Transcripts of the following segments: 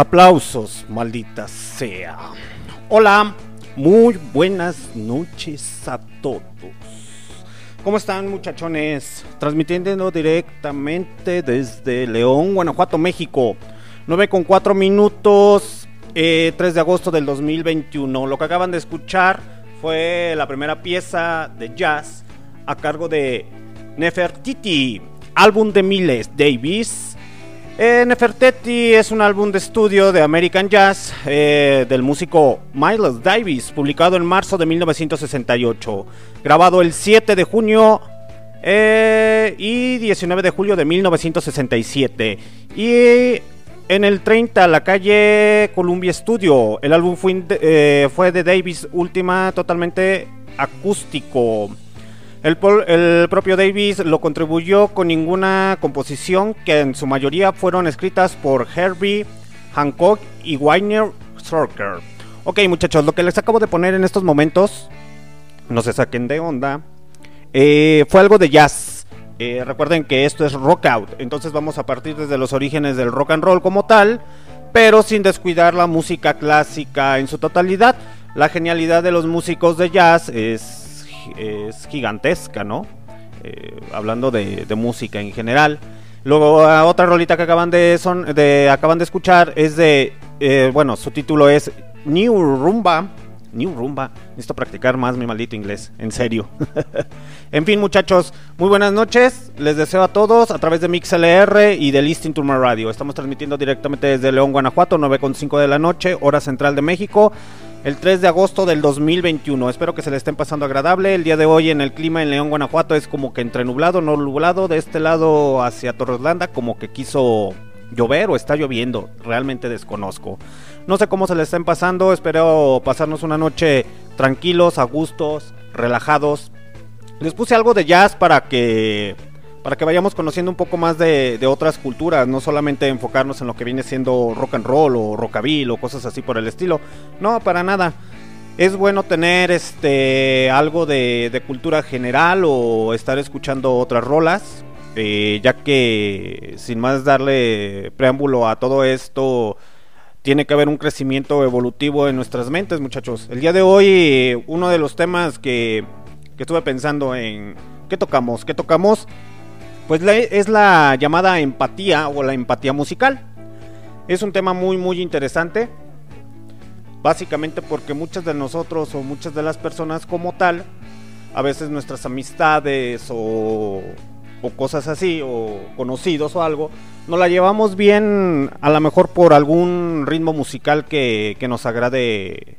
Aplausos, maldita sea. Hola, muy buenas noches a todos. ¿Cómo están muchachones? Transmitiendo directamente desde León, Guanajuato, México. 9 con 4 minutos, 3 eh, de agosto del 2021. Lo que acaban de escuchar fue la primera pieza de jazz a cargo de Nefertiti, álbum de Miles Davis eh, Nefertiti es un álbum de estudio de American Jazz eh, del músico Miles Davis, publicado en marzo de 1968, grabado el 7 de junio eh, y 19 de julio de 1967. Y en el 30, la calle Columbia Studio. El álbum fue, fue de Davis, última totalmente acústico. El, propio Davis lo contribuyó con ninguna composición que en su mayoría fueron escritas por Herbie Hancock y Wayne Sorker. Ok muchachos, lo que les acabo de poner en estos momentos, no se saquen de onda, eh, fue algo de jazz. Eh, recuerden que esto es rock out, entonces vamos a partir desde los orígenes del rock and roll como tal, pero sin descuidar la música clásica en su totalidad. La genialidad de los músicos de jazz es es gigantesca, ¿no? Eh, hablando de, música en general. Luego otra rolita que acaban de, son, de, acaban de escuchar es de, eh, bueno, su título es New Rumba. New Rumba. Necesito practicar más mi maldito inglés, en serio. en fin, muchachos, muy buenas noches. Les deseo a todos a través de MixLR y de Listing My Radio. Estamos transmitiendo directamente desde León, Guanajuato, 9.5 de la noche, hora central de México el 3 de agosto del 2021. Espero que se le estén pasando agradable. El día de hoy en el clima en León, Guanajuato es como que entre nublado, no nublado. De este lado hacia Torreslanda como que quiso llover o está lloviendo. Realmente desconozco. No sé cómo se le estén pasando. Espero pasarnos una noche tranquilos, a gustos, relajados. Les puse algo de jazz para que para que vayamos conociendo un poco más de, otras culturas, no solamente enfocarnos en lo que viene siendo rock and roll o rockabilly o cosas así por el estilo. No, para nada. Es bueno tener este algo de, cultura general o estar escuchando otras rolas, eh, ya que sin más darle preámbulo a todo esto, tiene que haber un crecimiento evolutivo en nuestras mentes, muchachos. El día de hoy, uno de los temas que, que estuve pensando en... ¿Qué tocamos? ¿Qué tocamos? Pues es la llamada empatía o la empatía musical. Es un tema muy muy interesante. Básicamente porque muchas de nosotros o muchas de las personas como tal, a veces nuestras amistades o, cosas así, o conocidos o algo, no la llevamos bien a lo mejor por algún ritmo musical que, nos agrade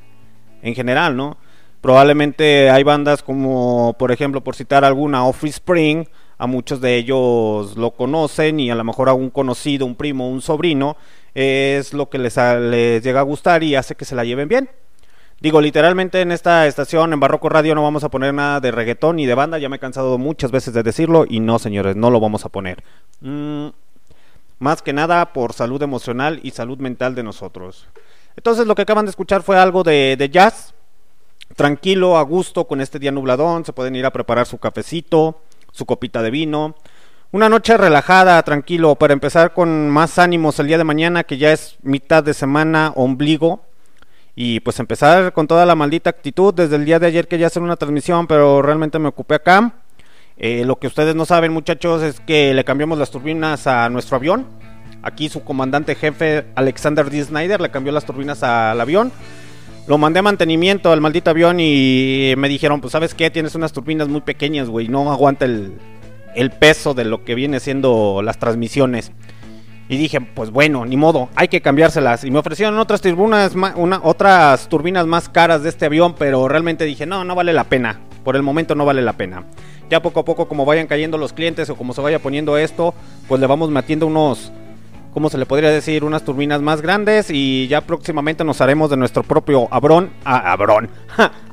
en general, ¿no? Probablemente hay bandas como, por ejemplo, por citar alguna, Offspring, a muchos de ellos lo conocen y a lo mejor a un conocido, un primo, un sobrino, es lo que les, les llega a gustar y hace que se la lleven bien. Digo, literalmente en esta estación, en Barroco Radio, no vamos a poner nada de reggaetón ni de banda. Ya me he cansado muchas veces de decirlo y no, señores, no lo vamos a poner. Mm, más que nada por salud emocional y salud mental de nosotros. Entonces, lo que acaban de escuchar fue algo de, de jazz. Tranquilo, a gusto, con este día nubladón. Se pueden ir a preparar su cafecito su copita de vino. Una noche relajada, tranquilo, para empezar con más ánimos el día de mañana, que ya es mitad de semana, ombligo. Y pues empezar con toda la maldita actitud. Desde el día de ayer quería hacer una transmisión, pero realmente me ocupé acá. Eh, lo que ustedes no saben, muchachos, es que le cambiamos las turbinas a nuestro avión. Aquí su comandante jefe, Alexander D. Snyder, le cambió las turbinas al avión. Lo mandé a mantenimiento al maldito avión y me dijeron, pues sabes qué, tienes unas turbinas muy pequeñas, güey, no aguanta el, peso de lo que viene siendo las transmisiones. Y dije, pues bueno, ni modo, hay que cambiárselas. Y me ofrecieron otras turbinas, una, otras turbinas más caras de este avión, pero realmente dije, no, no vale la pena. Por el momento no vale la pena. Ya poco a poco, como vayan cayendo los clientes o como se vaya poniendo esto, pues le vamos metiendo unos, ¿cómo se le podría decir? Unas turbinas más grandes y ya próximamente nos haremos de nuestro propio abrón, ah, abrón,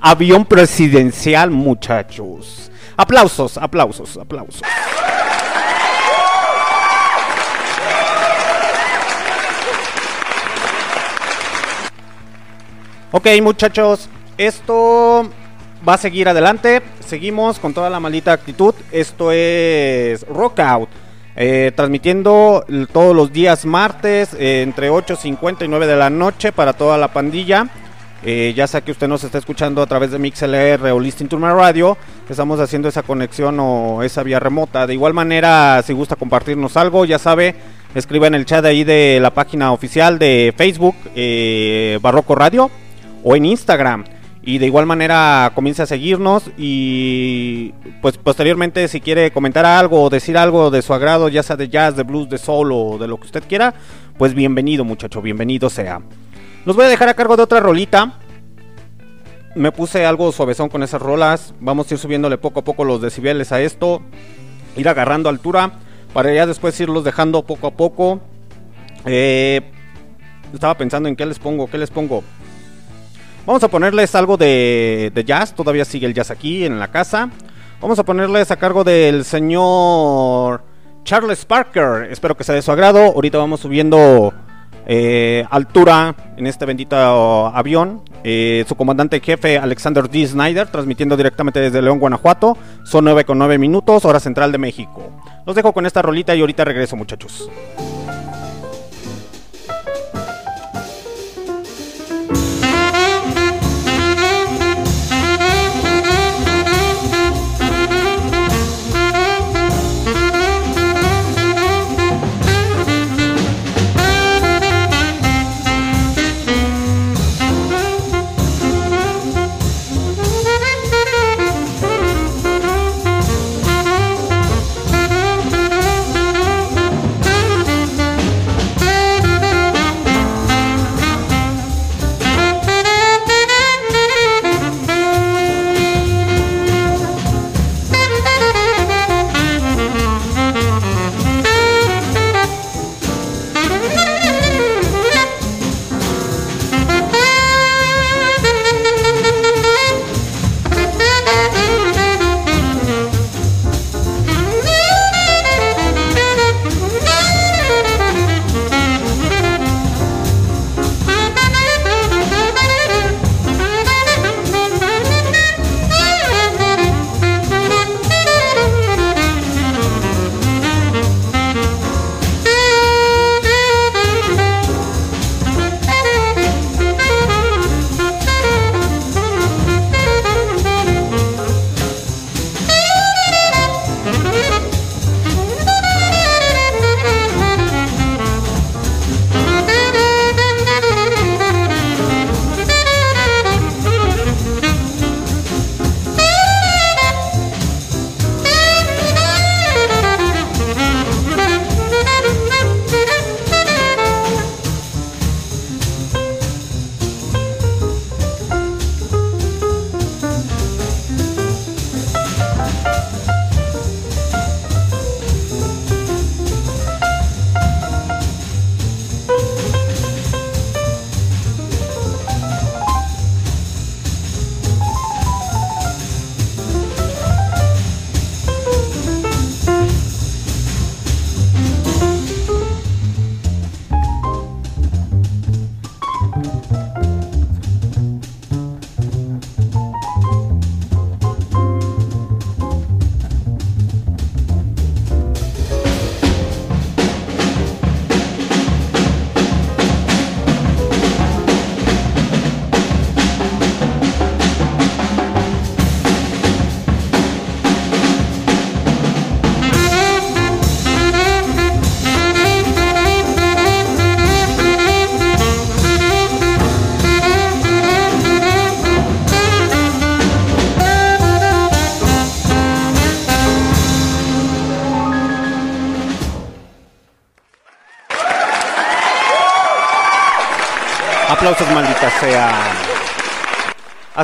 avión presidencial, muchachos. Aplausos, aplausos, aplausos. Ok, muchachos, esto va a seguir adelante. Seguimos con toda la maldita actitud. Esto es Rock Out Eh, transmitiendo todos los días martes eh, entre 8.50 y 9 de la noche para toda la pandilla. Eh, ya sea que usted nos está escuchando a través de MixLR o Listing Turma Radio, estamos haciendo esa conexión o esa vía remota. De igual manera, si gusta compartirnos algo, ya sabe, escriba en el chat ahí de la página oficial de Facebook, Barroco Radio, o en Instagram y de igual manera comience a seguirnos y pues posteriormente si quiere comentar algo o decir algo de su agrado, ya sea de jazz, de blues, de soul o de lo que usted quiera, pues bienvenido muchacho, bienvenido sea. Los voy a dejar a cargo de otra rolita. Me puse algo suavezón con esas rolas. Vamos a ir subiéndole poco a poco los decibeles a esto. Ir agarrando altura. Para ya después irlos dejando poco a poco. Eh, estaba pensando en qué les pongo, qué les pongo. Vamos a ponerles algo de, jazz. Todavía sigue el jazz aquí en la casa. Vamos a ponerles a cargo del señor Charles Parker. Espero que sea de su agrado. Ahorita vamos subiendo eh, altura en este bendito avión. Eh, su comandante jefe Alexander D. Snyder, transmitiendo directamente desde León, Guanajuato. Son 9 con 9 minutos, hora central de México. Los dejo con esta rolita y ahorita regreso, muchachos.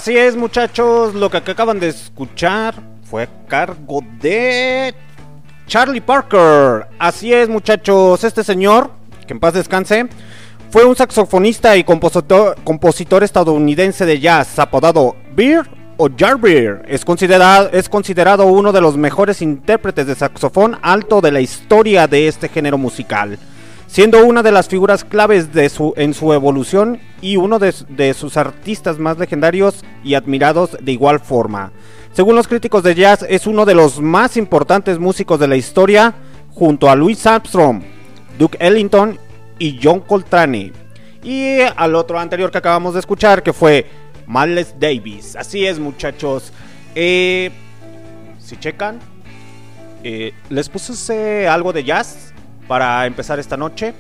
Así es, muchachos, lo que acaban de escuchar fue a cargo de Charlie Parker. Así es, muchachos, este señor, que en paz descanse, fue un saxofonista y compositor, estadounidense de jazz, apodado Beer o Jarbeer. Es considerado, es considerado uno de los mejores intérpretes de saxofón alto de la historia de este género musical siendo una de las figuras claves en su evolución y uno de, sus artistas más legendarios y admirados de igual forma. Según los críticos de jazz, es uno de los más importantes músicos de la historia, junto a Louis Armstrong, Duke Ellington y John Coltrane. Y al otro anterior que acabamos de escuchar, que fue Miles Davis. Así es, muchachos. Eh, si checan, eh, les puse algo de jazz para empezar esta noche.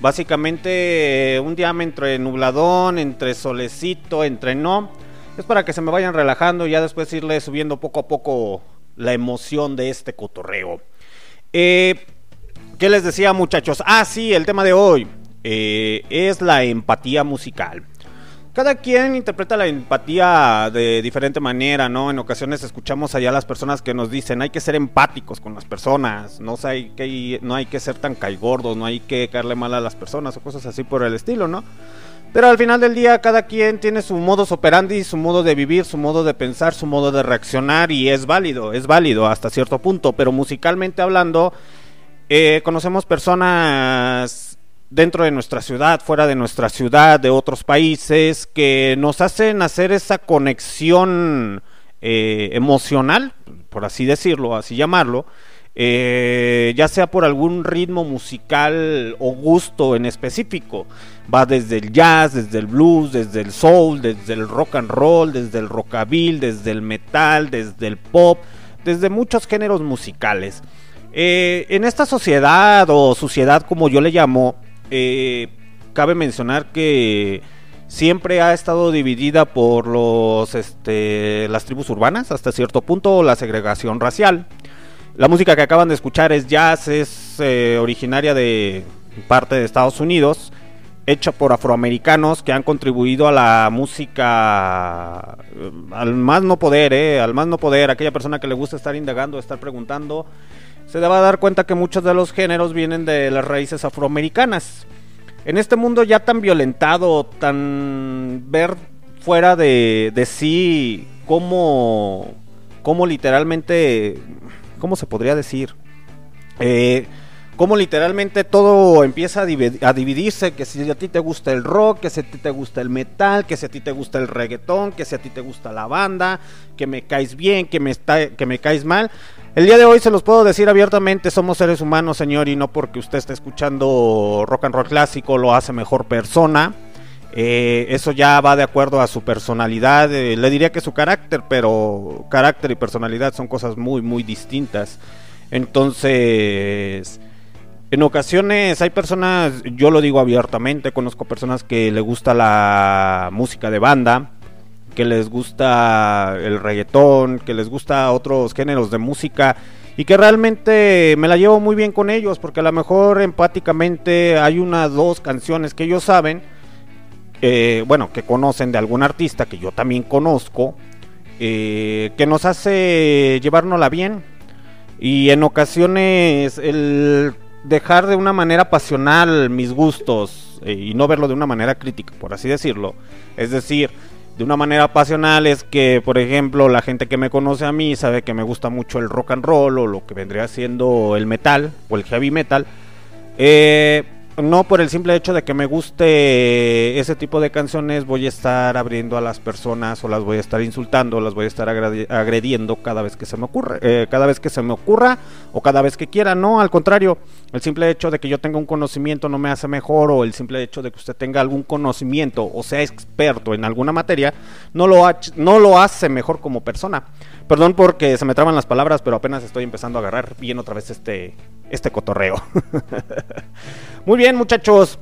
Básicamente un día entre nubladón, entre solecito, entre no. Es para que se me vayan relajando y ya después irle subiendo poco a poco la emoción de este cotorreo. Eh, ¿Qué les decía muchachos? Ah, sí, el tema de hoy eh, es la empatía musical. Cada quien interpreta la empatía de diferente manera, ¿no? En ocasiones escuchamos allá a las personas que nos dicen hay que ser empáticos con las personas, no, hay que, no hay que ser tan caigordos, no hay que caerle mal a las personas o cosas así por el estilo, ¿no? Pero al final del día cada quien tiene su modus operandi, su modo de vivir, su modo de pensar, su modo de reaccionar y es válido, es válido hasta cierto punto, pero musicalmente hablando, eh, conocemos personas dentro de nuestra ciudad, fuera de nuestra ciudad, de otros países, que nos hacen hacer esa conexión eh, emocional, por así decirlo, así llamarlo, eh, ya sea por algún ritmo musical o gusto en específico. Va desde el jazz, desde el blues, desde el soul, desde el rock and roll, desde el rockabilly, desde el metal, desde el pop, desde muchos géneros musicales. Eh, en esta sociedad o sociedad como yo le llamo, eh, cabe mencionar que siempre ha estado dividida por los, este, las tribus urbanas, hasta cierto punto, la segregación racial. La música que acaban de escuchar es jazz, es eh, originaria de parte de Estados Unidos, hecha por afroamericanos que han contribuido a la música eh, al más no poder, eh, al más no poder, aquella persona que le gusta estar indagando, estar preguntando se va a dar cuenta que muchos de los géneros vienen de las raíces afroamericanas. En este mundo ya tan violentado, tan ver fuera de, sí, como, como literalmente, ¿cómo se podría decir? Eh, como literalmente todo empieza a, dividirse, que si a ti te gusta el rock, que si a ti te gusta el metal, que si a ti te gusta el reggaetón, que si a ti te gusta la banda, que me caes bien, que me, está, que me caes mal. El día de hoy se los puedo decir abiertamente, somos seres humanos, señor, y no porque usted esté escuchando rock and roll clásico lo hace mejor persona. Eh, eso ya va de acuerdo a su personalidad, eh, le diría que su carácter, pero carácter y personalidad son cosas muy, muy distintas. Entonces, en ocasiones hay personas, yo lo digo abiertamente, conozco personas que le gusta la música de banda, que les gusta el reggaetón, que les gusta otros géneros de música y que realmente me la llevo muy bien con ellos porque a lo mejor empáticamente hay una dos canciones que ellos saben, eh, bueno, que conocen de algún artista que yo también conozco, eh, que nos hace llevárnosla bien. Y en ocasiones el dejar de una manera pasional mis gustos eh, y no verlo de una manera crítica, por así decirlo, es decir, de una manera pasional es que, por ejemplo, la gente que me conoce a mí sabe que me gusta mucho el rock and roll o lo que vendría siendo el metal o el heavy metal. Eh, no por el simple hecho de que me guste ese tipo de canciones voy a estar abriendo a las personas o las voy a estar insultando, las voy a estar agrediendo cada vez que se me ocurre, eh, cada vez que se me ocurra o cada vez que quiera, no, al contrario, el simple hecho de que yo tenga un conocimiento no me hace mejor o el simple hecho de que usted tenga algún conocimiento o sea experto en alguna materia no lo, no lo hace mejor como persona. Perdón porque se me traban las palabras, pero apenas estoy empezando a agarrar bien otra vez este, este cotorreo. Muy bien, muchachos.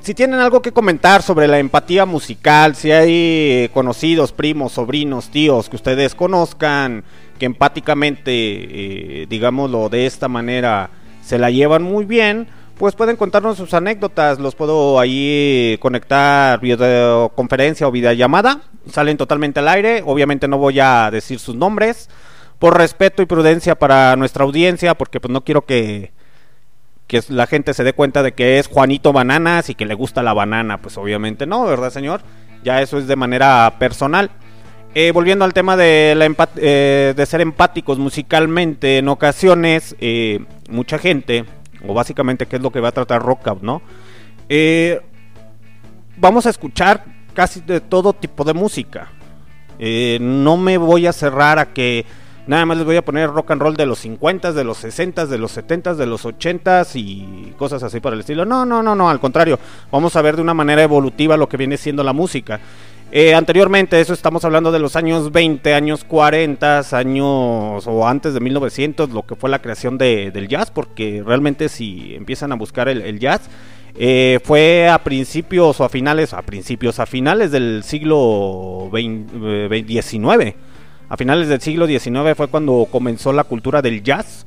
Si tienen algo que comentar sobre la empatía musical, si hay conocidos, primos, sobrinos, tíos que ustedes conozcan, que empáticamente, eh, digámoslo de esta manera, se la llevan muy bien, pues pueden contarnos sus anécdotas, los puedo ahí conectar videoconferencia o videollamada, salen totalmente al aire, obviamente no voy a decir sus nombres, por respeto y prudencia para nuestra audiencia, porque pues no quiero que, que la gente se dé cuenta de que es Juanito Bananas y que le gusta la banana, pues obviamente no, ¿verdad señor? Ya eso es de manera personal. Eh, volviendo al tema de, la eh, de ser empáticos musicalmente, en ocasiones eh, mucha gente o básicamente qué es lo que va a tratar Rockout, ¿no? Eh, vamos a escuchar casi de todo tipo de música. Eh, no me voy a cerrar a que Nada más les voy a poner rock and roll de los 50, de los 60, de los 70, de los 80 y cosas así por el estilo. No, no, no, no, al contrario. Vamos a ver de una manera evolutiva lo que viene siendo la música. Eh, anteriormente, eso estamos hablando de los años 20, años 40, años o antes de 1900, lo que fue la creación del jazz, porque realmente si empiezan a buscar el, jazz, eh, fue a principios o a finales, a principios, a finales del siglo XIX a finales del siglo XIX fue cuando comenzó la cultura del jazz,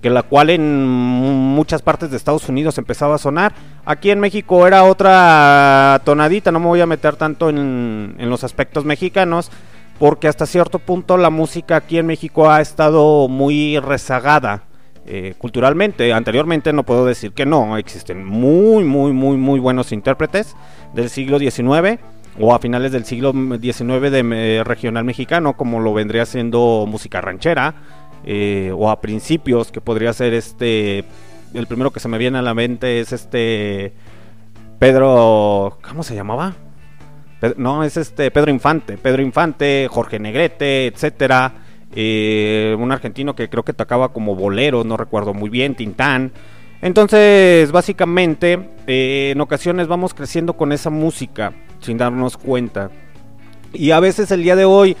que la cual en muchas partes de Estados Unidos empezaba a sonar. Aquí en México era otra tonadita, no me voy a meter tanto en, los aspectos mexicanos, porque hasta cierto punto la música aquí en México ha estado muy rezagada. Eh, culturalmente, anteriormente no puedo decir que no, existen muy, muy, muy, muy buenos intérpretes del siglo XIX o a finales del siglo XIX de regional mexicano, como lo vendría siendo música ranchera, eh, o a principios, que podría ser este, el primero que se me viene a la mente es este Pedro, ¿cómo se llamaba? no, es este Pedro Infante, Pedro Infante, Jorge Negrete, etcétera. Eh, un argentino que creo que tocaba como bolero, no recuerdo muy bien, Tintán. Entonces, básicamente, en ocasiones vamos creciendo con esa música sin darnos cuenta. Y a veces el día de hoy,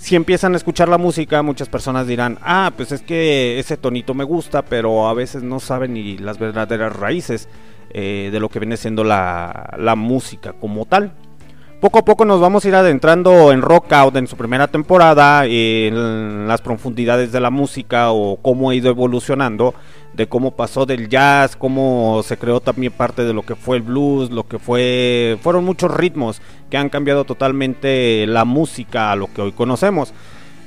si empiezan a escuchar la música, muchas personas dirán, ah, pues es que ese tonito me gusta, pero a veces no saben ni las verdaderas raíces eh, de lo que viene siendo la, la música como tal. Poco a poco nos vamos a ir adentrando en Rock Out en su primera temporada, en las profundidades de la música o cómo ha ido evolucionando de cómo pasó del jazz, cómo se creó también parte de lo que fue el blues, lo que fue fueron muchos ritmos que han cambiado totalmente la música a lo que hoy conocemos.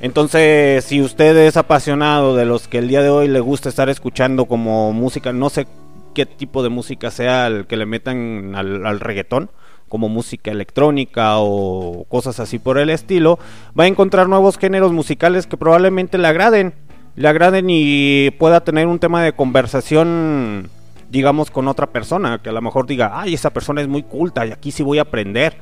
Entonces, si usted es apasionado de los que el día de hoy le gusta estar escuchando como música, no sé qué tipo de música sea el que le metan al, al reggaetón, como música electrónica o cosas así por el estilo, va a encontrar nuevos géneros musicales que probablemente le agraden le agraden y pueda tener un tema de conversación, digamos, con otra persona, que a lo mejor diga, ay, esa persona es muy culta y aquí sí voy a aprender.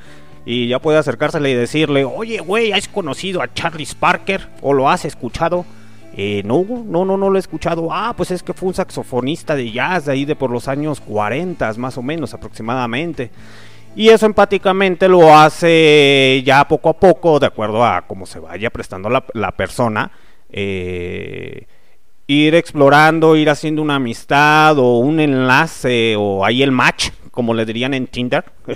Y ya puede acercársele y decirle, oye, güey, ¿has conocido a Charles Parker? ¿O lo has escuchado? Eh, no, no, no, no lo he escuchado. Ah, pues es que fue un saxofonista de jazz de ahí de por los años 40, más o menos aproximadamente. Y eso empáticamente lo hace ya poco a poco, de acuerdo a cómo se vaya prestando la, la persona eh, ir explorando, ir haciendo una amistad o un enlace o ahí el match, como le dirían en Tinder.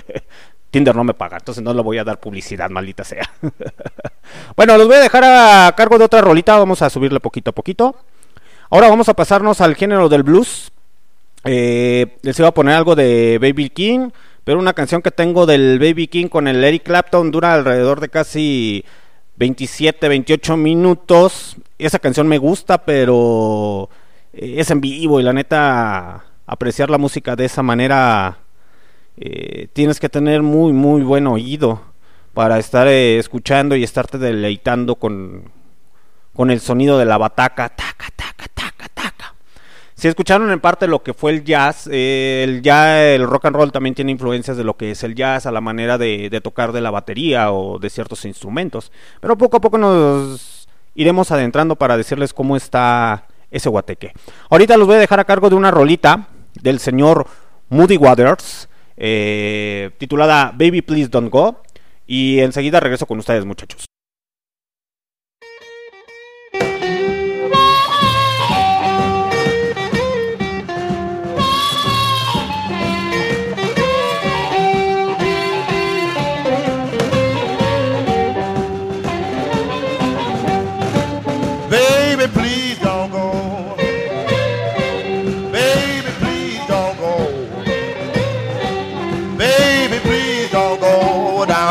Tinder no me paga, entonces no le voy a dar publicidad, maldita sea. bueno, los voy a dejar a cargo de otra rolita, vamos a subirle poquito a poquito. Ahora vamos a pasarnos al género del blues. Eh, les iba a poner algo de Baby King, pero una canción que tengo del Baby King con el Eric Clapton dura alrededor de casi 27, 28 minutos. Esa canción me gusta, pero eh, es en vivo y la neta apreciar la música de esa manera eh, tienes que tener muy muy buen oído para estar eh, escuchando y estarte deleitando con, con el sonido de la bataca. Taca, taca, taca, taca. Si escucharon en parte lo que fue el jazz, eh, el ya el rock and roll también tiene influencias de lo que es el jazz a la manera de, tocar de la batería o de ciertos instrumentos. Pero poco a poco nos iremos adentrando para decirles cómo está ese guateque. Ahorita los voy a dejar a cargo de una rolita del señor Moody Waters, eh, titulada Baby Please Don't Go. Y enseguida regreso con ustedes muchachos.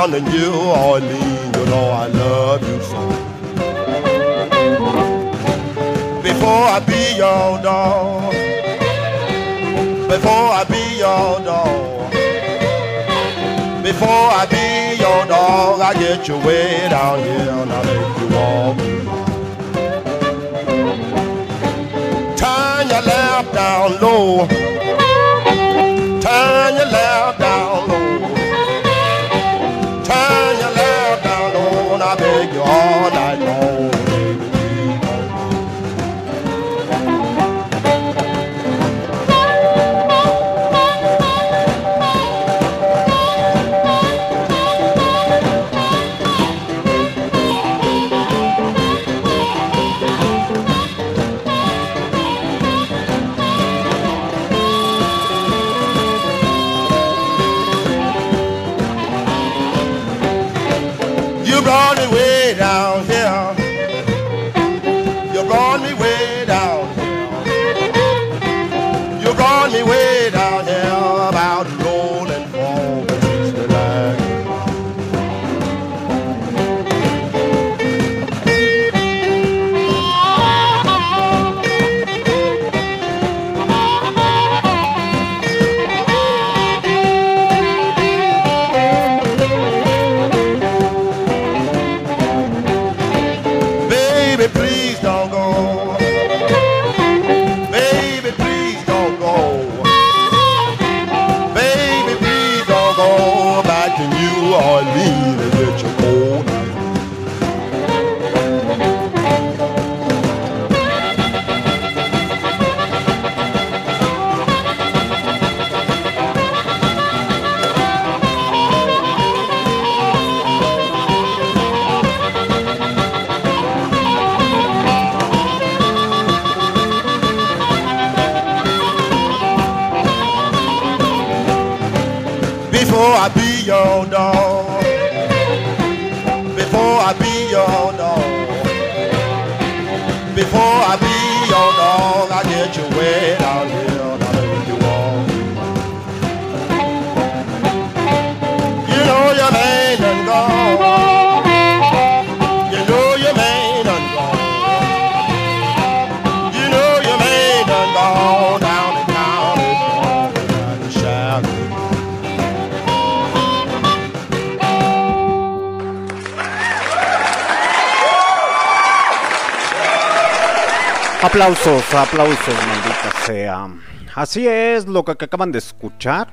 Down in New Orleans, you know I love you so. Before I be your dog, before I be your dog, before I be your dog, I get you way down here and I make you walk. drop down low. I be your dog. Before I be your dog, I get you wet Aplausos, aplausos, maldita sea. Así es, lo que acaban de escuchar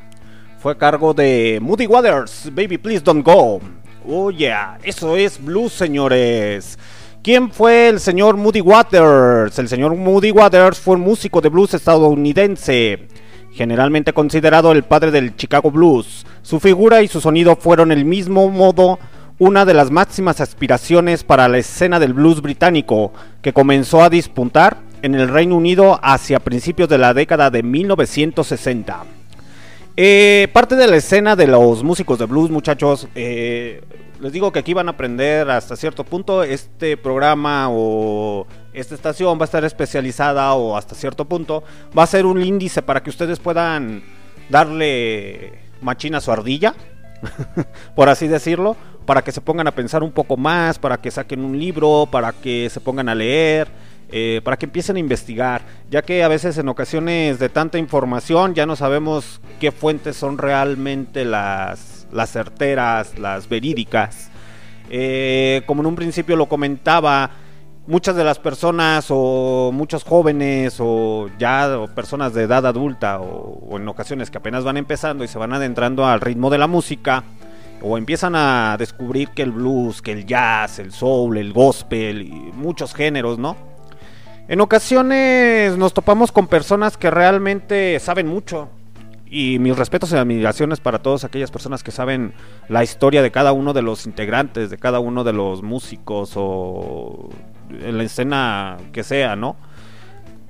fue a cargo de Moody Waters, Baby Please Don't Go. Oh yeah, eso es blues, señores. ¿Quién fue el señor Moody Waters? El señor Moody Waters fue un músico de blues estadounidense, generalmente considerado el padre del Chicago Blues. Su figura y su sonido fueron el mismo modo una de las máximas aspiraciones para la escena del blues británico, que comenzó a dispuntar en el Reino Unido hacia principios de la década de 1960. Eh, parte de la escena de los músicos de blues, muchachos, eh, les digo que aquí van a aprender hasta cierto punto. Este programa o esta estación va a estar especializada o hasta cierto punto va a ser un índice para que ustedes puedan darle machina a su ardilla, por así decirlo, para que se pongan a pensar un poco más, para que saquen un libro, para que se pongan a leer, eh, para que empiecen a investigar, ya que a veces en ocasiones de tanta información ya no sabemos qué fuentes son realmente las, las certeras, las verídicas. Eh, como en un principio lo comentaba, muchas de las personas o muchos jóvenes o ya o personas de edad adulta o, en ocasiones que apenas van empezando y se van adentrando al ritmo de la música, o empiezan a descubrir que el blues, que el jazz, el soul, el gospel y muchos géneros, ¿no? En ocasiones nos topamos con personas que realmente saben mucho. Y mis respetos y admiraciones para todas aquellas personas que saben la historia de cada uno de los integrantes, de cada uno de los músicos o en la escena que sea, ¿no?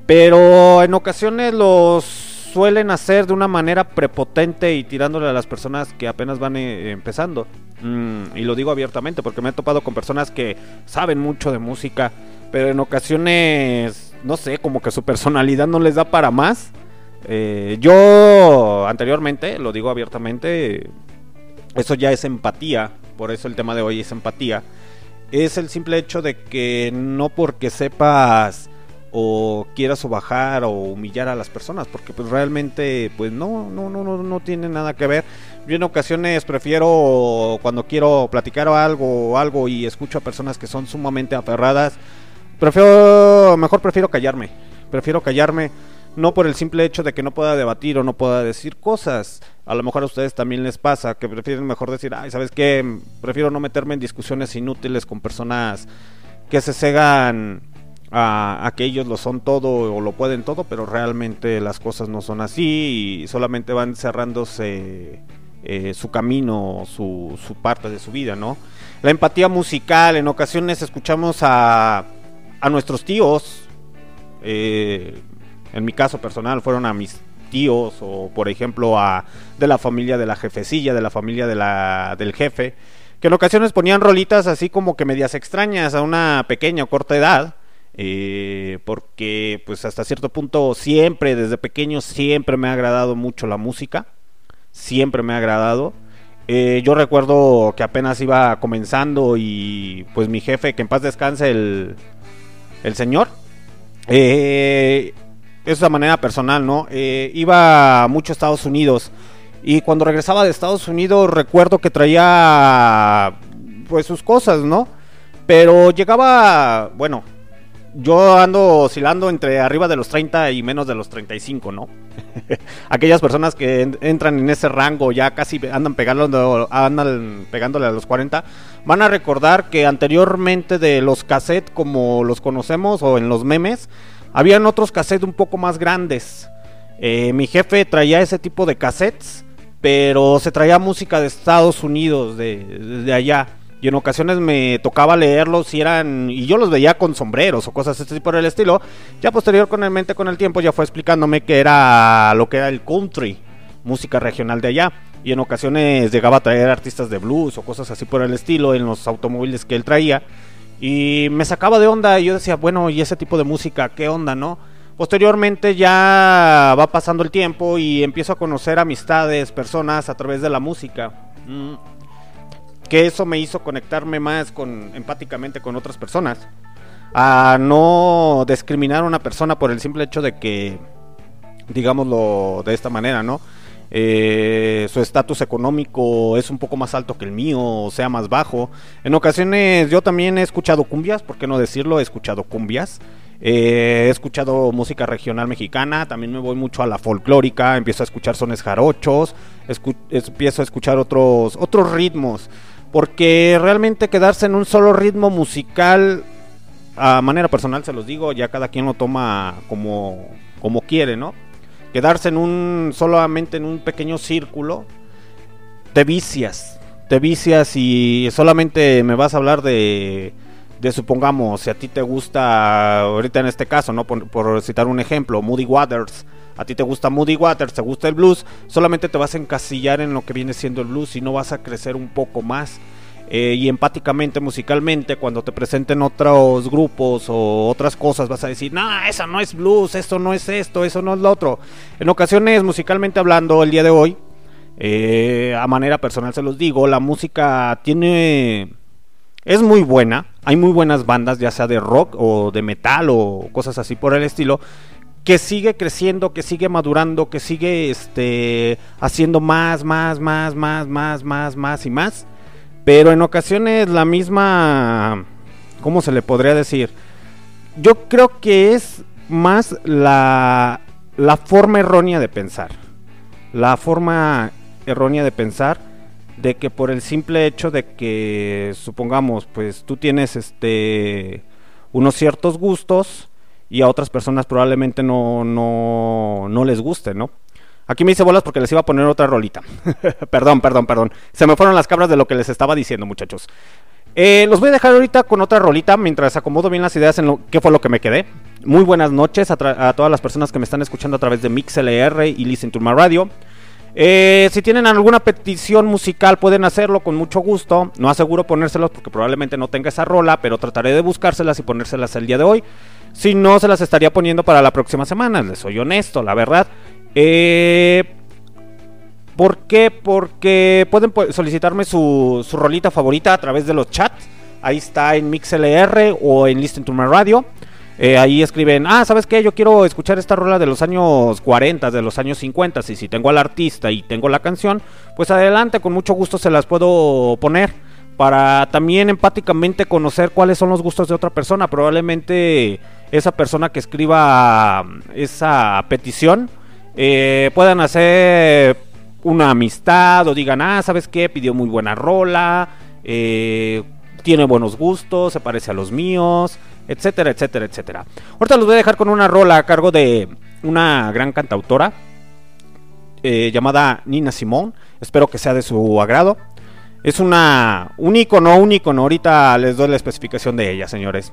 Pero en ocasiones los suelen hacer de una manera prepotente y tirándole a las personas que apenas van eh, empezando. Mm, y lo digo abiertamente porque me he topado con personas que saben mucho de música, pero en ocasiones, no sé, como que su personalidad no les da para más. Eh, yo anteriormente, lo digo abiertamente, eso ya es empatía, por eso el tema de hoy es empatía. Es el simple hecho de que no porque sepas o quieras o bajar o humillar a las personas porque pues realmente pues no no no no no tiene nada que ver. Yo en ocasiones prefiero cuando quiero platicar algo o algo y escucho a personas que son sumamente aferradas prefiero mejor prefiero callarme. Prefiero callarme no por el simple hecho de que no pueda debatir o no pueda decir cosas a lo mejor a ustedes también les pasa que prefieren mejor decir ay sabes qué prefiero no meterme en discusiones inútiles con personas que se cegan a, a, que ellos lo son todo o lo pueden todo, pero realmente las cosas no son así y solamente van cerrándose eh, su camino, su, su, parte de su vida, ¿no? La empatía musical, en ocasiones escuchamos a, a nuestros tíos, eh, en mi caso personal fueron a mis tíos o por ejemplo a de la familia de la jefecilla, de la familia de la, del jefe, que en ocasiones ponían rolitas así como que medias extrañas a una pequeña o corta edad eh, porque pues hasta cierto punto siempre, desde pequeño siempre me ha agradado mucho la música, siempre me ha agradado. Eh, yo recuerdo que apenas iba comenzando y pues mi jefe, que en paz descanse el, el señor, eh, es de manera personal, ¿no? Eh, iba mucho a Estados Unidos y cuando regresaba de Estados Unidos recuerdo que traía pues sus cosas, ¿no? Pero llegaba, bueno, yo ando oscilando entre arriba de los 30 y menos de los 35, ¿no? Aquellas personas que en, entran en ese rango ya casi andan, pegando, andan pegándole a los 40, van a recordar que anteriormente de los cassettes como los conocemos o en los memes, habían otros cassettes un poco más grandes. Eh, mi jefe traía ese tipo de cassettes, pero se traía música de Estados Unidos, de, de, allá y en ocasiones me tocaba leerlos y eran y yo los veía con sombreros o cosas así por el estilo. Ya posterior con el con el tiempo ya fue explicándome que era lo que era el country, música regional de allá. y en ocasiones llegaba a traer artistas de blues o cosas así por el estilo en los automóviles que él traía y me sacaba de onda y yo decía, bueno, ¿y ese tipo de música qué onda, no? Posteriormente ya va pasando el tiempo y empiezo a conocer amistades, personas a través de la música. Mm. Que eso me hizo conectarme más con empáticamente con otras personas. A no discriminar a una persona por el simple hecho de que, digámoslo de esta manera, ¿no? Eh, su estatus económico es un poco más alto que el mío, o sea, más bajo. En ocasiones yo también he escuchado cumbias, ¿por qué no decirlo? He escuchado cumbias. Eh, he escuchado música regional mexicana, también me voy mucho a la folclórica, empiezo a escuchar sones jarochos, empiezo a escuchar otros, otros ritmos, porque realmente quedarse en un solo ritmo musical, a manera personal se los digo, ya cada quien lo toma como, como quiere, ¿no? Quedarse en un solamente en un pequeño círculo te vicias te vicias y solamente me vas a hablar de de supongamos si a ti te gusta ahorita en este caso no por, citar un ejemplo Moody Waters. A ti te gusta Moody Waters te gusta el blues solamente te vas a encasillar en lo que viene siendo el blues y no vas a crecer un poco más eh, y empáticamente, musicalmente, cuando te presenten otros grupos o otras cosas, vas a decir, no, eso no es blues, eso no es esto, eso no es lo otro. En ocasiones, musicalmente hablando, el día de hoy, eh, a manera personal se los digo, la música tiene... Es muy buena, hay muy buenas bandas, ya sea de rock o de metal o cosas así por el estilo, que sigue creciendo, que sigue madurando, que sigue este haciendo más, más, más, más, más, más, más y más. Pero en ocasiones la misma... ¿Cómo se le podría decir? Yo creo que es más la, la forma errónea de pensar. La forma errónea de pensar de que por el simple hecho de que supongamos pues tú tienes este unos ciertos gustos y a otras personas probablemente no, no, no les guste, ¿no? Aquí me hice bolas porque les iba a poner otra rolita. perdón, perdón, perdón. Se me fueron las cabras de lo que les estaba diciendo, muchachos. Eh, los voy a dejar ahorita con otra rolita mientras acomodo bien las ideas en lo qué fue lo que me quedé. Muy buenas noches a, todas las personas que me están escuchando a través de MixLR y Listen to My Radio. Eh, si tienen alguna petición musical pueden hacerlo con mucho gusto. No aseguro ponérselos porque probablemente no tenga esa rola, pero trataré de buscárselas y ponérselas el día de hoy. Si no, se las estaría poniendo para la próxima semana. Les soy honesto, la verdad. Eh, ¿Por qué? Porque pueden solicitarme su, rolita favorita a través de los chats. Ahí está en MixLR o en Listen to My Radio. Eh, ahí escriben, ah, ¿sabes qué? Yo quiero escuchar esta rola de los años 40, de los años 50. Y si tengo al artista y tengo la canción, pues adelante, con mucho gusto se las puedo poner. Para también empáticamente conocer cuáles son los gustos de otra persona. Probablemente esa persona que escriba esa petición eh, puedan hacer una amistad o digan, ah, ¿sabes qué? Pidió muy buena rola, eh, tiene buenos gustos, se parece a los míos, etcétera, etcétera, etcétera. Ahorita los voy a dejar con una rola a cargo de una gran cantautora eh, llamada Nina Simón. Espero que sea de su agrado. Es una, un icono, un icono. Ahorita les doy la especificación de ella, señores.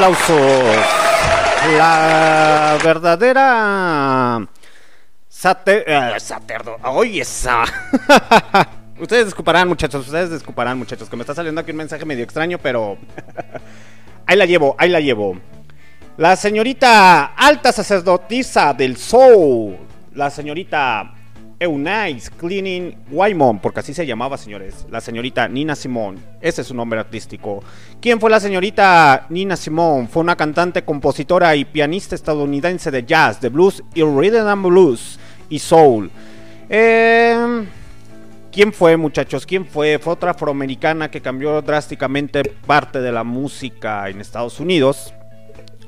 Aplausos. La verdadera Sater, eh, Saterdo. Oye, esa. ustedes desculparán, muchachos. Ustedes desculparán, muchachos. Que me está saliendo aquí un mensaje medio extraño, pero. ahí la llevo, ahí la llevo. La señorita alta sacerdotisa del soul. La señorita Eunice Cleaning Wyman, porque así se llamaba, señores. La señorita Nina Simone. Ese es su nombre artístico. ¿Quién fue la señorita Nina Simone? Fue una cantante, compositora y pianista estadounidense de jazz, de blues y rhythm and blues y soul. Eh, ¿Quién fue, muchachos? ¿Quién fue? Fue otra afroamericana que cambió drásticamente parte de la música en Estados Unidos.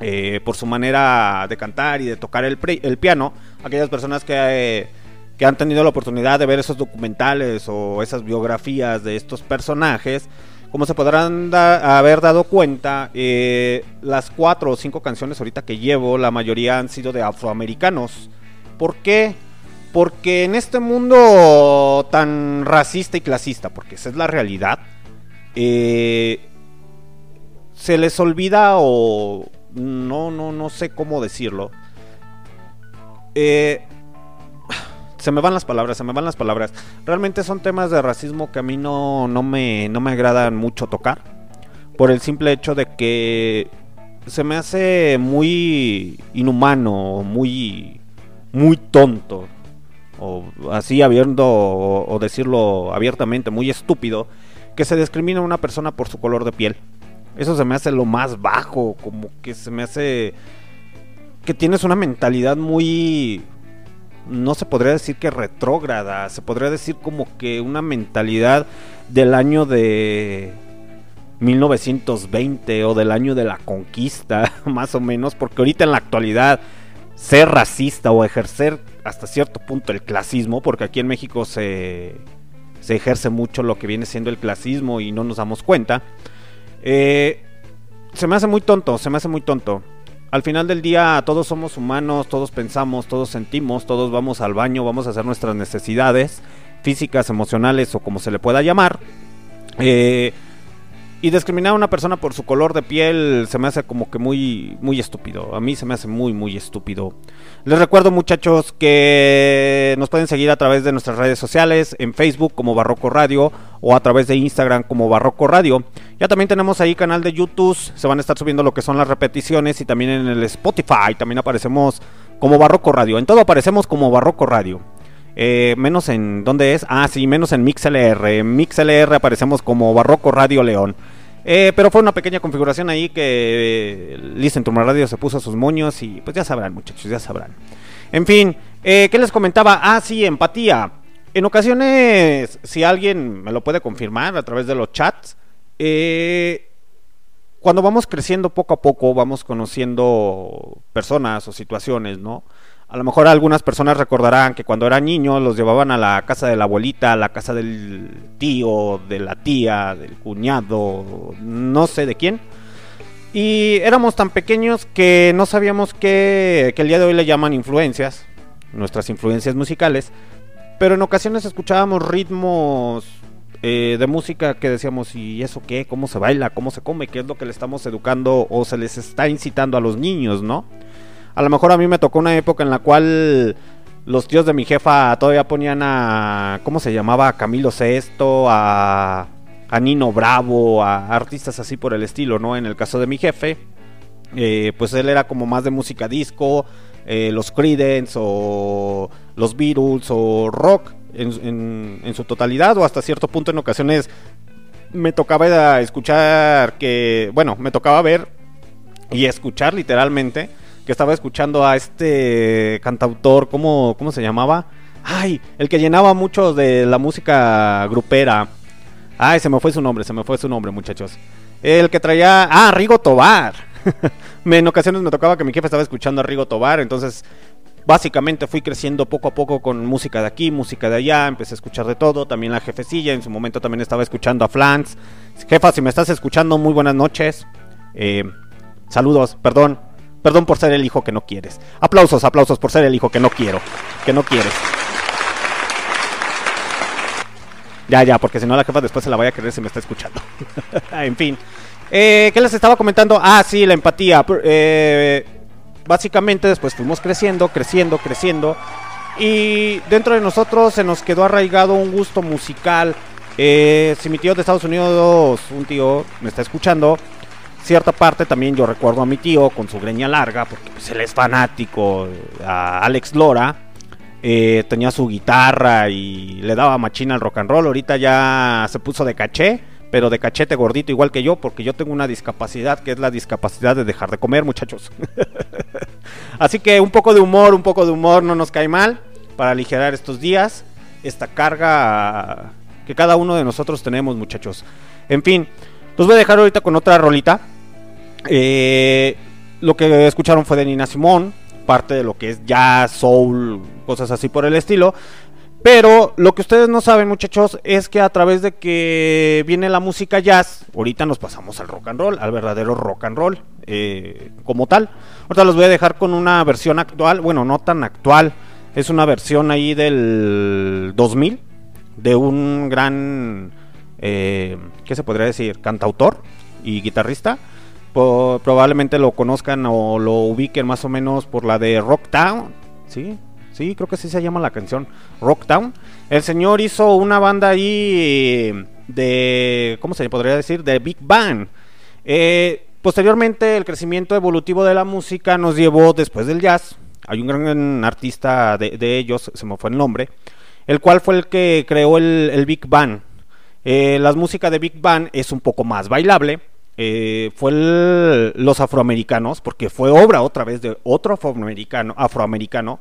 eh, por su manera de cantar y de tocar el piano. Aquellas personas que, eh, que han tenido la oportunidad de ver esos documentales o esas biografías de estos personajes, como se podrán haber dado cuenta, eh, las cuatro o cinco canciones ahorita que llevo, la mayoría han sido de afroamericanos. ¿Por qué? Porque en este mundo tan racista y clasista, porque esa es la realidad, eh, se les olvida o no, no, no sé cómo decirlo. Eh, se me van las palabras, se me van las palabras. Realmente son temas de racismo que a mí no, no, me, no me agradan mucho tocar. Por el simple hecho de que se me hace muy inhumano, muy, muy tonto. O así abierto, o, o decirlo abiertamente, muy estúpido. Que se discrimina a una persona por su color de piel. Eso se me hace lo más bajo, como que se me hace que tienes una mentalidad muy no se podría decir que retrógrada, se podría decir como que una mentalidad del año de 1920 o del año de la conquista, más o menos, porque ahorita en la actualidad ser racista o ejercer hasta cierto punto el clasismo, porque aquí en México se, se ejerce mucho lo que viene siendo el clasismo y no nos damos cuenta, eh, se me hace muy tonto, se me hace muy tonto. Al final del día todos somos humanos, todos pensamos, todos sentimos, todos vamos al baño, vamos a hacer nuestras necesidades físicas, emocionales o como se le pueda llamar. Eh, y discriminar a una persona por su color de piel se me hace como que muy, muy estúpido. A mí se me hace muy, muy estúpido. Les recuerdo muchachos que nos pueden seguir a través de nuestras redes sociales, en Facebook como Barroco Radio o a través de Instagram como Barroco Radio. Ya también tenemos ahí canal de YouTube, se van a estar subiendo lo que son las repeticiones y también en el Spotify también aparecemos como Barroco Radio. En todo aparecemos como Barroco Radio. Eh, menos en dónde es ah sí menos en MixLR. En MixLR aparecemos como Barroco Radio León. Eh, pero fue una pequeña configuración ahí que eh, Listen to Radio se puso a sus moños y pues ya sabrán muchachos ya sabrán. En fin eh, qué les comentaba ah sí empatía. En ocasiones si alguien me lo puede confirmar a través de los chats eh, cuando vamos creciendo poco a poco, vamos conociendo personas o situaciones, ¿no? A lo mejor algunas personas recordarán que cuando eran niños los llevaban a la casa de la abuelita, a la casa del tío, de la tía, del cuñado, no sé de quién. Y éramos tan pequeños que no sabíamos que, que el día de hoy le llaman influencias, nuestras influencias musicales, pero en ocasiones escuchábamos ritmos eh, de música que decíamos, ¿y eso qué? ¿Cómo se baila? ¿Cómo se come? ¿Qué es lo que le estamos educando o se les está incitando a los niños, no? A lo mejor a mí me tocó una época en la cual los tíos de mi jefa todavía ponían a, ¿cómo se llamaba? A Camilo Sesto, a, a Nino Bravo, a artistas así por el estilo, ¿no? En el caso de mi jefe, eh, pues él era como más de música disco, eh, los Creedence o los Beatles o rock en, en- su totalidad o hasta cierto punto en ocasiones me tocaba escuchar que, bueno, me tocaba ver y escuchar literalmente que estaba escuchando a este cantautor, ¿cómo, cómo se llamaba? Ay, el que llenaba mucho de la música grupera. Ay, se me fue su nombre, se me fue su nombre, muchachos. El que traía... Ah, Rigo Tobar. En ocasiones me tocaba que mi jefe estaba escuchando a Rigo Tobar, entonces básicamente fui creciendo poco a poco con música de aquí, música de allá, empecé a escuchar de todo, también la jefecilla, en su momento también estaba escuchando a Flans. Jefa, si me estás escuchando, muy buenas noches. Eh, saludos, perdón, perdón por ser el hijo que no quieres. Aplausos, aplausos por ser el hijo que no quiero, que no quieres. Ya, ya, porque si no la jefa después se la vaya a querer si me está escuchando. en fin. Eh, ¿Qué les estaba comentando? Ah, sí, la empatía. Eh, básicamente después fuimos creciendo, creciendo, creciendo. Y dentro de nosotros se nos quedó arraigado un gusto musical. Eh, si mi tío de Estados Unidos, un tío, me está escuchando, cierta parte también yo recuerdo a mi tío con su greña larga, porque pues, él es fanático a Alex Lora. Eh, tenía su guitarra y le daba machina al rock and roll. Ahorita ya se puso de caché, pero de cachete gordito igual que yo, porque yo tengo una discapacidad que es la discapacidad de dejar de comer, muchachos. Así que un poco de humor, un poco de humor no nos cae mal para aligerar estos días, esta carga que cada uno de nosotros tenemos, muchachos. En fin, los voy a dejar ahorita con otra rolita. Eh, lo que escucharon fue de Nina Simón, parte de lo que es jazz, soul, cosas así por el estilo. Pero lo que ustedes no saben, muchachos, es que a través de que viene la música jazz, ahorita nos pasamos al rock and roll, al verdadero rock and roll, eh, como tal. Ahorita los voy a dejar con una versión actual, bueno, no tan actual, es una versión ahí del 2000, de un gran, eh, ¿qué se podría decir? Cantautor y guitarrista. Probablemente lo conozcan o lo ubiquen más o menos por la de Rocktown, ¿sí? Sí, creo que así se llama la canción, Rocktown. El señor hizo una banda ahí eh, de, ¿cómo se podría decir? De Big Bang. Eh, posteriormente, el crecimiento evolutivo de la música nos llevó después del jazz. Hay un gran artista de, ellos, se me fue el nombre, el cual fue el que creó el, Big Bang. Eh, la música de Big Bang es un poco más bailable. Eh, fue el- los afroamericanos, porque fue obra otra vez de otro afroamericano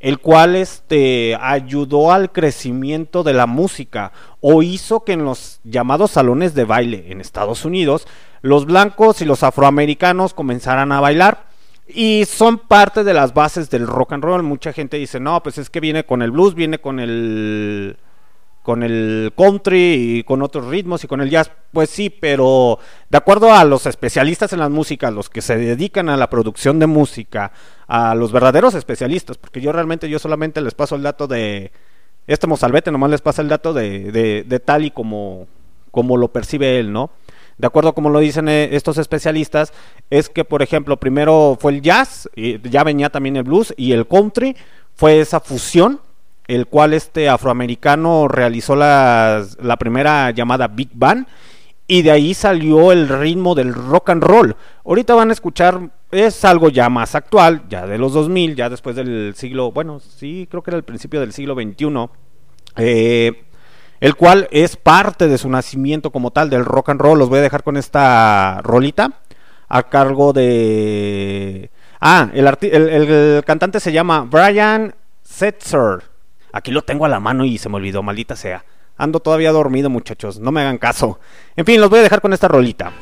el cual este ayudó al crecimiento de la música o hizo que en los llamados salones de baile en Estados Unidos los blancos y los afroamericanos comenzaran a bailar y son parte de las bases del rock and roll. Mucha gente dice, "No, pues es que viene con el blues, viene con el con el country y con otros ritmos y con el jazz, pues sí, pero de acuerdo a los especialistas en las músicas, los que se dedican a la producción de música, a los verdaderos especialistas, porque yo realmente yo solamente les paso el dato de este mozalbete, nomás les pasa el dato de, de, de tal y como, como lo percibe él, ¿no? De acuerdo a como lo dicen eh, estos especialistas, es que, por ejemplo, primero fue el jazz, y ya venía también el blues y el country, fue esa fusión el cual este afroamericano realizó la primera llamada Big Bang y de ahí salió el ritmo del rock and roll. Ahorita van a escuchar, es algo ya más actual, ya de los 2000, ya después del siglo, bueno, sí, creo que era el principio del siglo XXI, eh, el cual es parte de su nacimiento como tal del rock and roll. Los voy a dejar con esta rolita a cargo de... Ah, el cantante se llama Brian Setzer. Aquí lo tengo a la mano y se me olvidó, maldita sea. Ando todavía dormido, muchachos, no me hagan caso. En fin, los voy a dejar con esta rolita.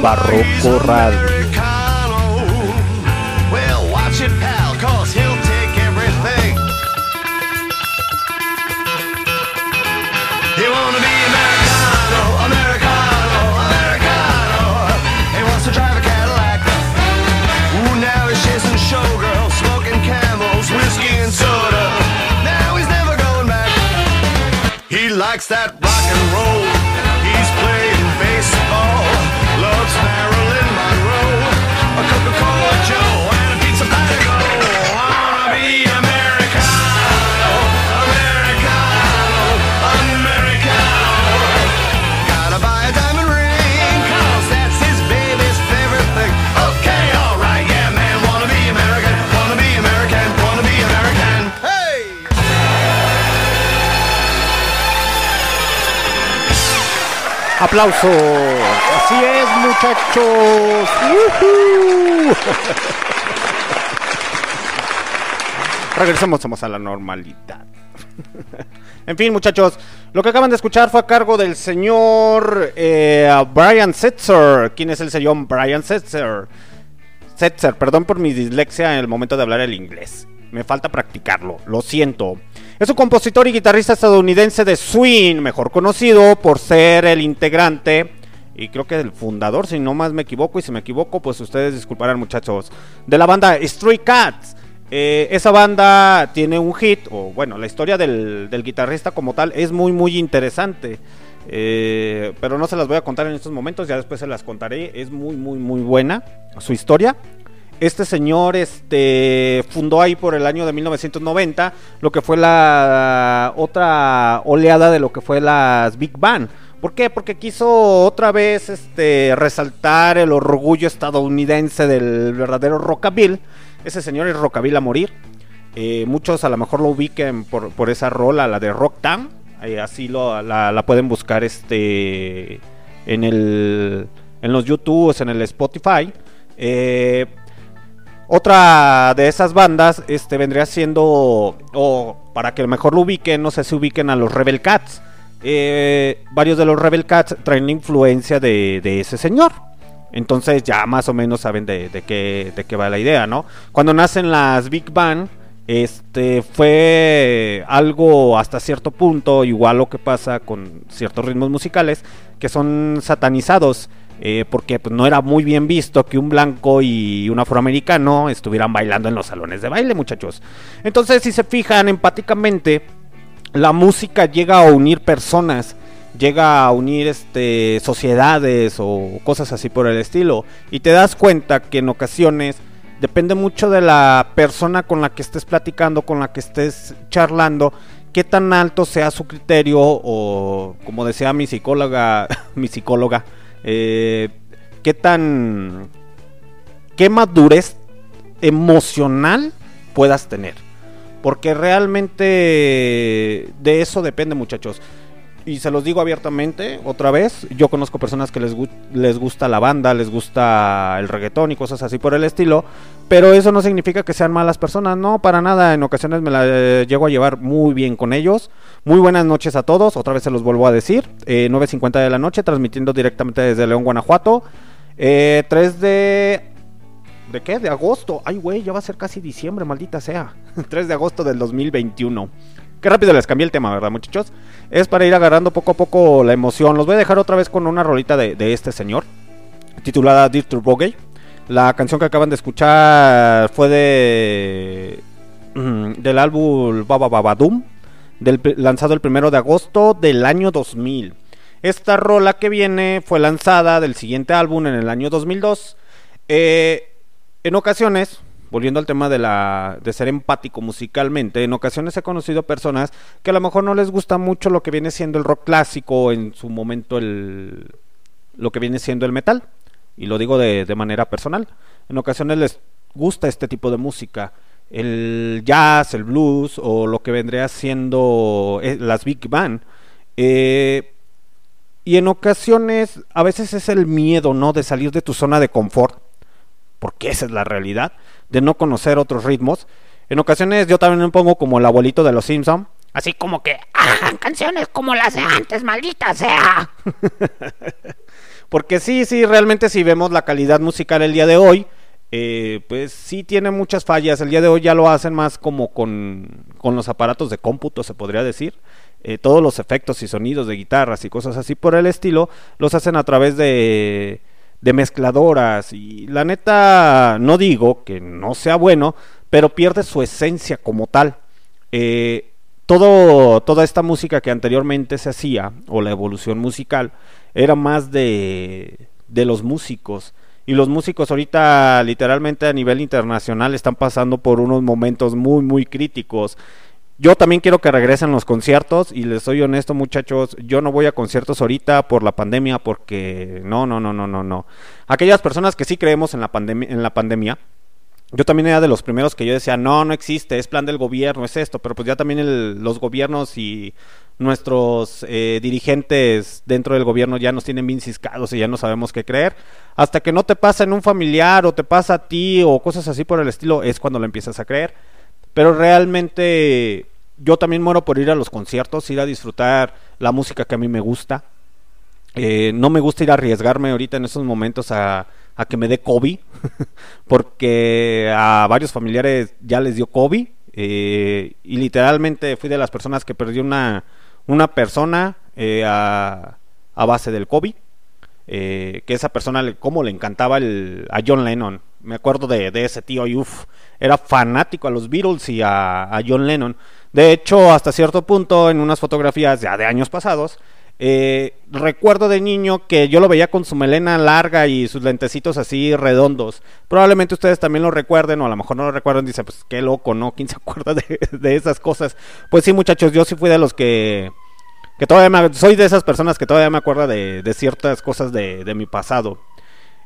Barroco Radio. ¡Aplausos! Así es, muchachos. ¡Uhú! Regresemos somos a la normalidad. en fin, muchachos, lo que acaban de escuchar fue a cargo del señor eh, Brian Setzer. ¿Quién es el señor Brian Setzer? Setzer, perdón por mi dislexia en el momento de hablar el inglés. Me falta practicarlo, lo siento. Es un compositor y guitarrista estadounidense de swing, mejor conocido por ser el integrante y creo que el fundador, si no más me equivoco, y si me equivoco, pues ustedes disculparán muchachos, de la banda Stray Cats. Eh, esa banda tiene un hit, o bueno, la historia del, guitarrista como tal es muy muy interesante. Eh, pero no se las voy a contar en estos momentos, ya después se las contaré. Es muy muy muy buena su historia. Este señor este, fundó ahí por el año de 1990 lo que fue la otra oleada de lo que fue las Big Band. ¿Por qué? Porque quiso otra vez este, resaltar el orgullo estadounidense del verdadero rockabilly. Ese señor es rockabilly a morir. Eh, muchos a lo mejor lo ubiquen por, por esa rola, la de Rocktown. Eh, así lo, la, la pueden buscar este, en, el, en los YouTubes, en el Spotify. Eh, otra de esas bandas este, vendría siendo, o para que mejor lo ubiquen, no sé si ubiquen a los Rebel Cats. Eh, varios de los Rebel Cats traen influencia de, de ese señor. Entonces ya más o menos saben de, de, qué, de qué va la idea, ¿no? Cuando nacen las Big Band, este fue algo hasta cierto punto, igual lo que pasa con ciertos ritmos musicales, que son satanizados. Eh, porque pues, no era muy bien visto que un blanco y un afroamericano estuvieran bailando en los salones de baile, muchachos. Entonces, si se fijan empáticamente, la música llega a unir personas, llega a unir este, sociedades o cosas así por el estilo. Y te das cuenta que en ocasiones depende mucho de la persona con la que estés platicando, con la que estés charlando, qué tan alto sea su criterio o, como decía mi psicóloga, mi psicóloga, eh, qué tan qué madurez emocional puedas tener. Porque realmente de eso depende muchachos y se los digo abiertamente otra vez yo conozco personas que les, gu les gusta la banda les gusta el reggaetón y cosas así por el estilo pero eso no significa que sean malas personas no para nada en ocasiones me la eh, llego a llevar muy bien con ellos muy buenas noches a todos, otra vez se los vuelvo a decir. Eh, 9.50 de la noche, transmitiendo directamente desde León, Guanajuato. Eh, 3 de ¿De qué? De agosto. Ay, güey, ya va a ser casi diciembre, maldita sea. 3 de agosto del 2021. Qué rápido les cambié el tema, ¿verdad, muchachos? Es para ir agarrando poco a poco la emoción. Los voy a dejar otra vez con una rolita de, este señor, titulada Dirty Bogey. La canción que acaban de escuchar fue de mm, del álbum Baba Babadum, del, lanzado el primero de agosto del año 2000. Esta rola que viene fue lanzada del siguiente álbum en el año 2002. Eh, en ocasiones, volviendo al tema de la de ser empático musicalmente, en ocasiones he conocido personas que a lo mejor no les gusta mucho lo que viene siendo el rock clásico, en su momento el lo que viene siendo el metal. Y lo digo de, de manera personal. En ocasiones les gusta este tipo de música. El jazz, el blues o lo que vendría siendo eh, las big band. Eh, y en ocasiones a veces es el miedo, ¿no? De salir de tu zona de confort. Porque esa es la realidad. De no conocer otros ritmos. En ocasiones yo también me pongo como el abuelito de los Simpson. Así como que, ah, canciones como las de antes, maldita sea. Porque sí, sí, realmente si vemos la calidad musical el día de hoy, eh, pues sí tiene muchas fallas. El día de hoy ya lo hacen más como con, con los aparatos de cómputo, se podría decir. Eh, todos los efectos y sonidos de guitarras y cosas así por el estilo, los hacen a través de, de mezcladoras. Y la neta, no digo que no sea bueno, pero pierde su esencia como tal. Eh, todo, toda esta música que anteriormente se hacía, o la evolución musical, era más de, de los músicos. Y los músicos ahorita literalmente a nivel internacional están pasando por unos momentos muy, muy críticos. Yo también quiero que regresen los conciertos y les soy honesto muchachos, yo no voy a conciertos ahorita por la pandemia porque no, no, no, no, no, no. Aquellas personas que sí creemos en la pandemia, en la pandemia, yo también era de los primeros que yo decía, no, no existe, es plan del gobierno, es esto, pero pues ya también el- los gobiernos y nuestros eh, dirigentes dentro del gobierno ya nos tienen bien ciscados y ya no sabemos qué creer. Hasta que no te pasa en un familiar o te pasa a ti o cosas así por el estilo, es cuando lo empiezas a creer. Pero realmente yo también muero por ir a los conciertos, ir a disfrutar la música que a mí me gusta. Eh, no me gusta ir a arriesgarme ahorita en esos momentos a, que me dé COVID, porque a varios familiares ya les dio COVID eh, y literalmente fui de las personas que perdió una, una persona eh, a, a base del COVID. eh, que esa persona, cómo le encantaba el, a John Lennon. Me acuerdo de, de ese tío y uf, era fanático a los Beatles y a, John Lennon. De hecho, hasta cierto punto, en unas fotografías ya de años pasados, eh, recuerdo de niño que yo lo veía con su melena larga y sus lentecitos así redondos. Probablemente ustedes también lo recuerden, o a lo mejor no lo recuerdan. Dice, pues qué loco, ¿no? ¿Quién se acuerda de, de esas cosas? Pues sí, muchachos, yo sí fui de los que que todavía me, soy de esas personas que todavía me acuerdo de, de ciertas cosas de, de mi pasado.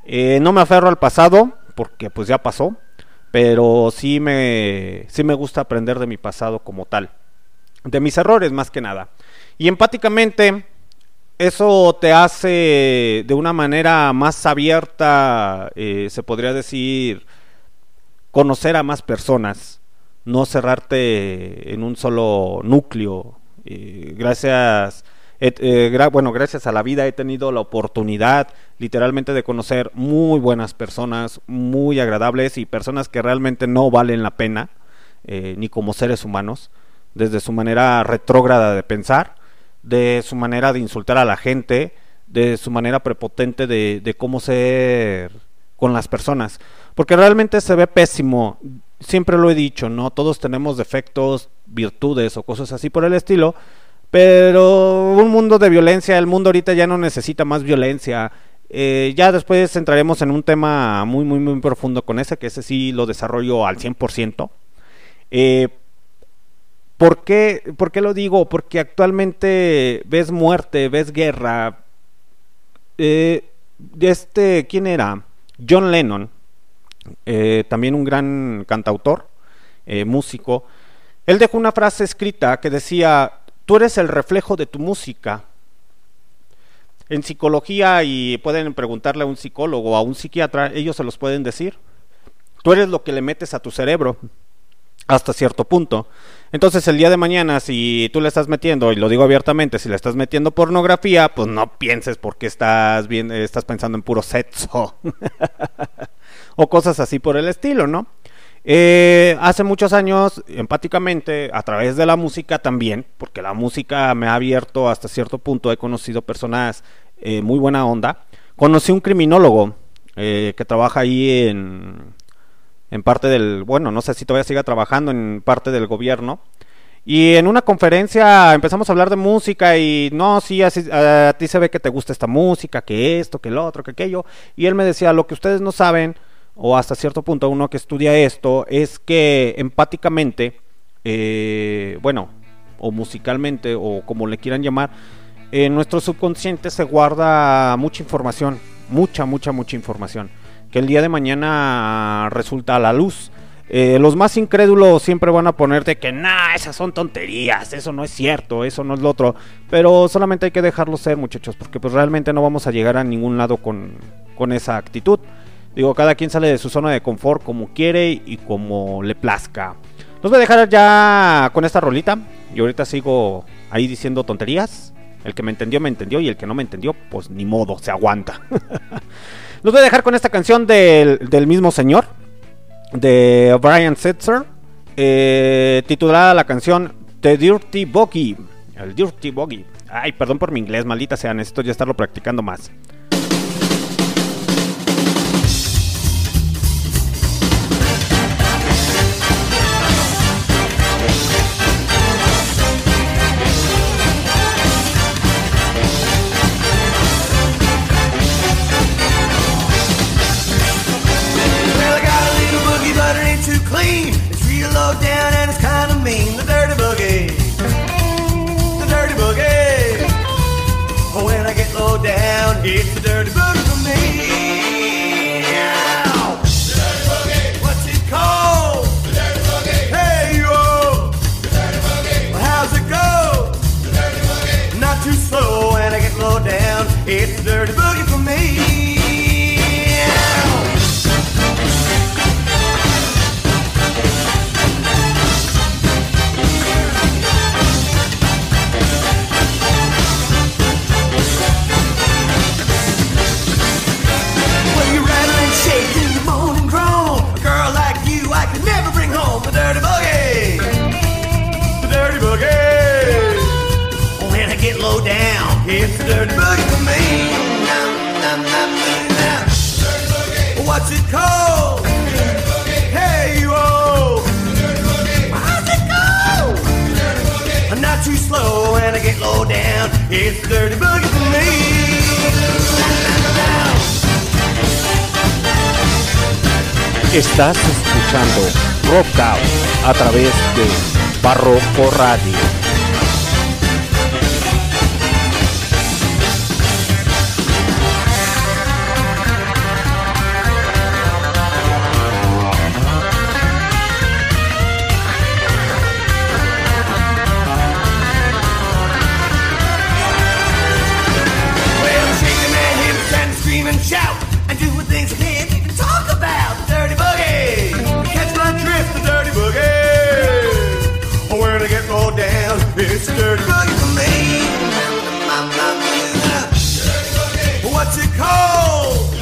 Eh, no me aferro al pasado porque pues ya pasó, pero sí me, sí me gusta aprender de mi pasado como tal, de mis errores más que nada. Y empáticamente eso te hace de una manera más abierta, eh, se podría decir, conocer a más personas, no cerrarte en un solo núcleo. Eh, gracias, eh, bueno, gracias a la vida he tenido la oportunidad literalmente de conocer muy buenas personas, muy agradables y personas que realmente no valen la pena, eh, ni como seres humanos, desde su manera retrógrada de pensar, de su manera de insultar a la gente, de su manera prepotente de, de cómo ser con las personas. Porque realmente se ve pésimo. Siempre lo he dicho, ¿no? Todos tenemos defectos, virtudes o cosas así por el estilo. Pero un mundo de violencia, el mundo ahorita ya no necesita más violencia. Eh, ya después entraremos en un tema muy, muy, muy profundo con ese, que ese sí lo desarrollo al 100%. Eh, ¿Por qué, ¿Por qué lo digo? Porque actualmente ves muerte, ves guerra. Eh, este, ¿quién era? John Lennon, eh, también un gran cantautor, músico. Él dejó una frase escrita que decía, tú eres el reflejo de tu música. En psicología, y pueden preguntarle a un psicólogo o a un psiquiatra, ellos se los pueden decir. Tú eres lo que le metes a tu cerebro hasta cierto punto. Entonces el día de mañana, si tú le estás metiendo, y lo digo abiertamente, si le estás metiendo pornografía, pues no pienses porque estás bien, estás pensando en puro sexo. o cosas así por el estilo, ¿no? Eh, hace muchos años, empáticamente, a través de la música también, porque la música me ha abierto hasta cierto punto, he conocido personas eh, muy buena onda. Conocí un criminólogo eh, que trabaja ahí en, en parte del, bueno, no sé si todavía siga trabajando en parte del gobierno. Y en una conferencia empezamos a hablar de música y no, sí, así, a ti se ve que te gusta esta música, que esto, que lo otro, que aquello. Y él me decía, lo que ustedes no saben, o hasta cierto punto uno que estudia esto, es que empáticamente, eh, bueno, o musicalmente, o como le quieran llamar, en nuestro subconsciente se guarda mucha información, mucha, mucha, mucha información, que el día de mañana resulta a la luz. Eh, los más incrédulos siempre van a ponerte que, nah, esas son tonterías, eso no es cierto, eso no es lo otro. Pero solamente hay que dejarlo ser, muchachos, porque pues realmente no vamos a llegar a ningún lado con, con esa actitud. Digo, cada quien sale de su zona de confort como quiere y como le plazca. Los voy a dejar ya con esta rolita. Y ahorita sigo ahí diciendo tonterías. El que me entendió, me entendió. Y el que no me entendió, pues ni modo, se aguanta. Los voy a dejar con esta canción del, del mismo señor. De Brian Setzer. eh, titulada la canción The Dirty Bogey. El Dirty Bogey. Ay, perdón por mi inglés, maldita sea. Necesito ya estarlo practicando más. Estás escuchando Rock Out a través de Barroco Radio. It's dirty boogie for me. What's it called?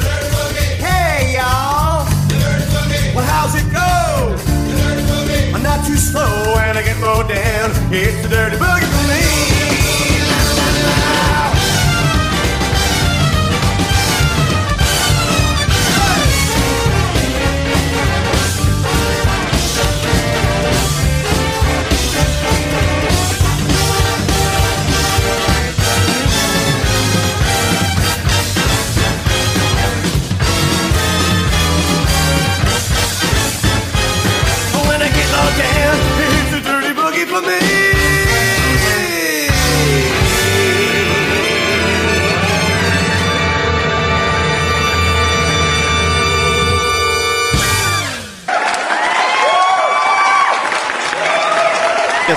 Hey, y'all. Well, how's it go? I'm not too slow when I get low down. It's the dirty boogie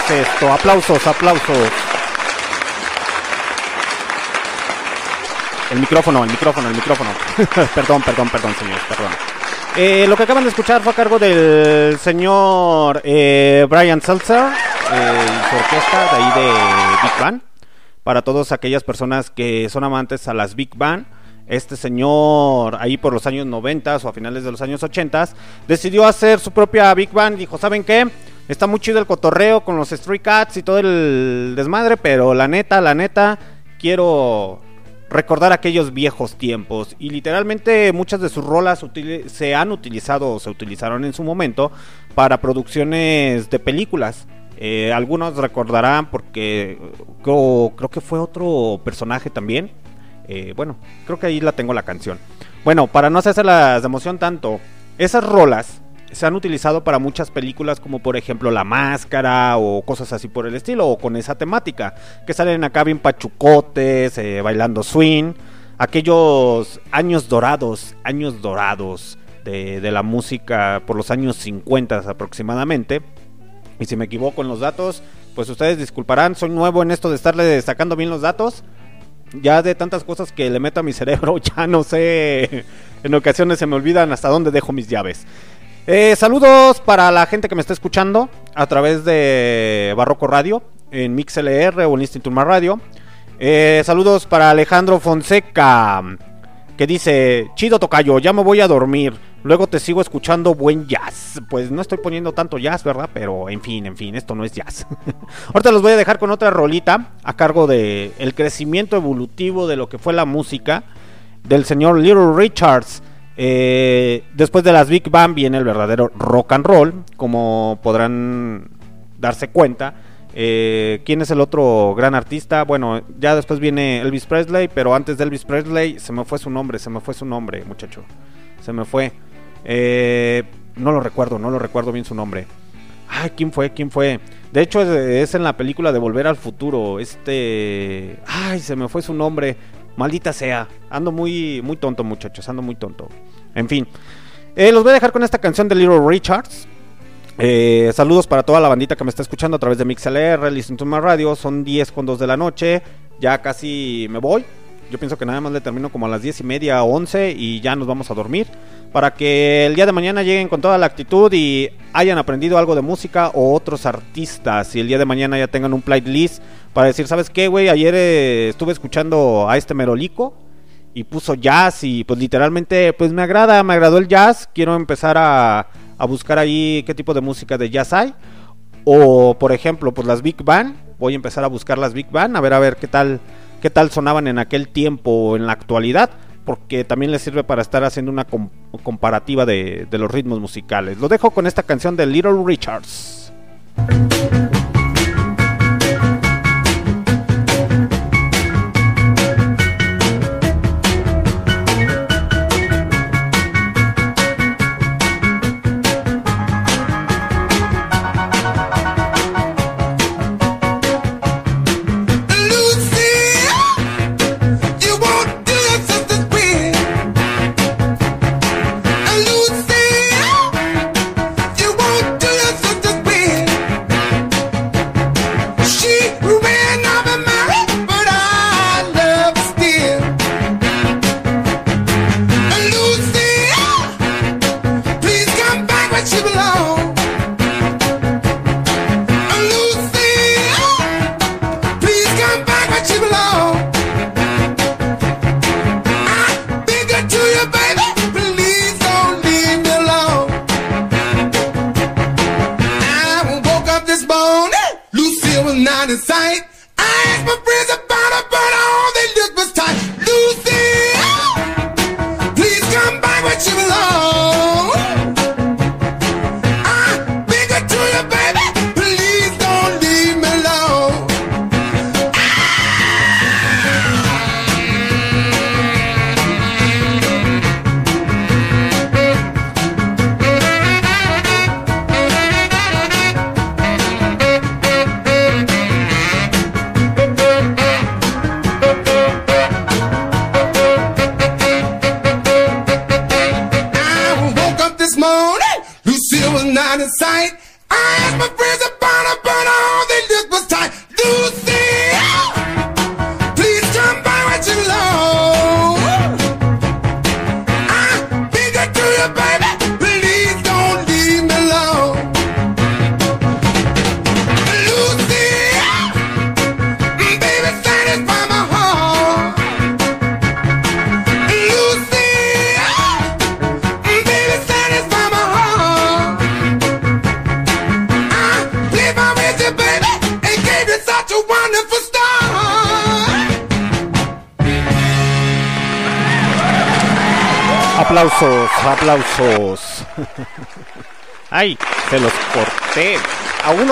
¿Qué es esto? Aplausos, aplausos. El micrófono, el micrófono, el micrófono. perdón, perdón, perdón, señores, perdón. Eh, lo que acaban de escuchar fue a cargo del señor eh, Brian Seltzer eh, y su orquesta de ahí de Big Band. Para todas aquellas personas que son amantes a las Big Band, este señor ahí por los años 90 o a finales de los años 80 decidió hacer su propia Big Band. Dijo, ¿saben qué? Está muy chido el cotorreo con los Stray Cats y todo el desmadre, pero la neta, la neta, quiero recordar aquellos viejos tiempos. Y literalmente muchas de sus rolas se han utilizado o se utilizaron en su momento para producciones de películas. Eh, algunos recordarán porque eh, creo, creo que fue otro personaje también. Eh, bueno, creo que ahí la tengo la canción. Bueno, para no hacerse las de emoción tanto, esas rolas se han utilizado para muchas películas como por ejemplo La Máscara o cosas así por el estilo o con esa temática que salen acá bien pachucotes, eh, bailando swing, aquellos años dorados, años dorados de, de la música por los años 50 aproximadamente. Y si me equivoco en los datos, pues ustedes disculparán, soy nuevo en esto de estarle sacando bien los datos. Ya de tantas cosas que le meto a mi cerebro, ya no sé. En ocasiones se me olvidan hasta dónde dejo mis llaves. Eh, saludos para la gente que me está escuchando a través de Barroco Radio, en MixLR o en Instinto Más Radio. Eh, saludos para Alejandro Fonseca, que dice, chido tocayo, ya me voy a dormir. Luego te sigo escuchando buen jazz. Pues no estoy poniendo tanto jazz, ¿verdad? Pero en fin, en fin, esto no es jazz. Ahorita los voy a dejar con otra rolita a cargo de el crecimiento evolutivo de lo que fue la música del señor Little Richards. Eh, después de las Big Bang viene el verdadero rock and roll, como podrán darse cuenta. Eh, ¿Quién es el otro gran artista? Bueno, ya después viene Elvis Presley, pero antes de Elvis Presley se me fue su nombre, se me fue su nombre, muchacho. Se me fue. Eh, no lo recuerdo, no lo recuerdo bien su nombre. Ay, ¿quién fue? ¿Quién fue? De hecho, es, es en la película de Volver al Futuro. Este. Ay, se me fue su nombre. Maldita sea. Ando muy, muy tonto, muchachos. Ando muy tonto. En fin. Eh, los voy a dejar con esta canción de Little Richards. Eh, saludos para toda la bandita que me está escuchando a través de MixLR, Listen to My Radio. Son 10 con 2 de la noche. Ya casi me voy. Yo pienso que nada más le termino como a las 10 y media o 11 y ya nos vamos a dormir. Para que el día de mañana lleguen con toda la actitud y hayan aprendido algo de música o otros artistas. Y el día de mañana ya tengan un playlist para decir, ¿sabes qué, güey? Ayer eh, estuve escuchando a este Merolico y puso jazz y pues literalmente pues me agrada, me agradó el jazz. Quiero empezar a, a buscar ahí qué tipo de música de jazz hay. O por ejemplo, pues las Big Band. Voy a empezar a buscar las Big Band, a ver a ver qué tal qué tal sonaban en aquel tiempo o en la actualidad, porque también les sirve para estar haciendo una com- comparativa de, de los ritmos musicales. Lo dejo con esta canción de Little Richards.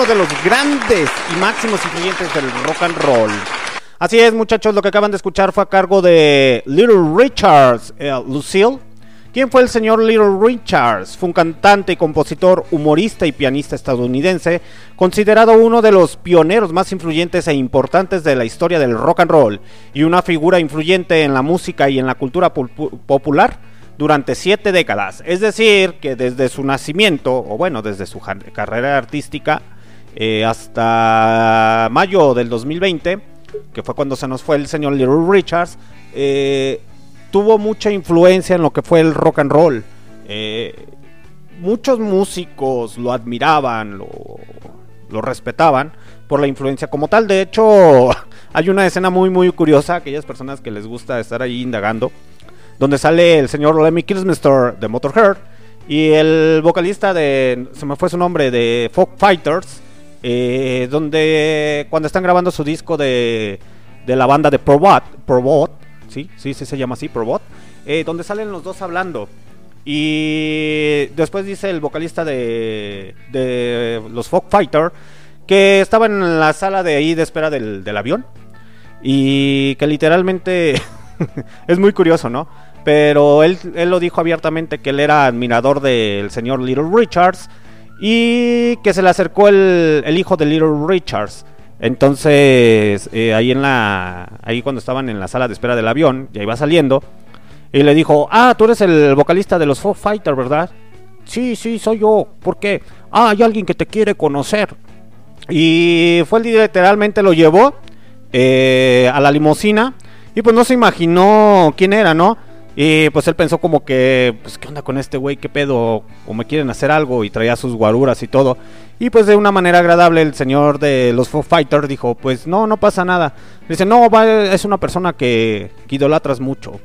De los grandes y máximos influyentes del rock and roll. Así es, muchachos, lo que acaban de escuchar fue a cargo de Little Richards, eh, Lucille. ¿Quién fue el señor Little Richards? Fue un cantante y compositor, humorista y pianista estadounidense, considerado uno de los pioneros más influyentes e importantes de la historia del rock and roll y una figura influyente en la música y en la cultura pul- popular durante siete décadas. Es decir, que desde su nacimiento, o bueno, desde su carrera artística, eh, hasta mayo del 2020, que fue cuando se nos fue el señor Little Richards, eh, tuvo mucha influencia en lo que fue el rock and roll. Eh, muchos músicos lo admiraban, lo, lo respetaban por la influencia como tal. De hecho, hay una escena muy muy curiosa, aquellas personas que les gusta estar ahí indagando, donde sale el señor Lemmy Kilmister de Motorhead y el vocalista de, se me fue su nombre, de Folk Fighters, eh, donde cuando están grabando su disco de, de la banda de Probot, Probot, sí, sí, sí se llama así, Probot, eh, donde salen los dos hablando. Y después dice el vocalista de, de los Folk Fighter que estaba en la sala de ahí de espera del, del avión y que literalmente es muy curioso, ¿no? Pero él, él lo dijo abiertamente que él era admirador del señor Little Richards y que se le acercó el, hijo de Little Richards. Entonces, eh, ahí en la ahí cuando estaban en la sala de espera del avión, ya iba saliendo, y le dijo, ah, tú eres el vocalista de los Foo Fighters, ¿verdad? Sí, sí, soy yo. ¿Por qué? Ah, hay alguien que te quiere conocer. Y fue literalmente lo llevó eh, a la limusina y pues no se imaginó quién era, ¿no? Y pues él pensó como que, pues qué onda con este güey, qué pedo, o me quieren hacer algo y traía sus guaruras y todo. Y pues de una manera agradable el señor de los Foo Fighters dijo, pues no, no pasa nada. Dice, no, va, es una persona que, que idolatras mucho.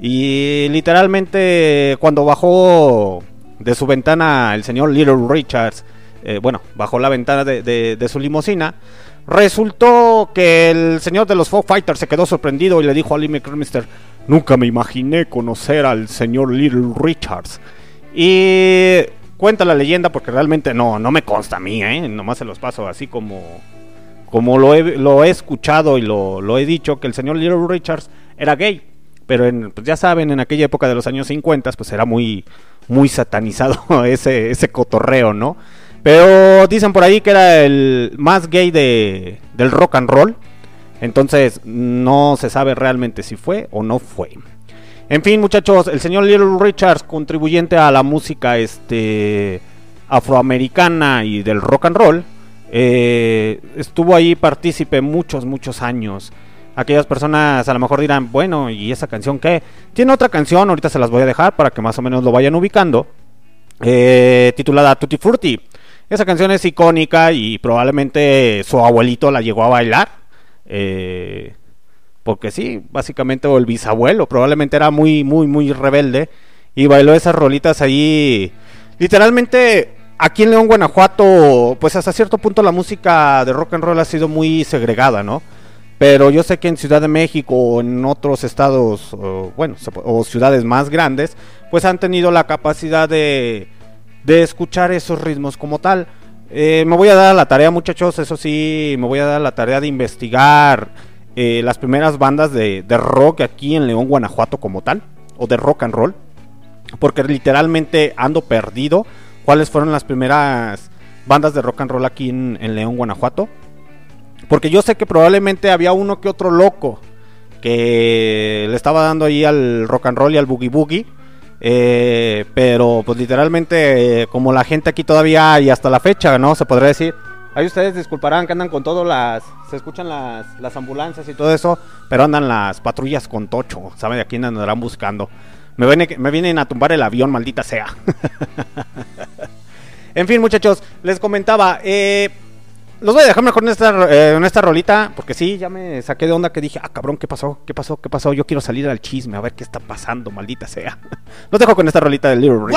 Y literalmente cuando bajó de su ventana el señor Little Richards, eh, bueno, bajó la ventana de, de- su limusina, resultó que el señor de los Foo Fighters se quedó sorprendido y le dijo a Lee nunca me imaginé conocer al señor Little Richards. Y cuenta la leyenda porque realmente no, no me consta a mí, ¿eh? nomás se los paso así como, como lo he, lo he escuchado y lo, lo he dicho, que el señor Little Richards era gay. Pero pues ya saben, en aquella época de los años 50, pues era muy, muy satanizado ese, ese cotorreo, ¿no? Pero dicen por ahí que era el más gay de, del rock and roll. Entonces no se sabe realmente si fue o no fue. En fin, muchachos, el señor Little Richards, contribuyente a la música este, afroamericana y del rock and roll, eh, estuvo ahí partícipe muchos, muchos años. Aquellas personas a lo mejor dirán, bueno, ¿y esa canción qué? Tiene otra canción, ahorita se las voy a dejar para que más o menos lo vayan ubicando, eh, titulada Tutti Frutti. Esa canción es icónica y probablemente su abuelito la llegó a bailar. Eh, porque sí, básicamente, o el bisabuelo, probablemente era muy, muy, muy rebelde. Y bailó esas rolitas ahí. Literalmente, aquí en León, Guanajuato, pues hasta cierto punto la música de rock and roll ha sido muy segregada, ¿no? Pero yo sé que en Ciudad de México o en otros estados, o, bueno, o ciudades más grandes, pues han tenido la capacidad de, de escuchar esos ritmos como tal. Eh, me voy a dar la tarea, muchachos, eso sí, me voy a dar la tarea de investigar eh, las primeras bandas de, rock aquí en León, Guanajuato como tal, o de rock and roll, porque literalmente ando perdido cuáles fueron las primeras bandas de rock and roll aquí en, en León, Guanajuato. Porque yo sé que probablemente había uno que otro loco que le estaba dando ahí al rock and roll y al boogie boogie. Eh, pero pues literalmente eh, como la gente aquí todavía y hasta la fecha, ¿no? Se podría decir. Ahí ustedes disculparán que andan con todo las... Se escuchan las, las ambulancias y todo eso, pero andan las patrullas con tocho. ¿Saben a quién andarán buscando? Me, viene, me vienen a tumbar el avión, maldita sea. en fin, muchachos, les comentaba... Eh, los voy a dejar mejor en esta, eh, en esta rolita, porque sí, ya me saqué de onda que dije, ah, cabrón, ¿qué pasó? ¿Qué pasó? ¿Qué pasó? Yo quiero salir al chisme, a ver qué está pasando, maldita sea. Los dejo con esta rolita de Little Rick.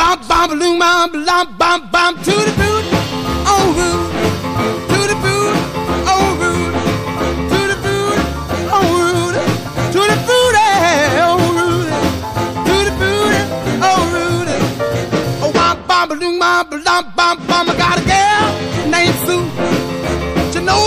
I got a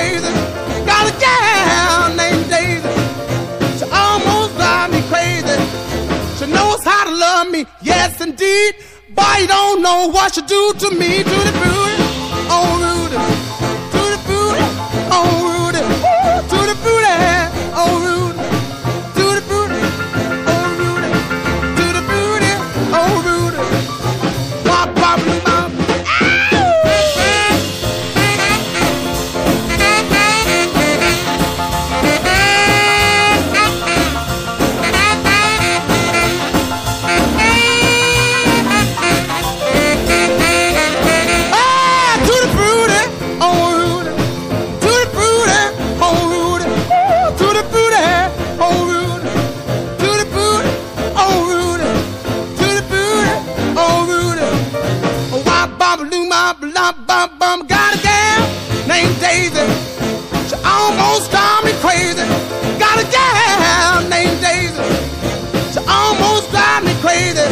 Crazy. Got a gal named Daisy. She almost drive me crazy. She knows how to love me, yes indeed. Boy, you don't know what she do to me. To the booty, oh ma, blah, bum, bum. Got a gal named Daisy. She almost drive me crazy. Got a gal named Daisy. She almost drive me crazy.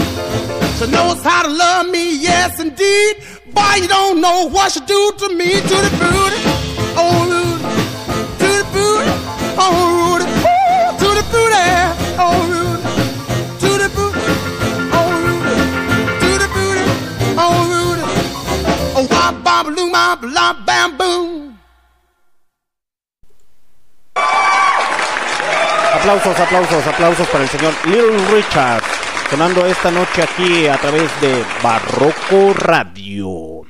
She knows how to love me, yes indeed. Boy, you don't know what she do to me. To the booty, oh Rudy. To the booty, oh Aplausos, aplausos, aplausos para el señor Little Richard. Sonando esta noche aquí a través de Barroco Radio.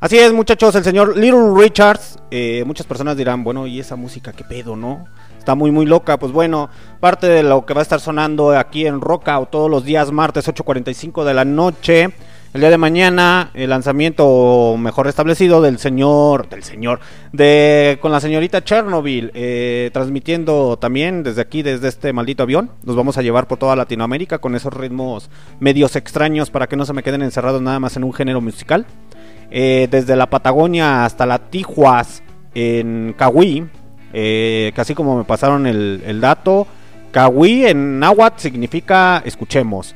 Así es, muchachos, el señor Little Richards. eh, muchas personas dirán, bueno, ¿y esa música qué pedo, no? Está muy, muy loca. Pues bueno, parte de lo que va a estar sonando aquí en Roca o todos los días martes 8.45 de la noche. El día de mañana, el lanzamiento mejor establecido del señor, del señor, de con la señorita Chernobyl, eh, transmitiendo también desde aquí, desde este maldito avión. Nos vamos a llevar por toda Latinoamérica con esos ritmos medios extraños para que no se me queden encerrados nada más en un género musical. Eh, desde la Patagonia hasta la Tijuas en Cahuí, eh, así como me pasaron el, dato, Cahuí en náhuatl significa escuchemos.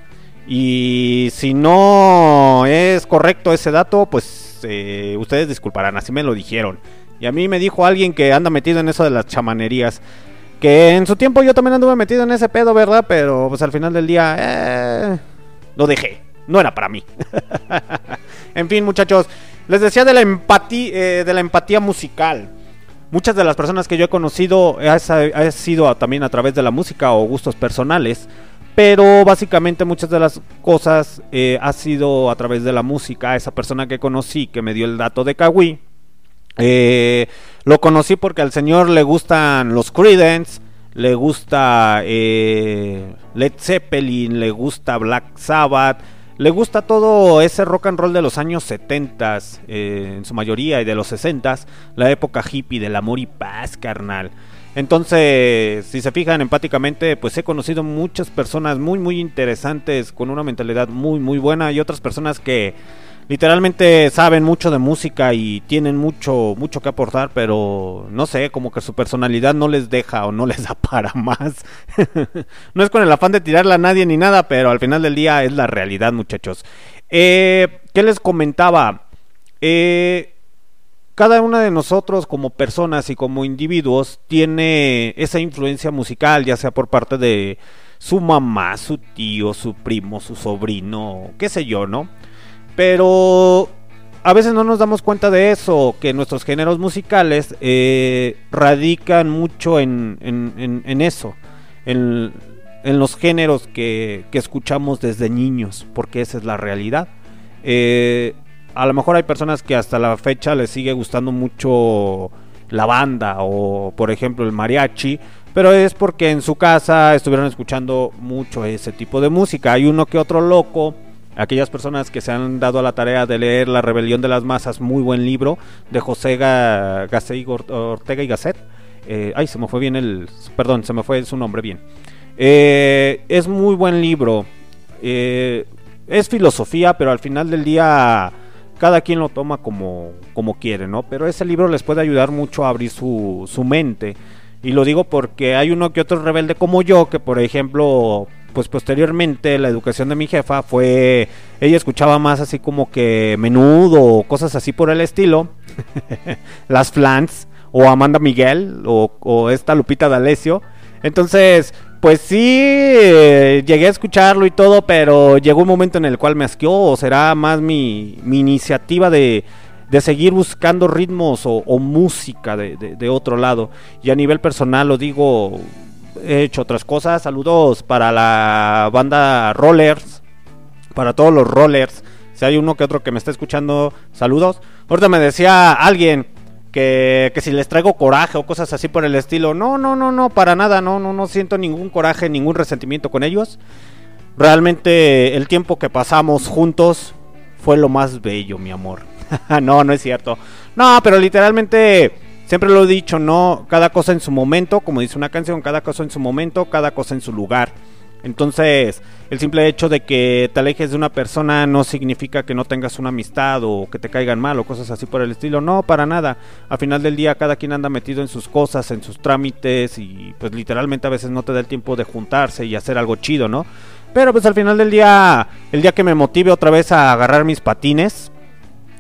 Y si no es correcto ese dato, pues eh, ustedes disculparán, así me lo dijeron. Y a mí me dijo alguien que anda metido en eso de las chamanerías. Que en su tiempo yo también anduve metido en ese pedo, ¿verdad? Pero pues al final del día, eh, lo dejé. No era para mí. en fin, muchachos, les decía de la empatía, de la empatía musical. Muchas de las personas que yo he conocido ha sido también a través de la música o gustos personales. Pero básicamente muchas de las cosas eh, ha sido a través de la música. Esa persona que conocí que me dio el dato de Kawi. Eh, lo conocí porque al señor le gustan los Creedence. Le gusta eh, Led Zeppelin. Le gusta Black Sabbath. Le gusta todo ese rock and roll de los años 70 eh, en su mayoría y de los 60 La época hippie del amor y paz, carnal. Entonces, si se fijan empáticamente, pues he conocido muchas personas muy, muy interesantes, con una mentalidad muy, muy buena y otras personas que literalmente saben mucho de música y tienen mucho, mucho que aportar, pero no sé, como que su personalidad no les deja o no les da para más. no es con el afán de tirarla a nadie ni nada, pero al final del día es la realidad, muchachos. Eh, ¿Qué les comentaba? Eh cada una de nosotros como personas y como individuos tiene esa influencia musical, ya sea por parte de su mamá, su tío, su primo, su sobrino, qué sé yo, ¿no? Pero a veces no nos damos cuenta de eso, que nuestros géneros musicales eh, radican mucho en, en, en, eso, en, en, los géneros que, que, escuchamos desde niños, porque esa es la realidad. Eh, a lo mejor hay personas que hasta la fecha les sigue gustando mucho la banda o por ejemplo el mariachi, pero es porque en su casa estuvieron escuchando mucho ese tipo de música. Hay uno que otro loco Aquellas personas que se han dado a la tarea de leer La rebelión de las masas, muy buen libro, de José Ga- Ortega y Gasset. Eh, ay, se me fue bien el... Perdón, se me fue su nombre bien. Eh, es muy buen libro. Eh, es filosofía, pero al final del día cada quien lo toma como, como quiere, ¿no? Pero ese libro les puede ayudar mucho a abrir su, su mente. Y lo digo porque hay uno que otro rebelde como yo, que por ejemplo, pues posteriormente la educación de mi jefa fue, ella escuchaba más así como que menudo o cosas así por el estilo, las flans, o Amanda Miguel, o, o esta Lupita D'Alessio. Entonces, pues sí, eh, llegué a escucharlo y todo, pero llegó un momento en el cual me asqueó, o será más mi, mi iniciativa de, seguir buscando ritmos o, música de, de- de otro lado. Y a nivel personal lo digo, he hecho otras cosas. Saludos para la banda Rollers, para todos los Rollers. Si hay uno que otro que me está escuchando, saludos. Ahorita me decía alguien que, que si les traigo coraje o cosas así por el estilo. No, no, no, no, para nada, no, no, no siento ningún coraje, ningún resentimiento con ellos. Realmente el tiempo que pasamos juntos fue lo más bello, mi amor. no, no es cierto. No, pero literalmente siempre lo he dicho, no, cada cosa en su momento, como dice una canción, cada cosa en su momento, cada cosa en su lugar. Entonces, el simple hecho de que te alejes de una persona no significa que no tengas una amistad o que te caigan mal o cosas así por el estilo. No, para nada. Al final del día cada quien anda metido en sus cosas, en sus trámites y pues literalmente a veces no te da el tiempo de juntarse y hacer algo chido, ¿no? Pero pues al final del día, el día que me motive otra vez a agarrar mis patines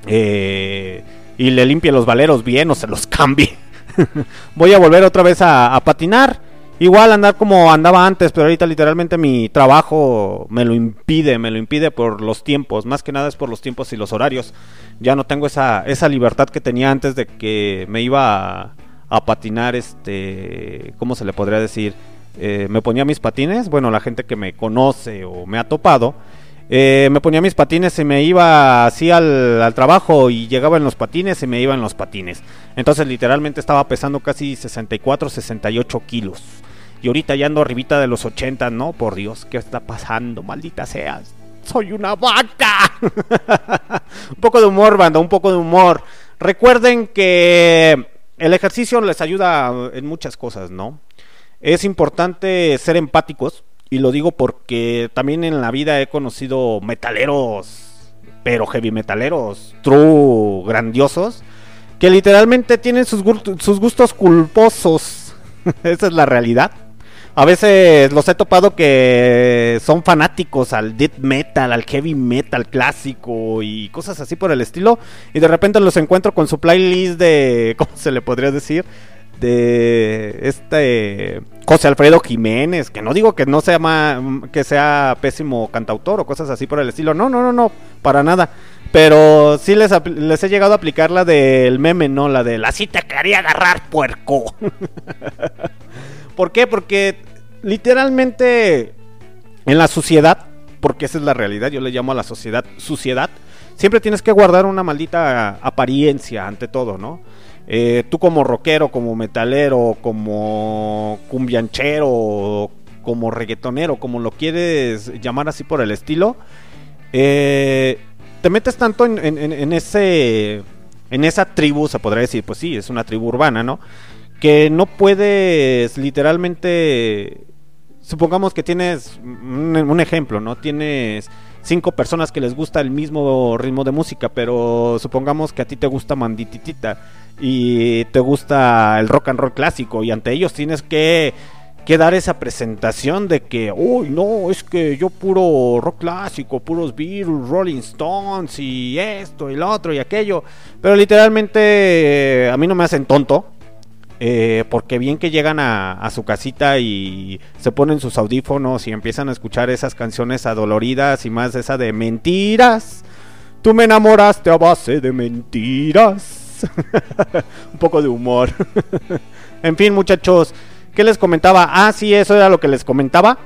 eh, y le limpie los valeros bien o se los cambie, voy a volver otra vez a, a patinar. Igual andar como andaba antes, pero ahorita literalmente mi trabajo me lo impide, me lo impide por los tiempos, más que nada es por los tiempos y los horarios. Ya no tengo esa, esa libertad que tenía antes de que me iba a, patinar, este, ¿cómo se le podría decir? Eh, me ponía mis patines, bueno, la gente que me conoce o me ha topado, eh, me ponía mis patines y me iba así al, al trabajo y llegaba en los patines y me iba en los patines. Entonces literalmente estaba pesando casi 64, 68 kilos. Y ahorita ya ando arribita de los 80, ¿no? Por Dios, ¿qué está pasando? Maldita sea. Soy una vaca. un poco de humor, banda, un poco de humor. Recuerden que el ejercicio les ayuda en muchas cosas, ¿no? Es importante ser empáticos. Y lo digo porque también en la vida he conocido metaleros, pero heavy metaleros, true, grandiosos, que literalmente tienen sus gustos culposos. Esa es la realidad. A veces los he topado que son fanáticos al death metal, al heavy metal clásico y cosas así por el estilo. Y de repente los encuentro con su playlist de. ¿Cómo se le podría decir? De este José Alfredo Jiménez, que no digo que no sea ma- que sea pésimo cantautor o cosas así por el estilo. No, no, no, no, para nada. Pero sí les, les he llegado a aplicar la del meme, ¿no? La de la Así te quería agarrar, puerco. ¿Por qué? Porque literalmente en la sociedad, porque esa es la realidad, yo le llamo a la sociedad suciedad, siempre tienes que guardar una maldita apariencia ante todo, ¿no? Eh, tú como rockero, como metalero, como cumbianchero, como reggaetonero, como lo quieres llamar así por el estilo, eh, te metes tanto en, en- ese en esa tribu, se podría decir, pues sí, es una tribu urbana, ¿no? Que no puedes literalmente, supongamos que tienes un, ejemplo, ¿no? Tienes cinco personas que les gusta el mismo ritmo de música, pero supongamos que a ti te gusta Mandititita y te gusta el rock and roll clásico y ante ellos tienes que que dar esa presentación de que, uy, no, es que yo puro rock clásico, puros Beatles, Rolling Stones y esto y lo otro y aquello. Pero literalmente eh, a mí no me hacen tonto. Eh, porque bien que llegan a, a su casita y se ponen sus audífonos y empiezan a escuchar esas canciones adoloridas y más esa de mentiras. Tú me enamoraste a base de mentiras. Un poco de humor. en fin, muchachos, ¿qué les comentaba? Ah, sí, eso era lo que les comentaba.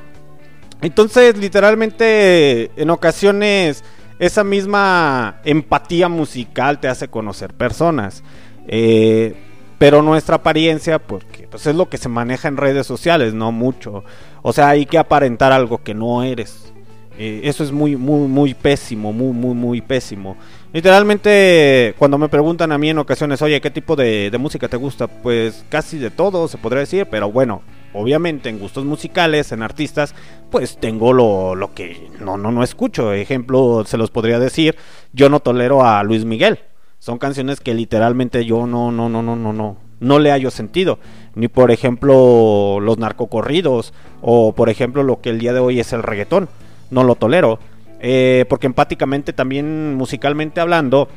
Entonces, literalmente, en ocasiones, esa misma empatía musical te hace conocer personas. Eh, pero nuestra apariencia, porque pues es lo que se maneja en redes sociales, no mucho. O sea, hay que aparentar algo que no eres. Eh, eso es muy, muy, muy pésimo, muy, muy, muy pésimo. Literalmente, cuando me preguntan a mí en ocasiones, oye, ¿qué tipo de, de música te gusta? Pues casi de todo, se podría decir, pero bueno, obviamente en gustos musicales, en artistas, pues tengo lo, lo que no, no, no escucho. Ejemplo, se los podría decir, yo no tolero a Luis Miguel. Son canciones que literalmente yo no, no, no, no, no, no, no le hallo sentido. Ni por ejemplo los narcocorridos o por ejemplo lo que el día de hoy es el reggaetón. No lo tolero. Eh, porque empáticamente también musicalmente hablando,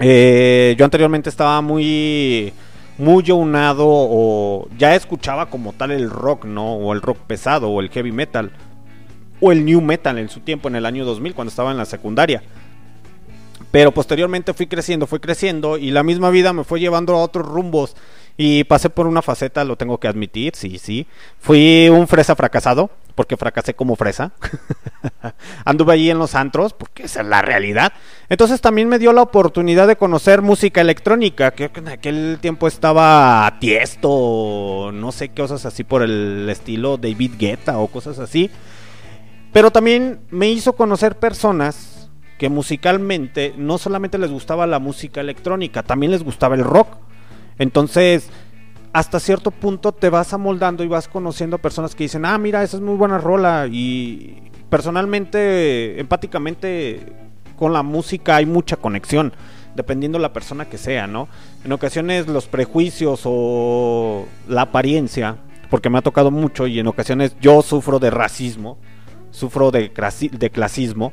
eh, yo anteriormente estaba muy muy unado o ya escuchaba como tal el rock, ¿no? O el rock pesado o el heavy metal o el new metal en su tiempo en el año 2000 cuando estaba en la secundaria. Pero posteriormente fui creciendo, fui creciendo y la misma vida me fue llevando a otros rumbos y pasé por una faceta, lo tengo que admitir, sí, sí. Fui un fresa fracasado porque fracasé como fresa. Anduve allí en los antros, porque esa es la realidad. Entonces también me dio la oportunidad de conocer música electrónica, que en aquel tiempo estaba tiesto, no sé qué cosas así por el estilo David Guetta o cosas así. Pero también me hizo conocer personas que musicalmente no solamente les gustaba la música electrónica, también les gustaba el rock. Entonces, hasta cierto punto te vas amoldando y vas conociendo a personas que dicen, ah, mira, esa es muy buena rola. Y personalmente, empáticamente, con la música hay mucha conexión, dependiendo la persona que sea, ¿no? En ocasiones los prejuicios o la apariencia, porque me ha tocado mucho y en ocasiones yo sufro de racismo, sufro de, de clasismo,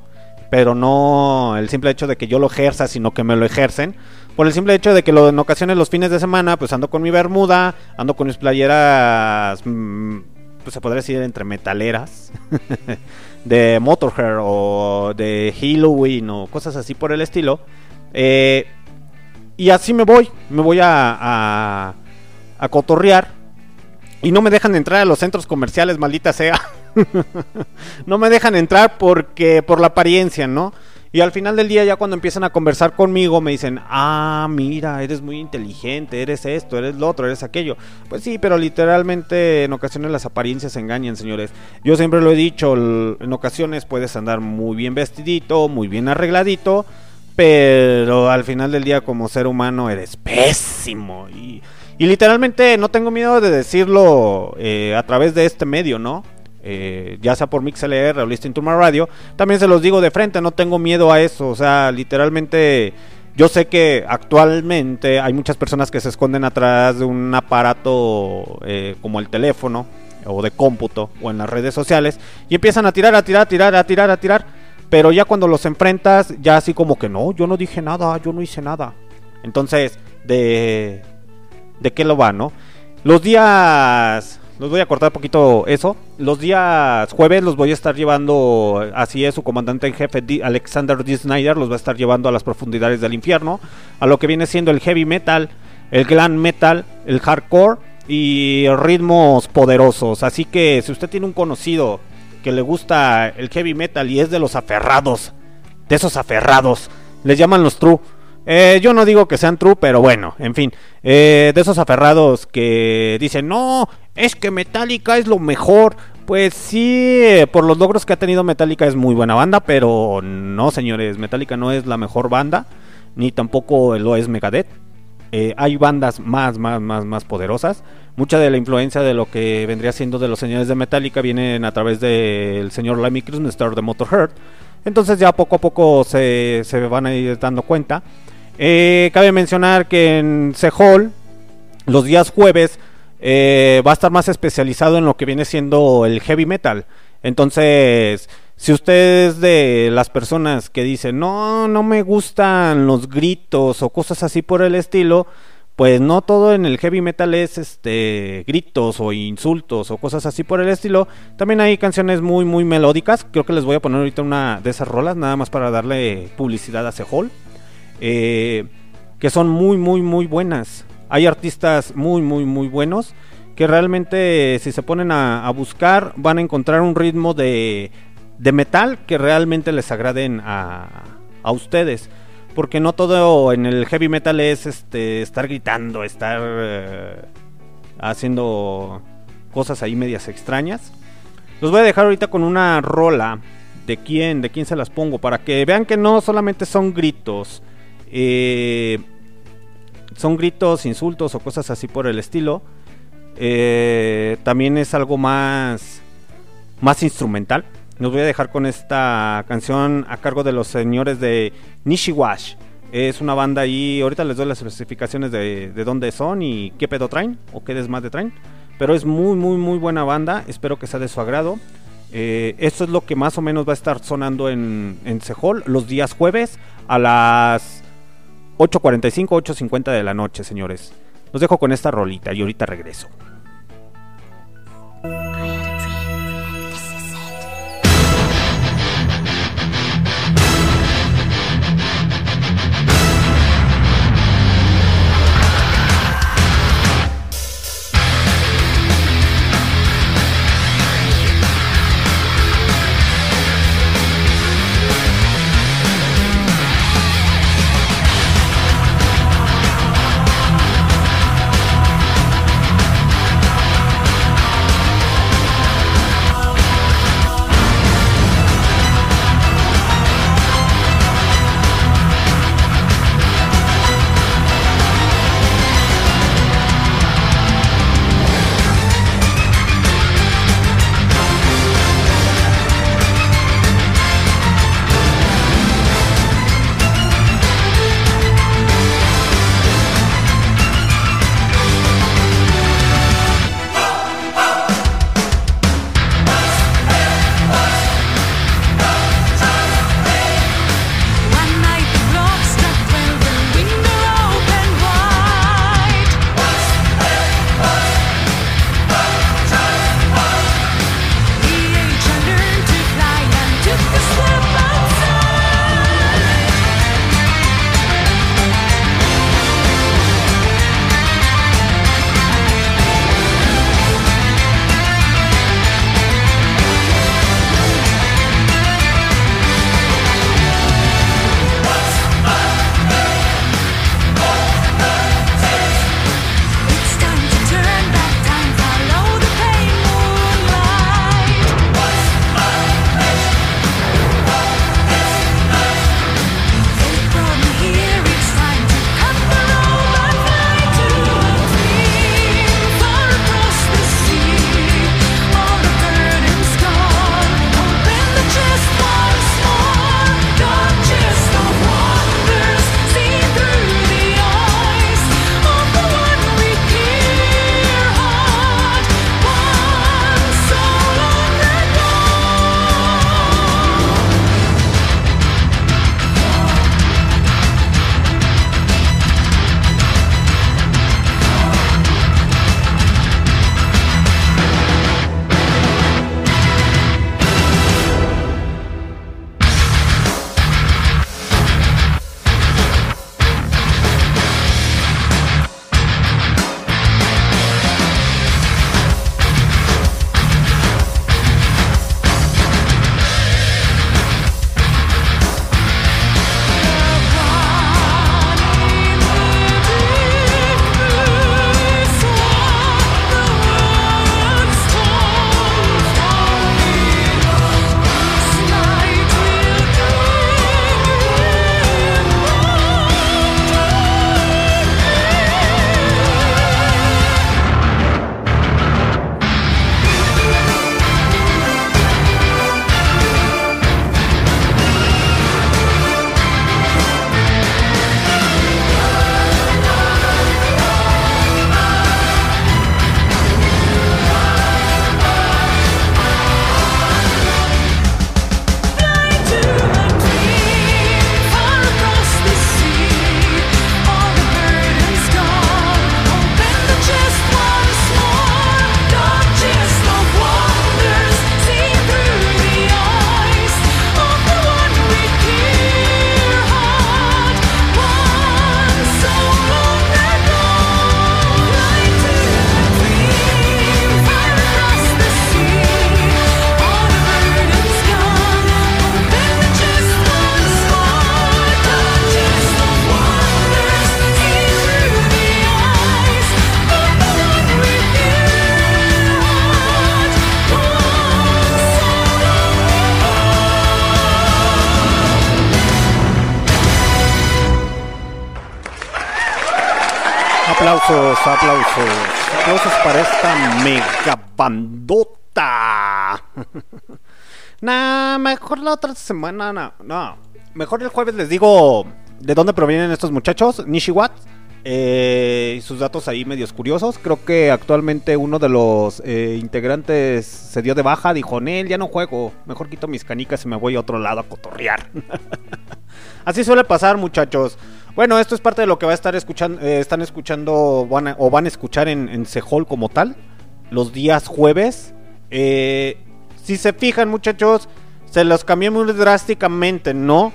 pero no el simple hecho de que yo lo ejerza, sino que me lo ejercen. Por el simple hecho de que en ocasiones los fines de semana, pues ando con mi bermuda, ando con mis playeras, mm, pues se podría decir entre metaleras, de Motorhead o de Halloween o cosas así por el estilo. Eh, y así me voy, me voy a, a, a cotorrear. Y no me dejan entrar a los centros comerciales, maldita sea. no me dejan entrar porque por la apariencia, ¿no? Y al final del día ya cuando empiezan a conversar conmigo me dicen, ah, mira, eres muy inteligente, eres esto, eres lo otro, eres aquello. Pues sí, pero literalmente en ocasiones las apariencias engañan, señores. Yo siempre lo he dicho, en ocasiones puedes andar muy bien vestidito, muy bien arregladito, pero al final del día como ser humano eres pésimo. Y, y literalmente no tengo miedo de decirlo eh, a través de este medio, ¿no? Eh, ya sea por MixLR o Listing to My Radio, también se los digo de frente, no tengo miedo a eso, o sea, literalmente yo sé que actualmente hay muchas personas que se esconden atrás de un aparato eh, como el teléfono o de cómputo o en las redes sociales y empiezan a tirar, a tirar, a tirar, a tirar, a tirar, pero ya cuando los enfrentas, ya así como que no, yo no dije nada, yo no hice nada. Entonces, de, de qué lo va, ¿no? Los días los voy a cortar poquito eso. Los días jueves los voy a estar llevando, así es, su comandante en jefe Alexander D. Snyder los va a estar llevando a las profundidades del infierno, a lo que viene siendo el heavy metal, el glam metal, el hardcore y ritmos poderosos. Así que si usted tiene un conocido que le gusta el heavy metal y es de los aferrados, de esos aferrados, les llaman los true. Eh, yo no digo que sean true, pero bueno, en fin, eh, de esos aferrados que dicen, no, es que Metallica es lo mejor. Pues sí, eh, por los logros que ha tenido Metallica es muy buena banda, pero no, señores, Metallica no es la mejor banda, ni tampoco lo es Megadeth. Eh, hay bandas más, más, más, más poderosas. Mucha de la influencia de lo que vendría siendo de los señores de Metallica vienen a través del señor Lemmy Kilmister de Motorhead. Entonces ya poco a poco se, se van a ir dando cuenta. Eh, cabe mencionar que en Sehol, los días jueves, eh, va a estar más especializado en lo que viene siendo el heavy metal. Entonces, si usted es de las personas que dicen, no, no me gustan los gritos o cosas así por el estilo, pues no todo en el heavy metal es este gritos o insultos o cosas así por el estilo. También hay canciones muy muy melódicas. Creo que les voy a poner ahorita una de esas rolas nada más para darle publicidad a Sehol. Eh, que son muy muy muy buenas. Hay artistas muy muy muy buenos que realmente si se ponen a, buscar van a encontrar un ritmo de, de metal que realmente les agraden a, a ustedes porque no todo en el heavy metal es este estar gritando, estar eh, haciendo cosas ahí medias extrañas. Los voy a dejar ahorita con una rola ¿De quién? ¿De quién se las pongo? Para que vean que no solamente son gritos. Eh, son gritos, insultos o cosas así por el estilo. Eh, también es algo más, más instrumental. Nos voy a dejar con esta canción a cargo de los señores de Nishiwash. Es una banda ahí, ahorita les doy las especificaciones de, de dónde son y qué pedo traen o qué desmadre traen. Pero es muy, muy, muy buena banda. Espero que sea de su agrado. Eh, esto es lo que más o menos va a estar sonando en, en Sehol los días jueves a las 8.45, 8.50 de la noche, señores. Los dejo con esta rolita y ahorita regreso. Semana, no, no. Mejor el jueves les digo de dónde provienen estos muchachos, Nishiwat. Eh, sus datos ahí medios curiosos. Creo que actualmente uno de los eh, integrantes se dio de baja, dijo, Nel, ya no juego, mejor quito mis canicas y me voy a otro lado a cotorrear. Así suele pasar, muchachos. Bueno, esto es parte de lo que va a estar escuchando, eh, están escuchando van o van a escuchar en, en Sehol como tal, los días jueves. Eh, si se fijan, muchachos, se los cambié muy drásticamente, ¿no?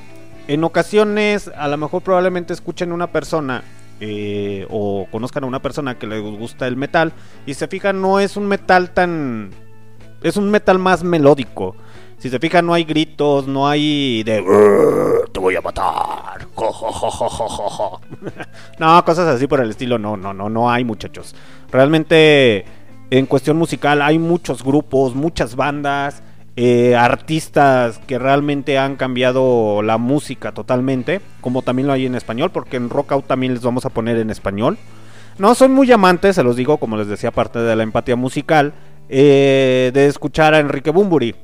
En ocasiones, a lo mejor probablemente escuchen una persona eh, o conozcan a una persona que les gusta el metal y se fijan, no es un metal tan... Es un metal más melódico. Si se fijan, no hay gritos, no hay de... "Urgh, Te voy a matar. Jo, jo, jo, jo, jo, jo, jo". no, cosas así por el estilo, no, no, no, no hay muchachos. Realmente, en cuestión musical, hay muchos grupos, muchas bandas, eh, artistas que realmente han cambiado la música totalmente, como también lo hay en español, porque en Rock Out también les vamos a poner en español. No son muy amantes, se los digo, como les decía, parte de la empatía musical, eh, de escuchar a Enrique Bumburi.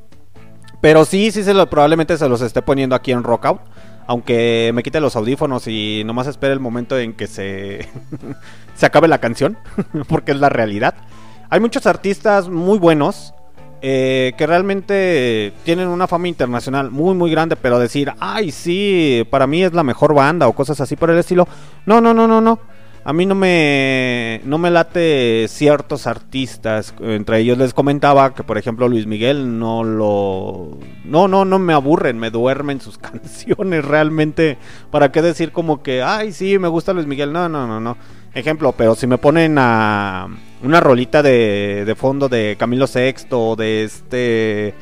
Pero sí, sí, se lo, probablemente se los esté poniendo aquí en Rockout. Aunque me quite los audífonos y nomás espere el momento en que se, se acabe la canción. porque es la realidad. Hay muchos artistas muy buenos. Eh, que realmente tienen una fama internacional muy muy grande. Pero decir, ay sí, para mí es la mejor banda o cosas así por el estilo. No, no, no, no, no. A mí no me, no me late ciertos artistas. Entre ellos les comentaba que, por ejemplo, Luis Miguel no lo. No, no, no me aburren, me duermen sus canciones. Realmente, ¿para qué decir como que, ay, sí, me gusta Luis Miguel? No, no, no, no. Ejemplo, pero si me ponen a una rolita de, de fondo de Camilo Sexto, de este.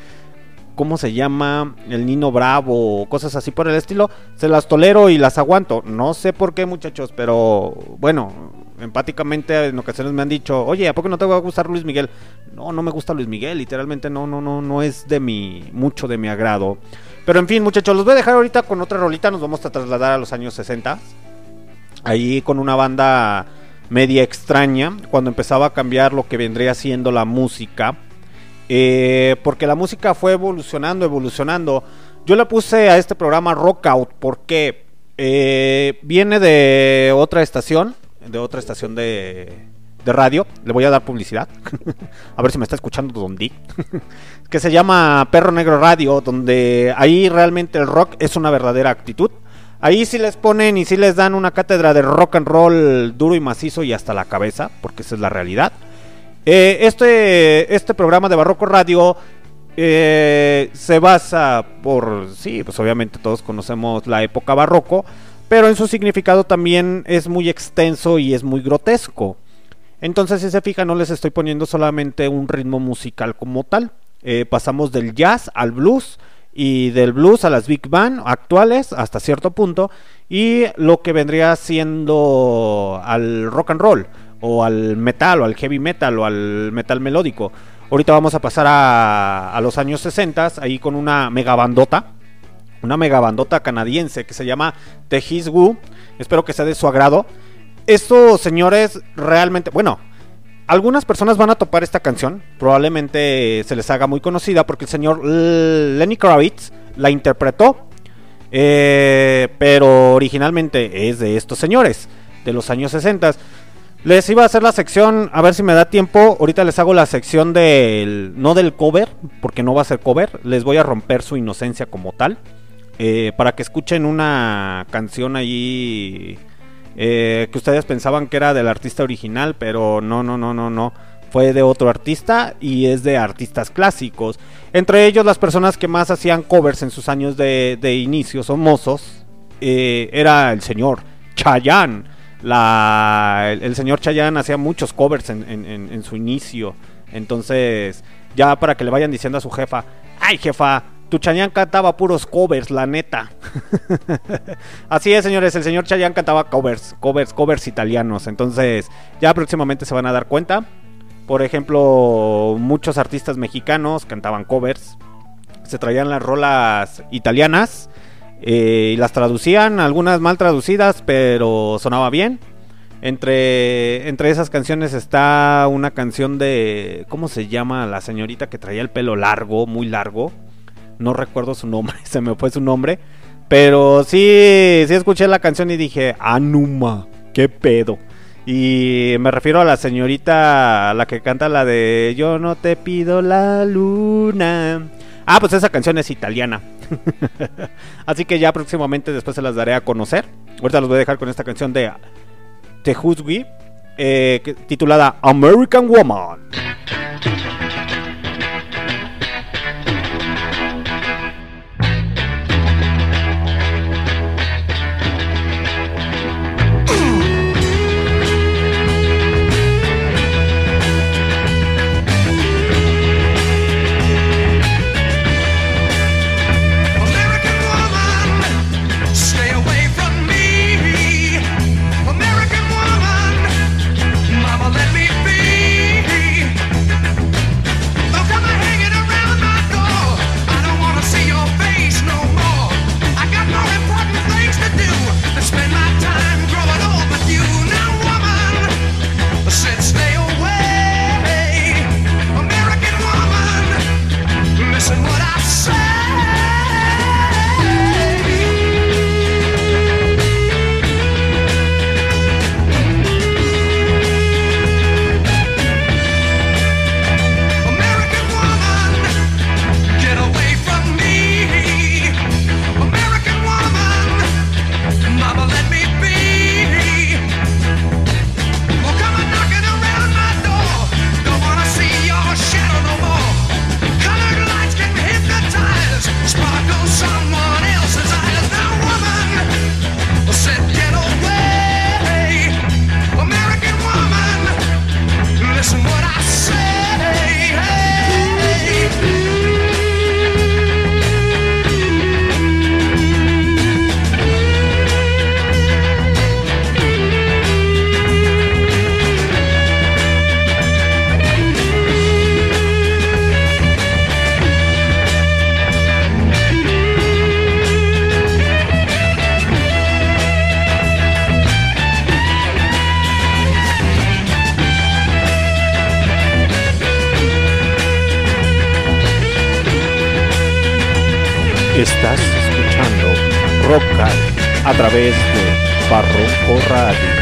¿Cómo se llama? El Nino Bravo, cosas así por el estilo, se las tolero y las aguanto. No sé por qué, muchachos, pero bueno, empáticamente en ocasiones me han dicho, oye, ¿a poco no te va a gustar Luis Miguel? No, no me gusta Luis Miguel, literalmente no, no, no, no es de mi, mucho de mi agrado. Pero en fin, muchachos, los voy a dejar ahorita con otra rolita, nos vamos a trasladar a los años 60. Ahí con una banda media extraña, cuando empezaba a cambiar lo que vendría siendo la música. Eh, porque la música fue evolucionando, evolucionando. Yo le puse a este programa Rock Out porque eh, viene de otra estación, de otra estación de, de radio. Le voy a dar publicidad. a ver si me está escuchando Don que se llama Perro Negro Radio, donde ahí realmente el rock es una verdadera actitud. Ahí sí les ponen y sí les dan una cátedra de rock and roll duro y macizo y hasta la cabeza, porque esa es la realidad. Eh, este, este programa de Barroco Radio eh, se basa por, sí, pues obviamente todos conocemos la época barroco, pero en su significado también es muy extenso y es muy grotesco. Entonces, si se fijan, no les estoy poniendo solamente un ritmo musical como tal. Eh, pasamos del jazz al blues y del blues a las big band actuales hasta cierto punto y lo que vendría siendo al rock and roll o al metal o al heavy metal o al metal melódico. Ahorita vamos a pasar a, a los años 60 ahí con una mega bandota, una mega bandota canadiense que se llama The His Woo. Espero que sea de su agrado. Estos señores realmente, bueno, algunas personas van a topar esta canción, probablemente se les haga muy conocida porque el señor Lenny Kravitz la interpretó, eh, pero originalmente es de estos señores, de los años 60. Les iba a hacer la sección, a ver si me da tiempo, ahorita les hago la sección del, no del cover, porque no va a ser cover, les voy a romper su inocencia como tal, eh, para que escuchen una canción allí eh, que ustedes pensaban que era del artista original, pero no, no, no, no, no. Fue de otro artista y es de artistas clásicos. Entre ellos las personas que más hacían covers en sus años de, de inicios o mozos eh, era el señor Chayanne. La, el, señor Chayanne hacía muchos covers en- en su inicio. Entonces, ya para que le vayan diciendo a su jefa, ay jefa, tu Chayanne cantaba puros covers, la neta. Así es, señores, el señor Chayanne cantaba covers, covers, covers italianos. Entonces, ya próximamente se van a dar cuenta. Por ejemplo, muchos artistas mexicanos cantaban covers. Se traían las rolas italianas eh, y las traducían, algunas mal traducidas, pero sonaba bien. Entre, entre esas canciones está una canción de. ¿Cómo se llama? La señorita que traía el pelo largo, muy largo. No recuerdo su nombre, se me fue su nombre. Pero sí, sí escuché la canción y dije, Anuma, qué pedo. Y me refiero a la señorita, la que canta la de Yo no te pido la luna. Ah, pues esa canción es italiana. Así que ya próximamente después se las daré a conocer. Ahorita los voy a dejar con esta canción de Tejuzgi, eh, titulada American Woman. Través de Barroco Radio.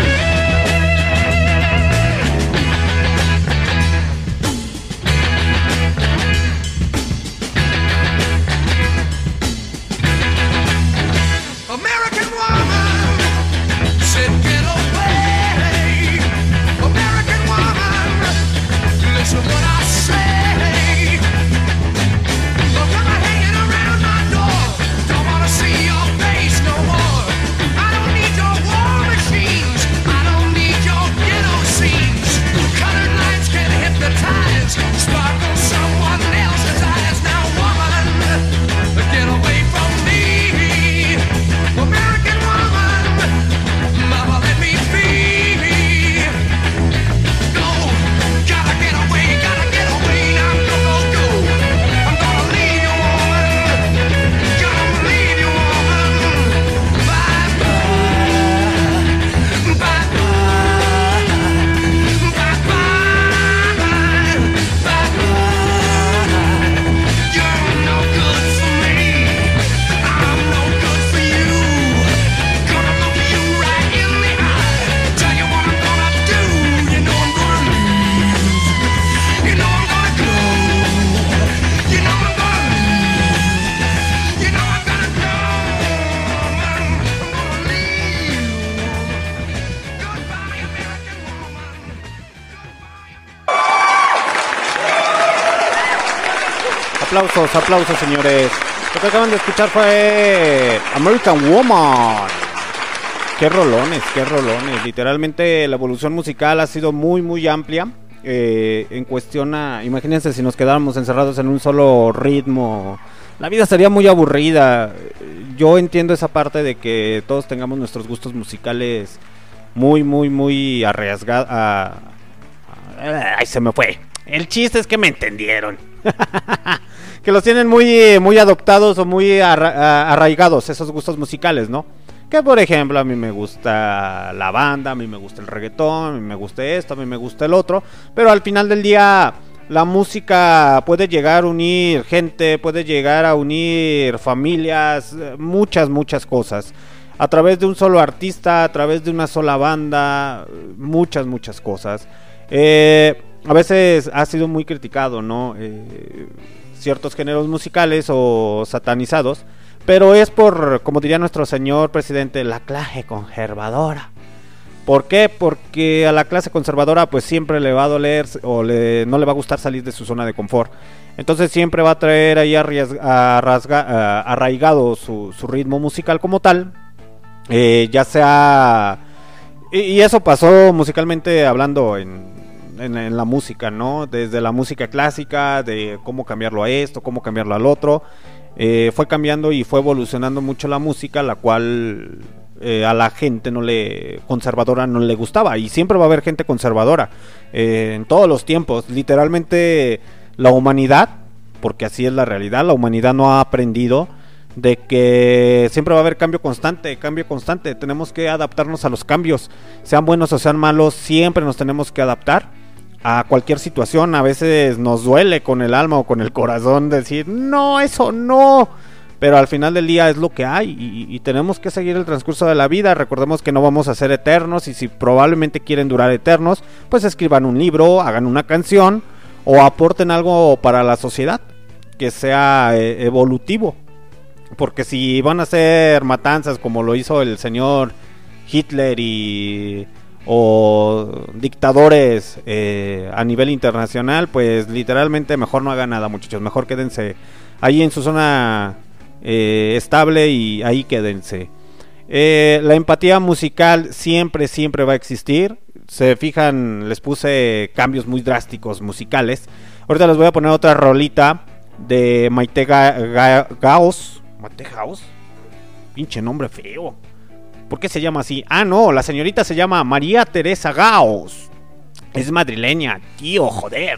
Aplausos, señores. Lo que acaban de escuchar fue American Woman. Qué rolones, qué rolones. Literalmente la evolución musical ha sido muy, muy amplia. Eh, en cuestión a, imagínense si nos quedáramos encerrados en un solo ritmo. La vida sería muy aburrida. Yo entiendo esa parte de que todos tengamos nuestros gustos musicales muy, muy, muy arriesgados. Ay, se me fue. El chiste es que me entendieron. que los tienen muy, muy adoptados o muy arraigados esos gustos musicales, ¿no? Que por ejemplo, a mí me gusta la banda, a mí me gusta el reggaetón, a mí me gusta esto, a mí me gusta el otro. Pero al final del día, la música puede llegar a unir gente, puede llegar a unir familias, eh, muchas, muchas cosas. A través de un solo artista, a través de una sola banda, muchas, muchas cosas. Eh, a veces ha sido muy criticado, ¿no? Eh, ciertos géneros musicales o satanizados, pero es por, como diría nuestro señor presidente, la clase conservadora. ¿Por qué? Porque a la clase conservadora pues siempre le va a doler o le, no le va a gustar salir de su zona de confort. Entonces siempre va a traer ahí arriesga- a- arraigado su, ritmo musical como tal. Eh, ya sea... Y eso pasó musicalmente hablando en, en- la música, ¿no? Desde la música clásica, de cómo cambiarlo a esto, cómo cambiarlo al otro. Eh, fue cambiando y fue evolucionando mucho la música, la cual eh, a la gente no le conservadora no le gustaba y siempre va a haber gente conservadora eh, en todos los tiempos. Literalmente la humanidad, porque así es la realidad, la humanidad no ha aprendido de que siempre va a haber cambio constante, cambio constante. Tenemos que adaptarnos a los cambios, sean buenos o sean malos, siempre nos tenemos que adaptar a cualquier situación. A veces nos duele con el alma o con el corazón decir, no, eso no. Pero al final del día es lo que hay y, tenemos que seguir el transcurso de la vida. Recordemos que no vamos a ser eternos y si probablemente quieren durar eternos, pues escriban un libro, hagan una canción o aporten algo para la sociedad que sea eh, evolutivo. Porque si van a hacer matanzas como lo hizo el señor Hitler y o dictadores eh, a nivel internacional, pues literalmente mejor no hagan nada, muchachos. Mejor quédense ahí en su zona eh, estable y ahí quédense. Eh, la empatía musical siempre, siempre va a existir. Se fijan, les puse cambios muy drásticos musicales. Ahorita les voy a poner otra rolita de Maite Ga- Ga- Gaos. ¿Maite Gaos? Pinche nombre feo. ¿Por qué se llama así? Ah, no, la señorita se llama María Teresa Gaos. Es madrileña, tío, joder.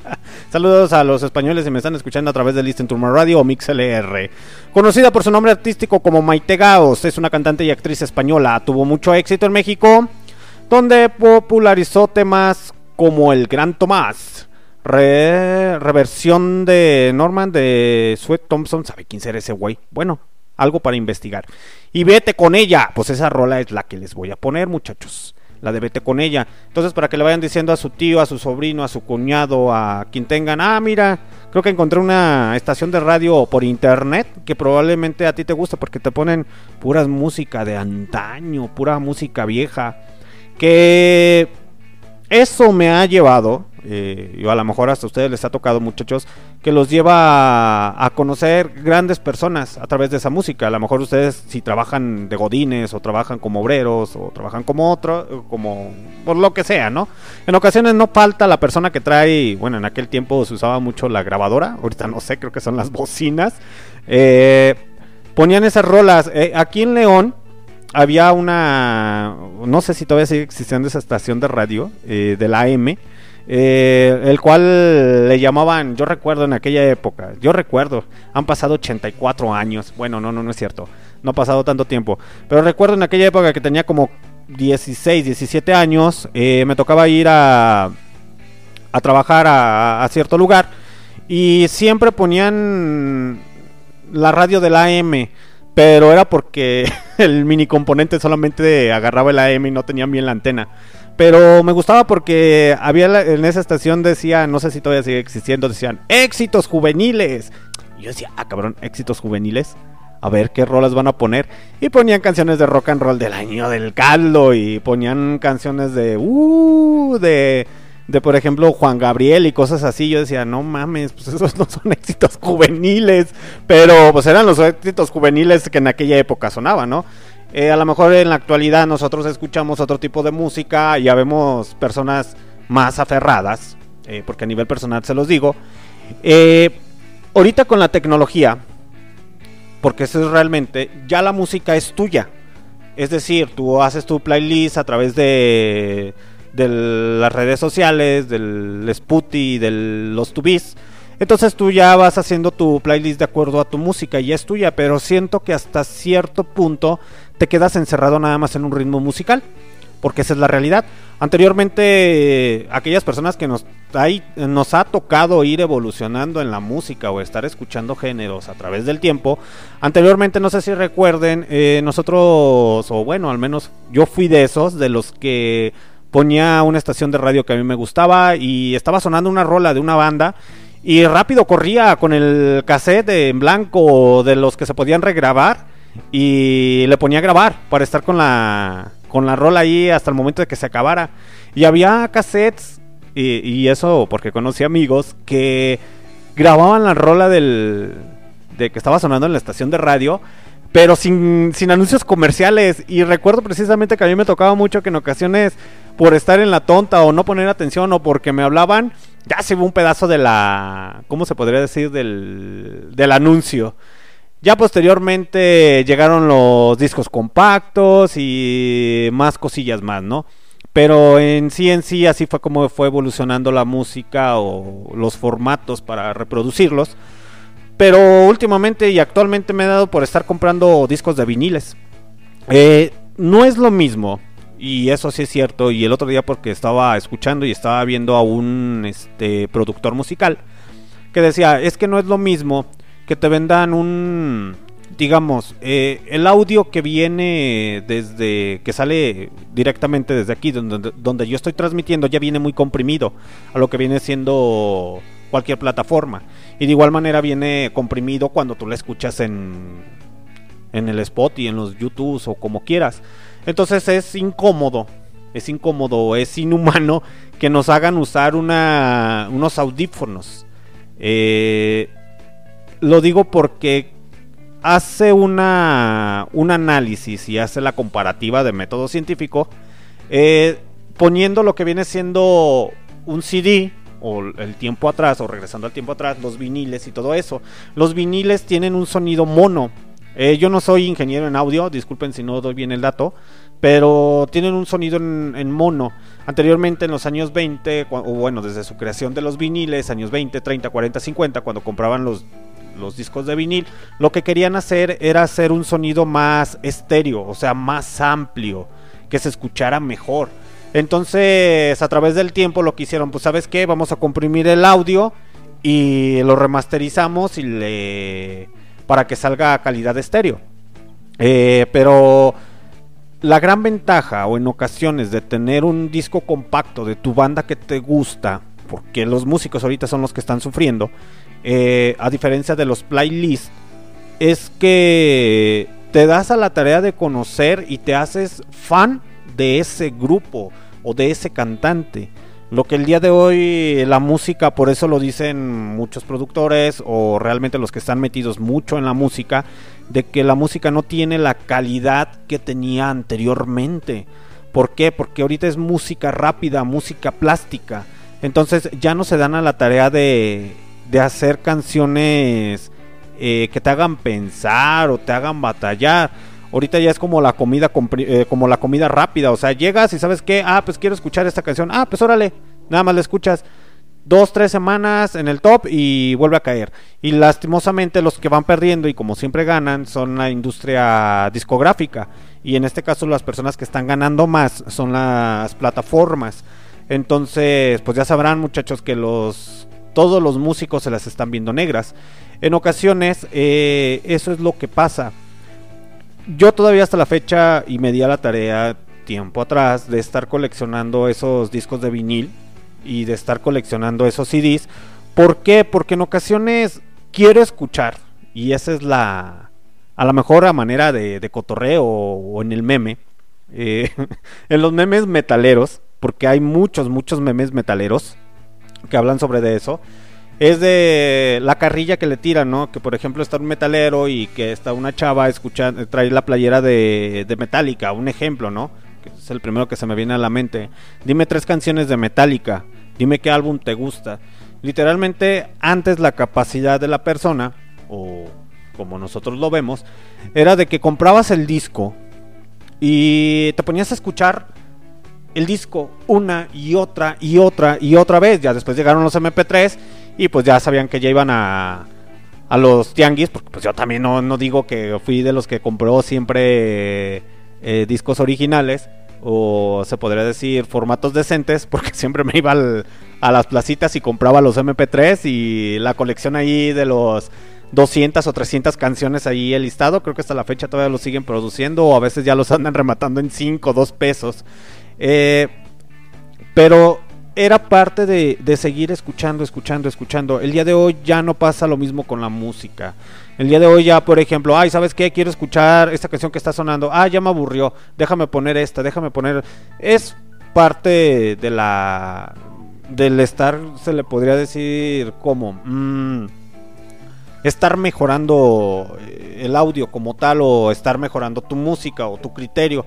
Saludos a los españoles que me están escuchando a través de Listen to My Radio o MixLR. Conocida por su nombre artístico como Maite Gaos, es una cantante y actriz española. Tuvo mucho éxito en México, donde popularizó temas como El Gran Tomás, re- reversión de Norman de Sweet Thompson. ¿Sabe quién será ese güey? Bueno, algo para investigar. Y vete con ella. Pues esa rola es la que les voy a poner, muchachos. La de vete con ella. Entonces, para que le vayan diciendo a su tío, a su sobrino, a su cuñado, a quien tengan, ah, mira, creo que encontré una estación de radio por internet que probablemente a ti te gusta porque te ponen puras música de antaño, pura música vieja. Que eso me ha llevado, eh, y a lo mejor hasta a ustedes les ha tocado muchachos, que los lleva a, conocer grandes personas a través de esa música. A lo mejor ustedes si trabajan de godines o trabajan como obreros o trabajan como otro, como por lo que sea, ¿no? En ocasiones no falta la persona que trae, bueno, en aquel tiempo se usaba mucho la grabadora, ahorita no sé, creo que son las bocinas. Eh, ponían esas rolas. Eh, aquí en León había una, no sé si todavía sigue existiendo esa estación de radio eh, de la AM, eh, el cual le llamaban, yo recuerdo en aquella época, yo recuerdo, han pasado 84 años, bueno, no, no, no es cierto, no ha pasado tanto tiempo, pero recuerdo en aquella época que tenía como 16, 17 años, eh, me tocaba ir a, a trabajar a, a cierto lugar y siempre ponían la radio de la AM, pero era porque el mini componente solamente agarraba el AM y no tenía bien la antena. Pero me gustaba porque había la- en esa estación decía, no sé si todavía sigue existiendo, decían éxitos juveniles. Y yo decía, ah cabrón, éxitos juveniles. A ver qué rolas van a poner. Y ponían canciones de rock and roll del año del caldo. Y ponían canciones de. Uh, de. De por ejemplo Juan Gabriel y cosas así. Yo decía, no mames, pues esos no son éxitos juveniles. Pero pues eran los éxitos juveniles que en aquella época sonaban, ¿no? Eh, a lo mejor en la actualidad nosotros escuchamos otro tipo de música. Ya vemos personas más aferradas. eh, porque a nivel personal se los digo. Eh, ahorita con la tecnología porque eso es realmente, ya la música es tuya. Es decir, tú haces tu playlist a través de, de las redes sociales, del Sputi, de los tubis. Entonces tú ya vas haciendo tu playlist de acuerdo a tu música y es tuya, pero siento que hasta cierto punto te quedas encerrado nada más en un ritmo musical, porque esa es la realidad. Anteriormente, aquellas personas que nos, hay, nos ha tocado ir evolucionando en la música o estar escuchando géneros a través del tiempo, anteriormente no sé si recuerden, eh, nosotros, o bueno, al menos yo fui de esos, de los que ponía una estación de radio que a mí me gustaba y estaba sonando una rola de una banda y rápido corría con el cassette en blanco de los que se podían regrabar y le ponía a grabar para estar con la con la rola ahí hasta el momento de que se acabara. Y había cassettes y, y eso porque conocí amigos que grababan la rola del de que estaba sonando en la estación de radio pero sin, sin anuncios comerciales. Y recuerdo precisamente que a mí me tocaba mucho que en ocasiones, por estar en la tonta o no poner atención o porque me hablaban, ya se ve un pedazo de la. ¿Cómo se podría decir? Del, del anuncio. Ya posteriormente llegaron los discos compactos y más cosillas más, ¿no? Pero en sí en sí así fue como fue evolucionando la música o los formatos para reproducirlos. Pero últimamente y actualmente me he dado por estar comprando discos de viniles. Eh, no es lo mismo, y eso sí es cierto. Y el otro día porque estaba escuchando y estaba viendo a un este, productor musical que decía, es que no es lo mismo que te vendan un, digamos, eh, el audio que viene desde, que sale directamente desde aquí, donde, donde yo estoy transmitiendo, ya viene muy comprimido a lo que viene siendo cualquier plataforma. Y de igual manera viene comprimido cuando tú la escuchas en, en el spot y en los YouTube o como quieras. Entonces es incómodo, es incómodo, es inhumano que nos hagan usar una, unos audífonos. Eh, lo digo porque hace una, un análisis y hace la comparativa de método científico eh, poniendo lo que viene siendo un CD o el tiempo atrás o regresando al tiempo atrás, los viniles y todo eso. Los viniles tienen un sonido mono. Eh, yo no soy ingeniero en audio, disculpen si no doy bien el dato, pero tienen un sonido en, en mono. Anteriormente en los años 20, cua- o bueno, desde su creación de los viniles, años 20, 30, 40, 50, cuando compraban los, los discos de vinil, lo que querían hacer era hacer un sonido más estéreo, o sea, más amplio, que se escuchara mejor. Entonces, a través del tiempo lo que hicieron, pues sabes qué, vamos a comprimir el audio y lo remasterizamos y le para que salga a calidad estéreo. Eh, pero la gran ventaja o en ocasiones de tener un disco compacto de tu banda que te gusta, porque los músicos ahorita son los que están sufriendo, eh, a diferencia de los playlists, es que te das a la tarea de conocer y te haces fan de ese grupo o de ese cantante. Lo que el día de hoy la música, por eso lo dicen muchos productores o realmente los que están metidos mucho en la música, de que la música no tiene la calidad que tenía anteriormente. ¿Por qué? Porque ahorita es música rápida, música plástica. Entonces ya no se dan a la tarea de, de hacer canciones eh, que te hagan pensar o te hagan batallar. Ahorita ya es como la comida eh, como la comida rápida, o sea, llegas y sabes qué, ah, pues quiero escuchar esta canción, ah, pues órale, nada más la escuchas dos, tres semanas en el top y vuelve a caer. Y lastimosamente los que van perdiendo y como siempre ganan son la industria discográfica. Y en este caso las personas que están ganando más son las plataformas. Entonces, pues ya sabrán muchachos que los todos los músicos se las están viendo negras. En ocasiones eh, eso es lo que pasa. Yo todavía hasta la fecha y me di a la tarea tiempo atrás de estar coleccionando esos discos de vinil y de estar coleccionando esos CDs. ¿Por qué? Porque en ocasiones quiero escuchar y esa es la a lo mejor a manera de, cotorreo o, o en el meme. eh, en los memes metaleros, porque hay muchos, muchos memes metaleros que hablan sobre de eso. Es de la carrilla que le tiran, ¿no? Que por ejemplo está un metalero y que está una chava escuchando, trae la playera de, de Metallica, un ejemplo, ¿no? Que es el primero que se me viene a la mente. Dime tres canciones de Metallica, dime qué álbum te gusta. Literalmente, antes la capacidad de la persona, o como nosotros lo vemos, era de que comprabas el disco y te ponías a escuchar el disco una y otra y otra y otra vez. Ya después llegaron los MP3 y pues ya sabían que ya iban a, a los tianguis, porque pues yo también no, no digo que fui de los que compró siempre eh, discos originales o se podría decir formatos decentes, porque siempre me iba al- a las placitas y compraba los MP3 y la colección ahí de los 200 o 300 canciones ahí el listado, creo que hasta la fecha todavía lo siguen produciendo o a veces ya los andan rematando en 5 o 2 pesos. Eh, pero era parte de, seguir escuchando, escuchando, escuchando. El día de hoy ya no pasa lo mismo con la música. El día de hoy ya, por ejemplo, ay, ¿sabes qué? Quiero escuchar esta canción que está sonando. Ah, ya me aburrió. Déjame poner esta, déjame poner... Es parte de la... Del estar, se le podría decir como... mm, estar mejorando eh, el audio como tal o estar mejorando tu música o tu criterio.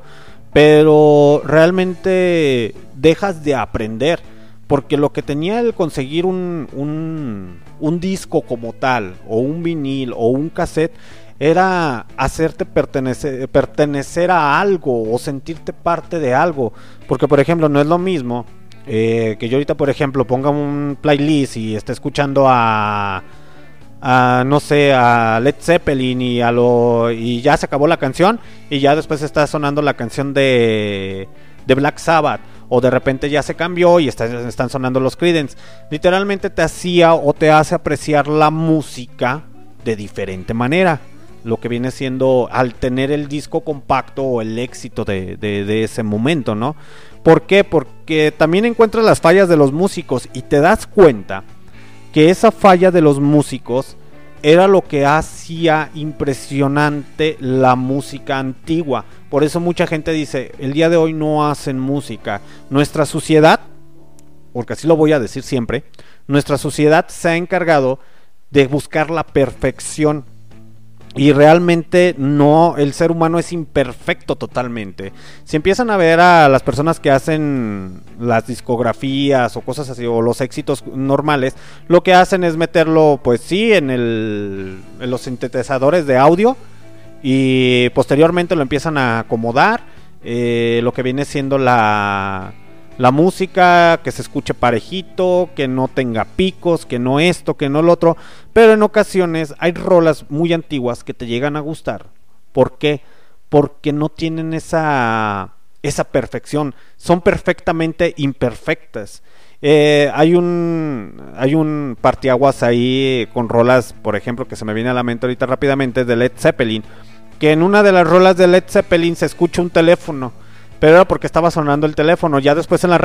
Pero realmente dejas de aprender. Porque lo que tenía el conseguir un, un, un disco como tal, o un vinil, o un cassette, era hacerte pertenecer, pertenecer a algo o sentirte parte de algo. Porque, por ejemplo, no es lo mismo eh, que yo ahorita, por ejemplo, ponga un playlist y esté escuchando a, a, no sé, a Led Zeppelin y a lo y ya se acabó la canción y ya después está sonando la canción de de Black Sabbath o de repente ya se cambió y está- están sonando los Creedence. Literalmente te hacía o te hace apreciar la música de diferente manera. Lo que viene siendo al tener el disco compacto o el éxito de, de- de ese momento, ¿no? ¿Por qué? Porque también encuentras las fallas de los músicos y te das cuenta que esa falla de los músicos era lo que hacía impresionante la música antigua. Por eso mucha gente dice, el día de hoy no hacen música. Nuestra sociedad, porque así lo voy a decir siempre, nuestra sociedad se ha encargado de buscar la perfección. Y realmente no, el ser humano es imperfecto totalmente. Si empiezan a ver a las personas que hacen las discografías o cosas así, o los éxitos normales, lo que hacen es meterlo, pues sí, en, el, en los sintetizadores de audio y posteriormente lo empiezan a acomodar. eh, lo que viene siendo la, la música, que se escuche parejito, que no tenga picos, que no esto, que no lo otro. Pero en ocasiones hay rolas muy antiguas que te llegan a gustar. ¿Por qué? Porque no tienen esa, esa perfección. Son perfectamente imperfectas. Eh, hay un hay un partiaguas ahí con rolas, por ejemplo, que se me viene a la mente ahorita rápidamente de Led Zeppelin, que en una de las rolas de Led Zeppelin se escucha un teléfono, pero era porque estaba sonando el teléfono. Ya después en la,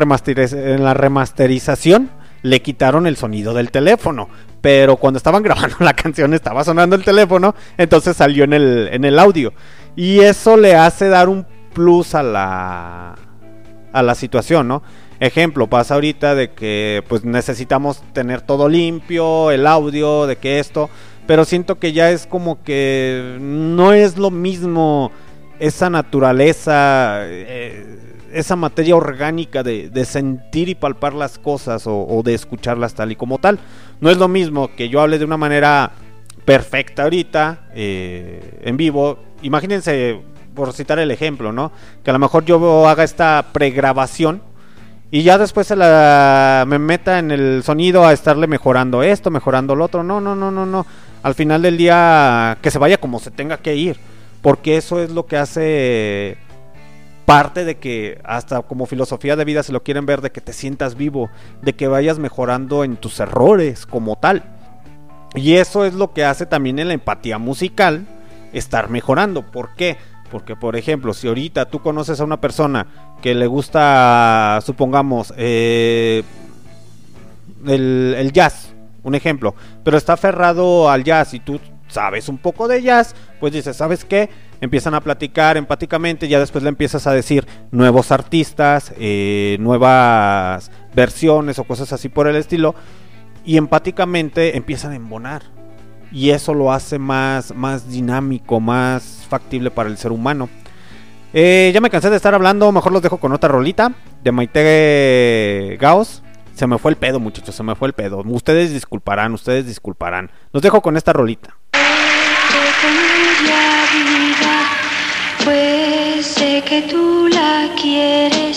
remasterización le quitaron el sonido del teléfono, pero cuando estaban grabando la canción estaba sonando el teléfono, entonces salió en el, en el audio. Y eso le hace dar un plus a la, a la situación, ¿no? Ejemplo, pasa ahorita de que pues necesitamos tener todo limpio, el audio, de que esto, pero siento que ya es como que no es lo mismo esa naturaleza, eh, esa materia orgánica de, de sentir y palpar las cosas o, de escucharlas tal y como tal. No es lo mismo que yo hable de una manera perfecta ahorita, eh, en vivo. Imagínense, por citar el ejemplo, ¿no? Que a lo mejor yo haga esta pregrabación y ya después se la me meta en el sonido a estarle mejorando esto, mejorando lo otro. No, no, no, no, no. Al final del día que se vaya como se tenga que ir, porque eso es lo que hace parte de que hasta como filosofía de vida se lo quieren ver de que te sientas vivo, de que vayas mejorando en tus errores como tal. Y eso es lo que hace también en la empatía musical estar mejorando. ¿Por qué? Porque, por ejemplo, si ahorita tú conoces a una persona que le gusta, supongamos, eh, el, el jazz, un ejemplo, pero está aferrado al jazz y tú sabes un poco de jazz, pues dices, ¿sabes qué? Empiezan a platicar empáticamente, ya después le empiezas a decir nuevos artistas, eh, nuevas versiones o cosas así por el estilo, y empáticamente empiezan a embonar. Y eso lo hace más, más dinámico, más factible para el ser humano. Eh, ya me cansé de estar hablando, mejor los dejo con otra rolita de Maite Gaos. Se me fue el pedo, muchachos, se me fue el pedo. Ustedes disculparán, ustedes disculparán. Los dejo con esta rolita. pues sé que tú la quieres,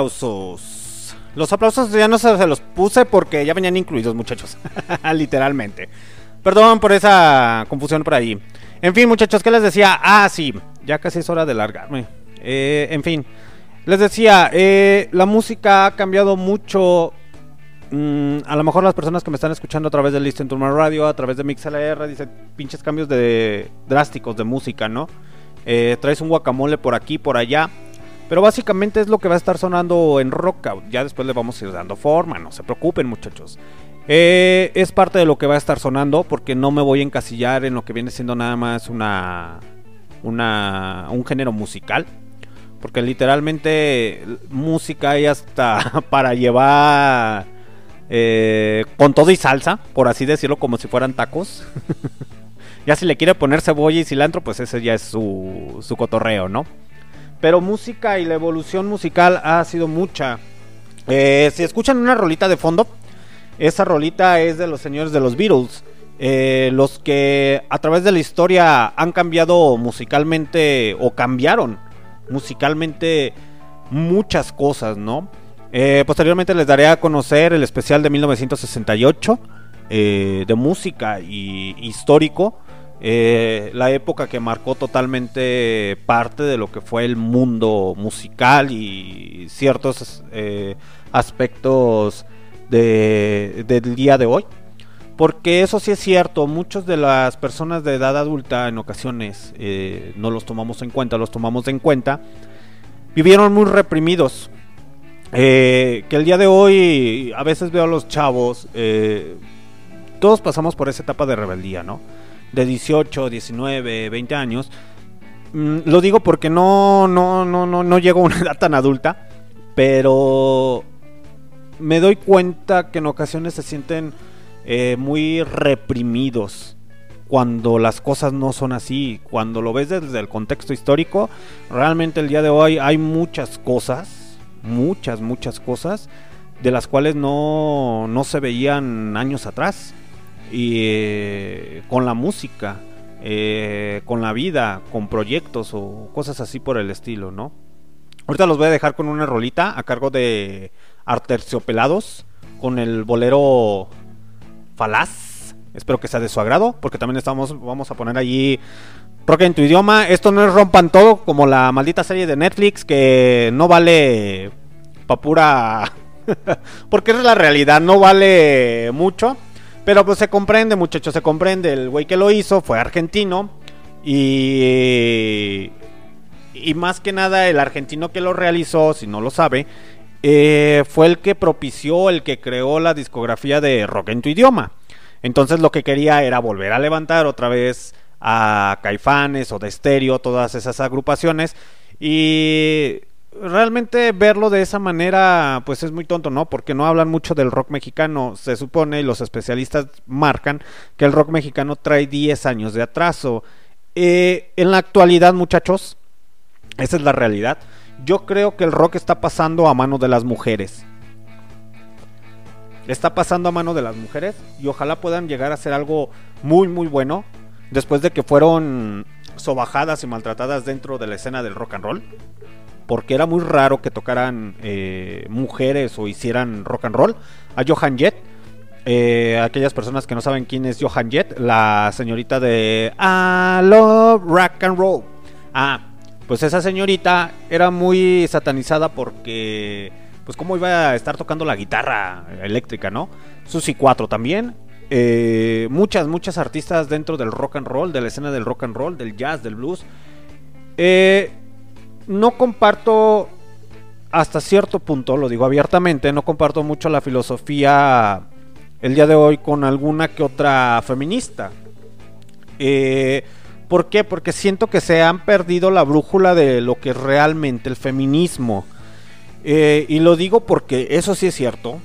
Aplausos. Los aplausos ya no se los puse porque ya venían incluidos, muchachos. Literalmente. Perdón por esa confusión por ahí. En fin, muchachos, ¿qué les decía? Ah, sí, ya casi es hora de largarme. Eh, en fin, les decía, eh, la música ha cambiado mucho. Mm, a lo mejor las personas que me están escuchando a través de Listen to My Radio, a través de MixLR, dicen pinches cambios de drásticos de música, ¿no? Eh, traes un guacamole por aquí, por allá. Pero básicamente es lo que va a estar sonando en Rockout. Ya después le vamos a ir dando forma, no se preocupen muchachos. Eh, es parte de lo que va a estar sonando porque no me voy a encasillar en lo que viene siendo nada más una, una un género musical. Porque literalmente música hay hasta para llevar eh, con todo y salsa, por así decirlo, como si fueran tacos. ya si le quiere poner cebolla y cilantro, pues ese ya es su, su cotorreo, ¿no? Pero música y la evolución musical ha sido mucha. Eh, si escuchan una rolita de fondo, esa rolita es de los señores de los Beatles. eh, los que a través de la historia han cambiado musicalmente o cambiaron musicalmente muchas cosas, ¿no? Eh, posteriormente les daré a conocer el especial de 1968 eh, de música y histórico. Eh, la época que marcó totalmente parte de lo que fue el mundo musical y ciertos eh, aspectos de- del día de hoy. Porque eso sí es cierto, muchos de las personas de edad adulta en ocasiones eh, no los tomamos en cuenta, los tomamos en cuenta, vivieron muy reprimidos. Eh, que el día de hoy a veces veo a los chavos, todos pasamos por esa etapa de rebeldía, ¿no? De 18, 19, 20 años. Mm, lo digo porque no, no, no, no, no llego a una edad tan adulta, pero me doy cuenta que en ocasiones se sienten eh, muy reprimidos cuando las cosas no son así. Cuando lo ves desde el contexto histórico, realmente el día de hoy hay muchas cosas, muchas, muchas cosas de las cuales no, no se veían años atrás. Y eh, con la música, eh, con la vida, con proyectos o cosas así por el estilo, ¿no? Ahorita los voy a dejar con una rolita a cargo de Arterciopelados con el bolero Falaz. Espero que sea de su agrado, porque también estamos, vamos a poner allí rock en tu idioma. Esto no es rompan todo, como la maldita serie de Netflix que no vale pa' pura. porque es la realidad, no vale mucho. Pero pues se comprende, muchachos, se comprende. El güey que lo hizo fue argentino. Y. Y más que nada, el argentino que lo realizó, si no lo sabe, eh, fue el que propició, el que creó la discografía de rock en tu idioma. Entonces lo que quería era volver a levantar otra vez a Caifanes o de Stereo, todas esas agrupaciones. Y realmente verlo de esa manera, pues es muy tonto, ¿no? Porque no hablan mucho del rock mexicano. Se supone, y los especialistas marcan, que el rock mexicano trae 10 años de atraso. Eh, en la actualidad, muchachos, esa es la realidad. Yo creo que el rock está pasando a mano de las mujeres. Está pasando a mano de las mujeres y ojalá puedan llegar a ser algo muy muy bueno después de que fueron sobajadas y maltratadas dentro de la escena del rock and roll. Porque era muy raro que tocaran eh, mujeres o hicieran rock and roll. A Johan Jett, eh, aquellas personas que no saben quién es Johan Jett, la señorita de I love rock and roll. Ah, pues esa señorita era muy satanizada porque, pues cómo iba a estar tocando la guitarra eléctrica, ¿no? Susi 4 también. Eh, muchas, muchas artistas dentro del rock and roll, de la escena del rock and roll, del jazz, del blues. Eh, no comparto hasta cierto punto, lo digo abiertamente, no comparto mucho la filosofía el día de hoy con alguna que otra feminista. Eh, ¿Por qué? Porque siento que se han perdido la brújula de lo que es realmente el feminismo. Eh, y lo digo porque eso sí es cierto.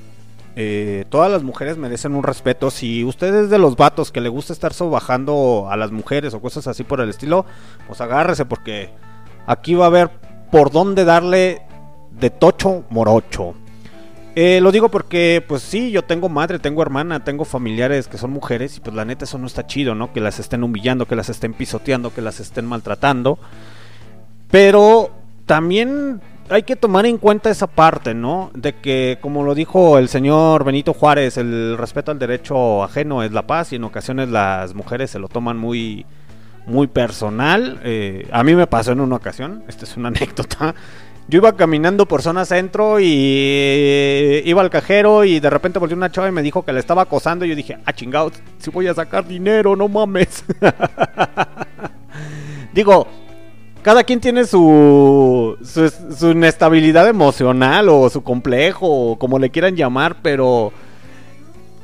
Eh, todas las mujeres merecen un respeto. Si usted es de los vatos que le gusta estar sobajando a las mujeres o cosas así por el estilo, pues agárrese porque aquí va a haber por dónde darle de tocho morocho. Eh, lo digo porque, pues sí, yo tengo madre, tengo hermana, tengo familiares que son mujeres y pues la neta eso no está chido, ¿no? Que las estén humillando, que las estén pisoteando, que las estén maltratando. Pero también hay que tomar en cuenta esa parte, ¿no? De que, como lo dijo el señor Benito Juárez, el respeto al derecho ajeno es la paz y en ocasiones las mujeres se lo toman muy, muy personal. Eh, a mí me pasó en una ocasión, esta es una anécdota. Yo iba caminando por zona centro y eh, iba al cajero y de repente volvió una chava y me dijo que le estaba acosando y yo dije, ah chingados, si voy a sacar dinero, no mames. Digo, cada quien tiene su, su, su inestabilidad emocional o su complejo o como le quieran llamar, pero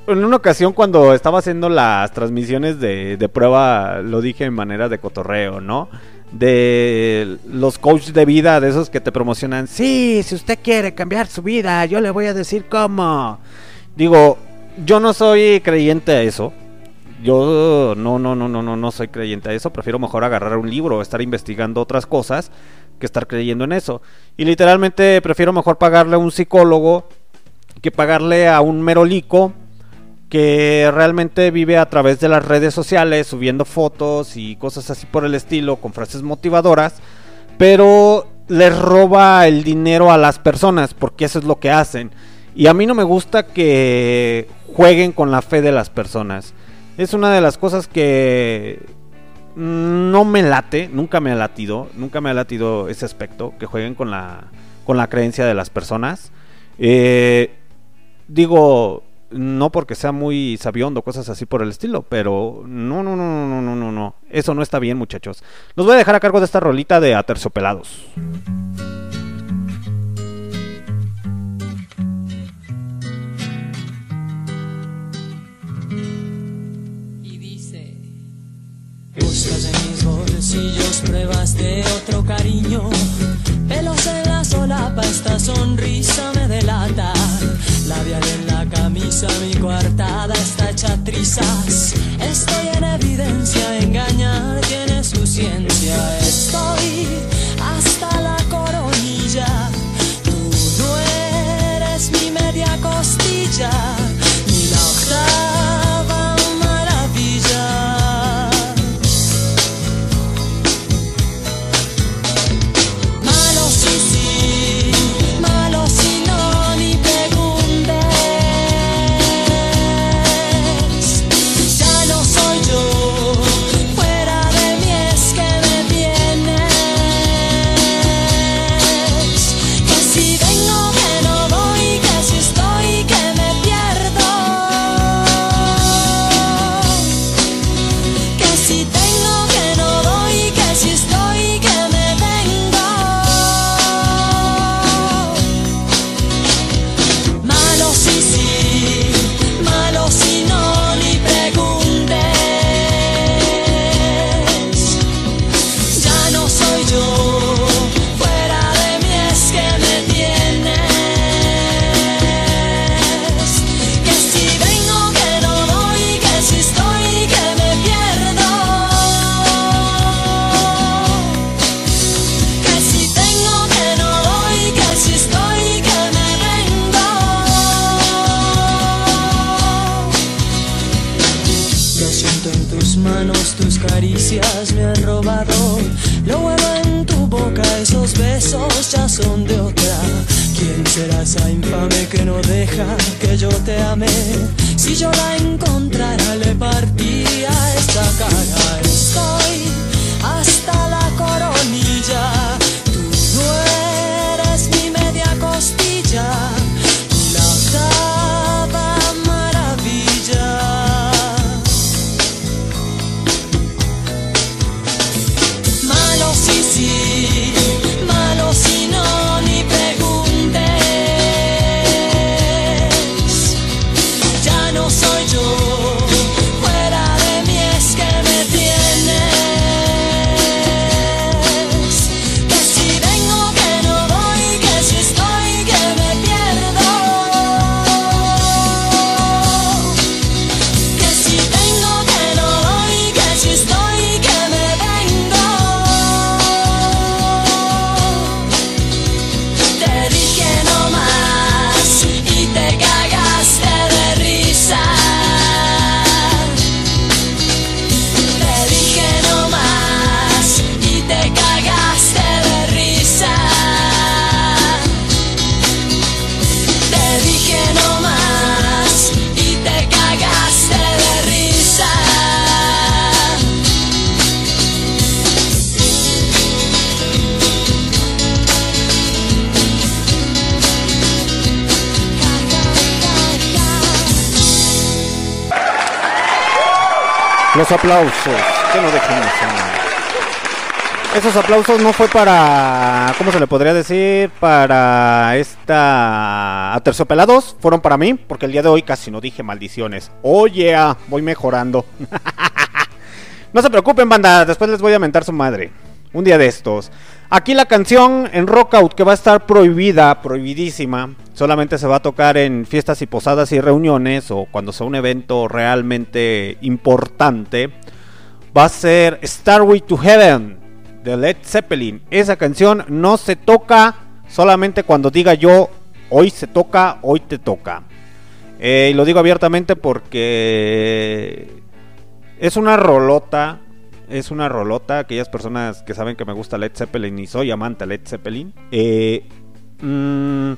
en una ocasión cuando estaba haciendo las transmisiones de, de prueba, lo dije en manera de cotorreo, ¿no? De los coaches de vida, de esos que te promocionan, sí, si usted quiere cambiar su vida, yo le voy a decir cómo. Digo, yo no soy creyente a eso. Yo no, no, no, no, no, no soy creyente a eso. Prefiero mejor agarrar un libro o estar investigando otras cosas que estar creyendo en eso. Y literalmente prefiero mejor pagarle a un psicólogo que pagarle a un merolico que realmente vive a través de las redes sociales, subiendo fotos y cosas así por el estilo, con frases motivadoras, pero les roba el dinero a las personas, porque eso es lo que hacen. Y a mí no me gusta que jueguen con la fe de las personas. Es una de las cosas que no me late, nunca me ha latido, nunca me ha latido ese aspecto, que jueguen con la, con la creencia de las personas. Eh, digo, no porque sea muy sabiondo, cosas así por el estilo, pero no, no, no, no, no, no, no, eso no está bien, muchachos. Los voy a dejar a cargo de esta rolita de Aterciopelados. y dice Buscas en mis bolsillos pruebas de otro cariño Pelos en la solapa, esta sonrisa me delata Labial en la camisa, mi coartada está hecha trizas. Estoy en evidencia, engañar tiene su ciencia. Estoy hasta la coronilla. Tú no eres mi media costilla caricias me han robado. Lo huevo en tu boca, esos besos ya son de otra. ¿Quién será esa infame que no deja que yo te ame? Si yo la encontrara, le partiría esta cara. Estoy hasta la coronilla. Aplausos, que no dejen de sonar. Esos aplausos no fue para, ¿cómo se le podría decir? Para esta Aterciopelados, fueron para mí, porque el día de hoy casi no dije maldiciones. Oye, voy mejorando. no se preocupen, banda, después les voy a mentar su madre. Un día de estos. Aquí la canción en Rockout que va a estar prohibida, prohibidísima. Solamente se va a tocar en fiestas y posadas y reuniones o cuando sea un evento realmente importante. Va a ser Starway to Heaven de Led Zeppelin. Esa canción no se toca solamente cuando diga yo, hoy se toca, hoy te toca. Eh, y lo digo abiertamente porque es una rolota. Es una rolota. Aquellas personas que saben que me gusta Led Zeppelin y soy amante de Led Zeppelin. Eh, mm,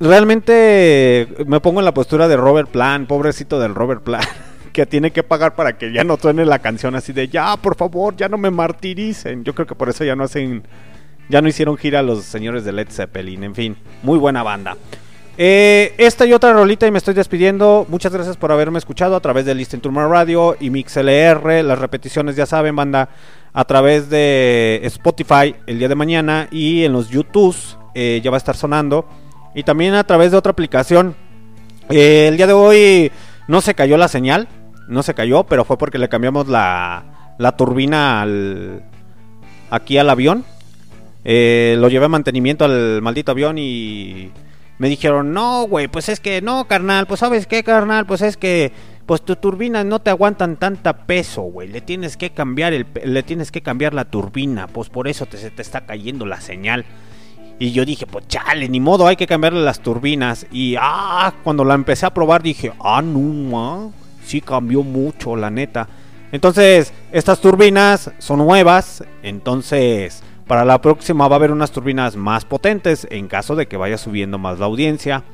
realmente me pongo en la postura de Robert Plant, pobrecito del Robert Plant. que tiene que pagar para que ya no suene la canción así de ya, por favor, ya no me martiricen. Yo creo que por eso ya no hacen, ya no hicieron gira los señores de Led Zeppelin. En fin, muy buena banda. Eh, esta y otra rolita y me estoy despidiendo. Muchas gracias por haberme escuchado a través de Listen to Radio y MixLR. Las repeticiones ya saben, banda, a través de Spotify el día de mañana y en los YouTubes eh, ya va a estar sonando. Y también a través de otra aplicación. Eh, el día de hoy no se cayó la señal no se cayó, pero fue porque le cambiamos la, la turbina al, aquí al avión. Eh, lo llevé a mantenimiento al maldito avión y me dijeron, no, güey, pues es que, no, carnal, pues sabes qué, carnal, pues es que, pues tu turbina no te aguantan tanta peso, güey, le tienes que cambiar el, le tienes que cambiar la turbina, pues por eso te, se te está cayendo la señal. Y yo dije, pues chale, ni modo, hay que cambiarle las turbinas. Y ah, cuando la empecé a probar dije, ah, no, ah, sí cambió mucho, la neta. Entonces, estas turbinas son nuevas, entonces para la próxima va a haber unas turbinas más potentes en caso de que vaya subiendo más la audiencia.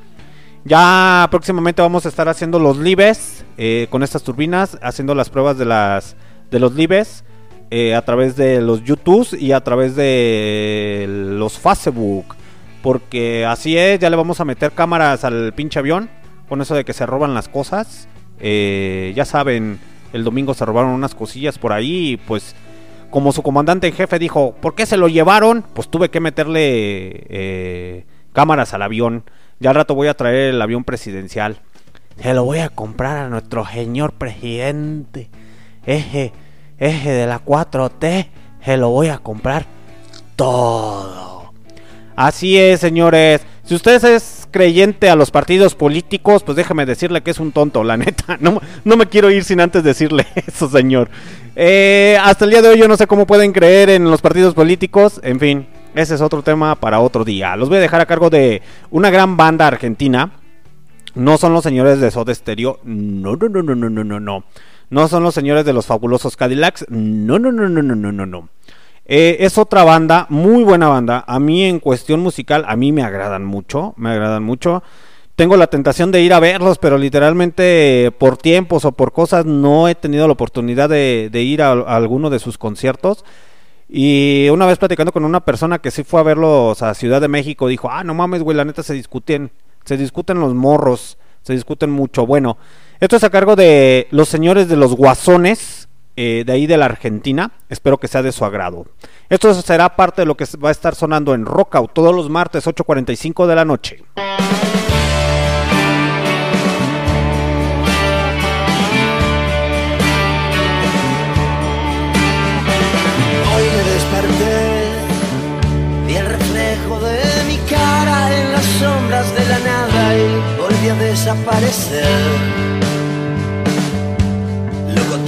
Ya próximamente vamos a estar haciendo los lives eh, con estas turbinas, haciendo las pruebas de las de los lives eh, a través de los YouTubes y a través de los Facebook. Porque así es, ya le vamos a meter cámaras al pinche avión. Con eso de que se roban las cosas. Eh, ya saben, el domingo se robaron unas cosillas por ahí. Pues, como su comandante en jefe dijo, ¿por qué se lo llevaron? Pues tuve que meterle eh, cámaras al avión. Ya al rato voy a traer el avión presidencial. Se lo voy a comprar a nuestro señor presidente. Eje, eje de la 4T. Se lo voy a comprar todo. Así es, señores. Si usted es creyente a los partidos políticos, pues déjame decirle que es un tonto, la neta. No, no me quiero ir sin antes decirle eso, señor. Eh, hasta el día de hoy yo no sé cómo pueden creer en los partidos políticos. En fin, ese es otro tema para otro día. Los voy a dejar a cargo de una gran banda argentina. No son los señores de Soda Stereo. No, no, no, no, no, no, no, no. Son los señores de los fabulosos Cadillacs. No, no, no, no, no, no, no, no. Eh, es otra banda, muy buena banda. A mí en cuestión musical, a mí me agradan mucho, me agradan mucho. Tengo la tentación de ir a verlos, pero literalmente por tiempos o por cosas no he tenido la oportunidad de, de ir a, a alguno de sus conciertos. Y una vez platicando con una persona que sí fue a verlos a Ciudad de México, dijo, ah, no mames, güey, la neta se discuten, se discuten los morros, se discuten mucho. Bueno, esto es a cargo de los señores de los guasones, eh, de ahí de la Argentina. Espero que sea de su agrado. Esto será parte de lo que va a estar sonando en Rockout todos los martes 8.45 de la noche. Sombras de la nada y volví a desaparecer.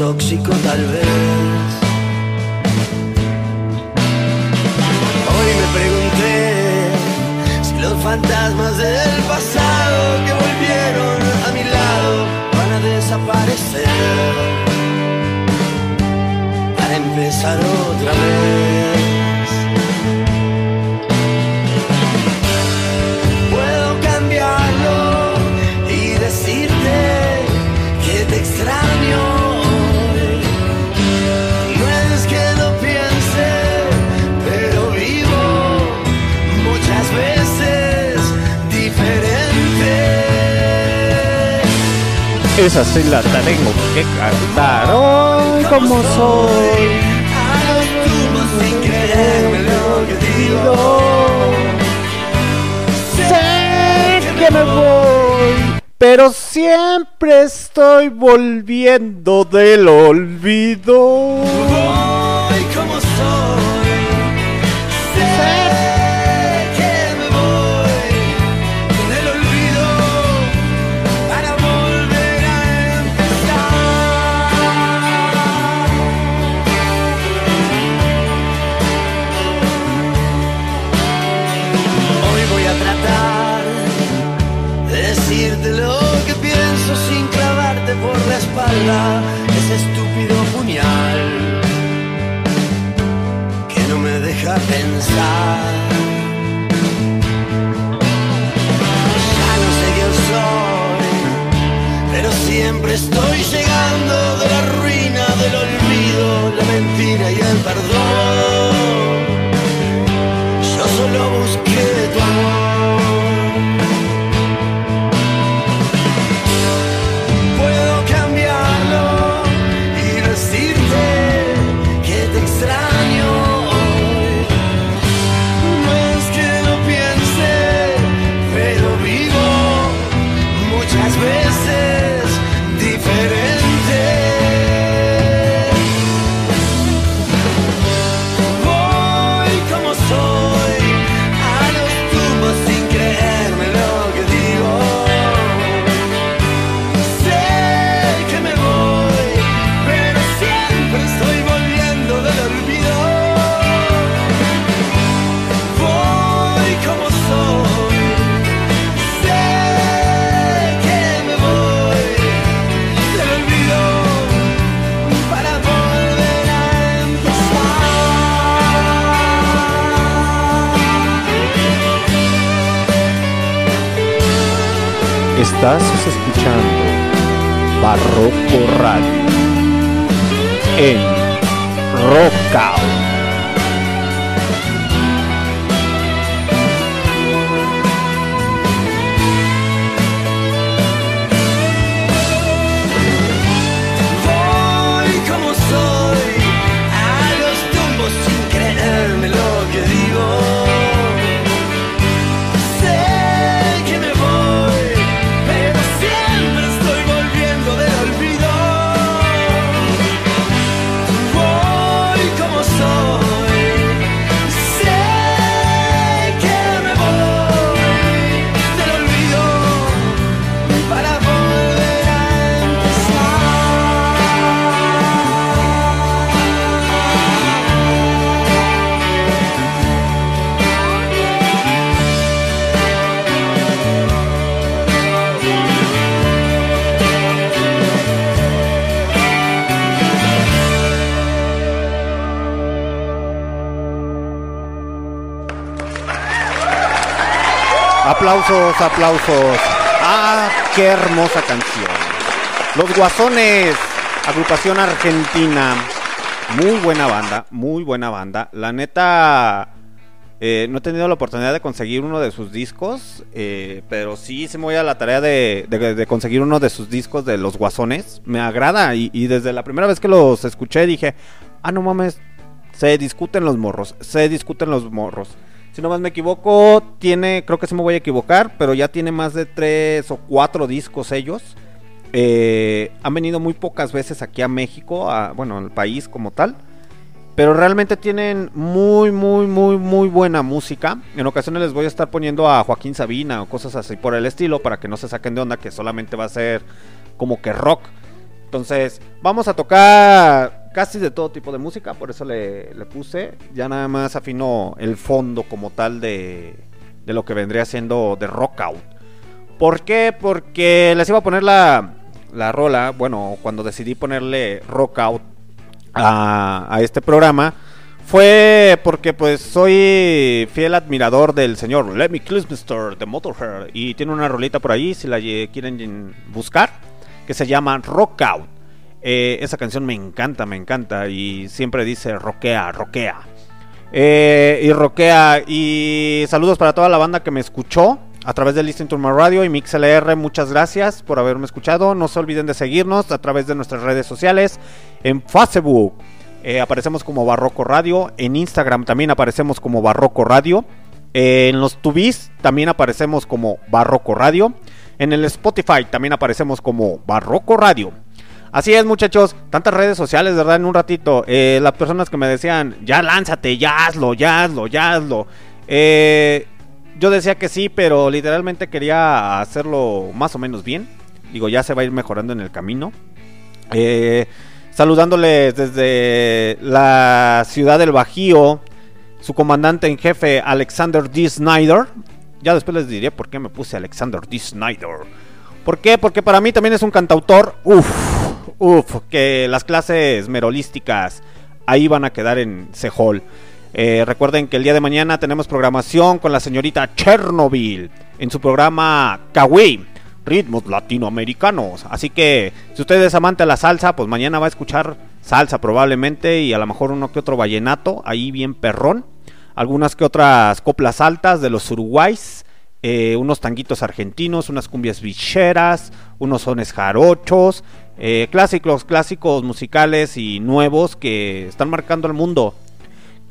Tóxico tal vez. Hoy me pregunté si los fantasmas del pasado que volvieron a mi lado van a desaparecer para empezar otra vez. Esa sí la tengo que cantar. Hoy como soy. Sé que me voy, pero siempre estoy volviendo del olvido. Estoy llegando de la ruina, del olvido, la mentira y el perdón. Estás escuchando Barroco Radio en Rockout. Aplausos, aplausos. Ah, qué hermosa canción. Los Guasones, agrupación argentina. Muy buena banda, muy buena banda. La neta, eh, no he tenido la oportunidad de conseguir uno de sus discos, eh, pero sí se me voy a la tarea de, conseguir uno de sus discos de Los Guasones. Me agrada y, y desde la primera vez que los escuché dije, ah, no mames, se discuten los morros, se discuten los morros. Si no más me equivoco, tiene, creo que sí me voy a equivocar, pero ya tiene más de tres o cuatro discos ellos. Eh, han venido muy pocas veces aquí a México, bueno, al país como tal. Pero realmente tienen muy, muy, muy, muy buena música. En ocasiones les voy a estar poniendo a Joaquín Sabina o cosas así por el estilo para que no se saquen de onda que solamente va a ser como que rock. Entonces, vamos a tocar casi de todo tipo de música, por eso le, le puse. Ya nada más afino el fondo como tal de, de lo que vendría siendo de rock out. ¿Por qué? Porque les iba a poner la, la rola, bueno, cuando decidí ponerle rock out a, a este programa, fue porque pues soy fiel admirador del señor Lemmy Kilmister de Motorhead y tiene una rolita por ahí si la eh, quieren buscar que se llama Rock Out. Eh, esa canción me encanta, me encanta y siempre dice roquea, roquea. Eh, y roquea y saludos para toda la banda que me escuchó a través de Listen to My Radio y MixLR. Muchas gracias por haberme escuchado. No se olviden de seguirnos a través de nuestras redes sociales. En Facebook eh, aparecemos como Barroco Radio. En Instagram también aparecemos como Barroco Radio. En los tubis también aparecemos como Barroco Radio. En el Spotify también aparecemos como Barroco Radio. Así es, muchachos. Tantas redes sociales, ¿verdad? En un ratito. Eh, las personas que me decían, ya lánzate, ya hazlo, ya hazlo, ya hazlo. Eh, yo decía que sí, pero literalmente quería hacerlo más o menos bien. Digo, ya se va a ir mejorando en el camino. Eh, saludándoles desde la ciudad del Bajío, su comandante en jefe, Alexander D. Snyder. Ya después les diré por qué me puse Alexander D. Snyder. ¿Por qué? Porque para mí también es un cantautor. Uf, uf, que las clases merolísticas ahí van a quedar en Sehol. Eh, recuerden que el día de mañana tenemos programación con la señorita Chernobyl en su programa Kawi, ritmos latinoamericanos. Así que si usted es amante de la salsa, pues mañana va a escuchar salsa probablemente y a lo mejor uno que otro vallenato, ahí bien perrón. Algunas que otras coplas altas de los uruguayos. eh, unos tanguitos argentinos, unas cumbias bicheras, unos sones jarochos, eh, clásicos, clásicos musicales y nuevos que están marcando el mundo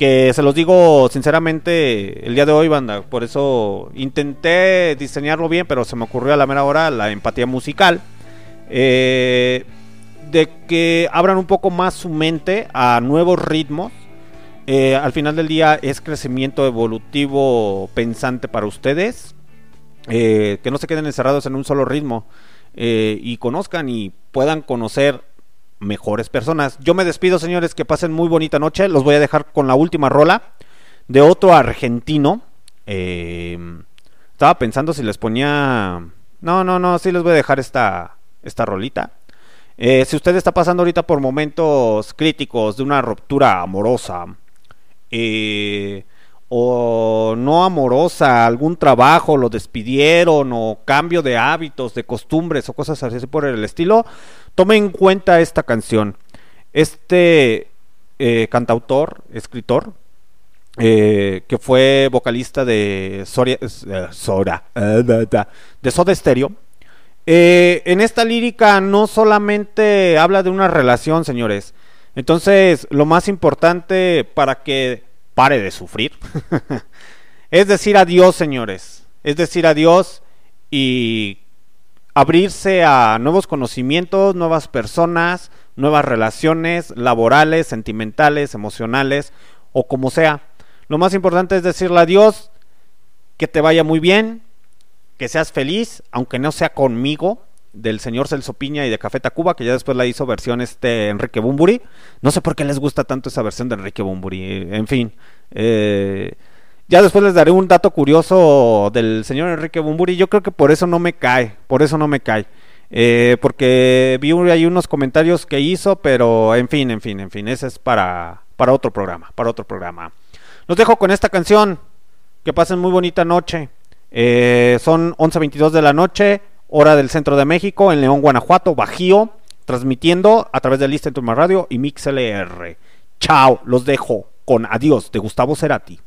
que se los digo sinceramente el día de hoy, banda. Por eso intenté diseñarlo bien, pero se me ocurrió a la mera hora la empatía musical. eh, de que abran un poco más su mente a nuevos ritmos. Eh, al final del día es crecimiento evolutivo pensante para ustedes. Que no se queden encerrados en un solo ritmo. y conozcan y puedan conocer mejores personas. Yo me despido, señores, que pasen muy bonita noche. Los voy a dejar con la última rola de otro argentino. Eh, estaba pensando si les ponía... No, no, no, sí les voy a dejar esta, esta rolita. Eh, si usted está pasando ahorita por momentos críticos de una ruptura amorosa, eh, o no amorosa, algún trabajo, lo despidieron, o cambio de hábitos, de costumbres, o cosas así por el estilo, tome en cuenta esta canción. Este eh, cantautor, escritor, eh, que fue vocalista de Soria, eh, Sora, de Soda Stereo. En esta lírica no solamente habla de una relación, señores. Entonces, lo más importante para que pare de sufrir es decir adiós, señores. Es decir adiós y abrirse a nuevos conocimientos, nuevas personas, nuevas relaciones laborales, sentimentales, emocionales o como sea. Lo más importante es decirle adiós, que te vaya muy bien, que seas feliz, aunque no sea conmigo, del señor Celso Piña y de Café Tacuba, que ya después la hizo versión este Enrique Bumburi. No sé por qué les gusta tanto esa versión de Enrique Bumburi. eh, En fin, eh, ya después les daré un dato curioso del señor Enrique Bumburi. Yo creo que por eso no me cae, por eso no me cae. Eh, porque vi ahí unos comentarios que hizo, pero en fin, en fin, en fin, ese es para, para otro programa, para otro programa. Los dejo con esta canción. Que pasen muy bonita noche. Eh, son 11.22 de la noche, hora del centro de México, en León, Guanajuato, Bajío, transmitiendo a través de Listen to My Radio y MixLR. Chao, los dejo con Adiós de Gustavo Cerati.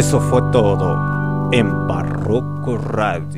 Eso fue todo en Barroco Radio.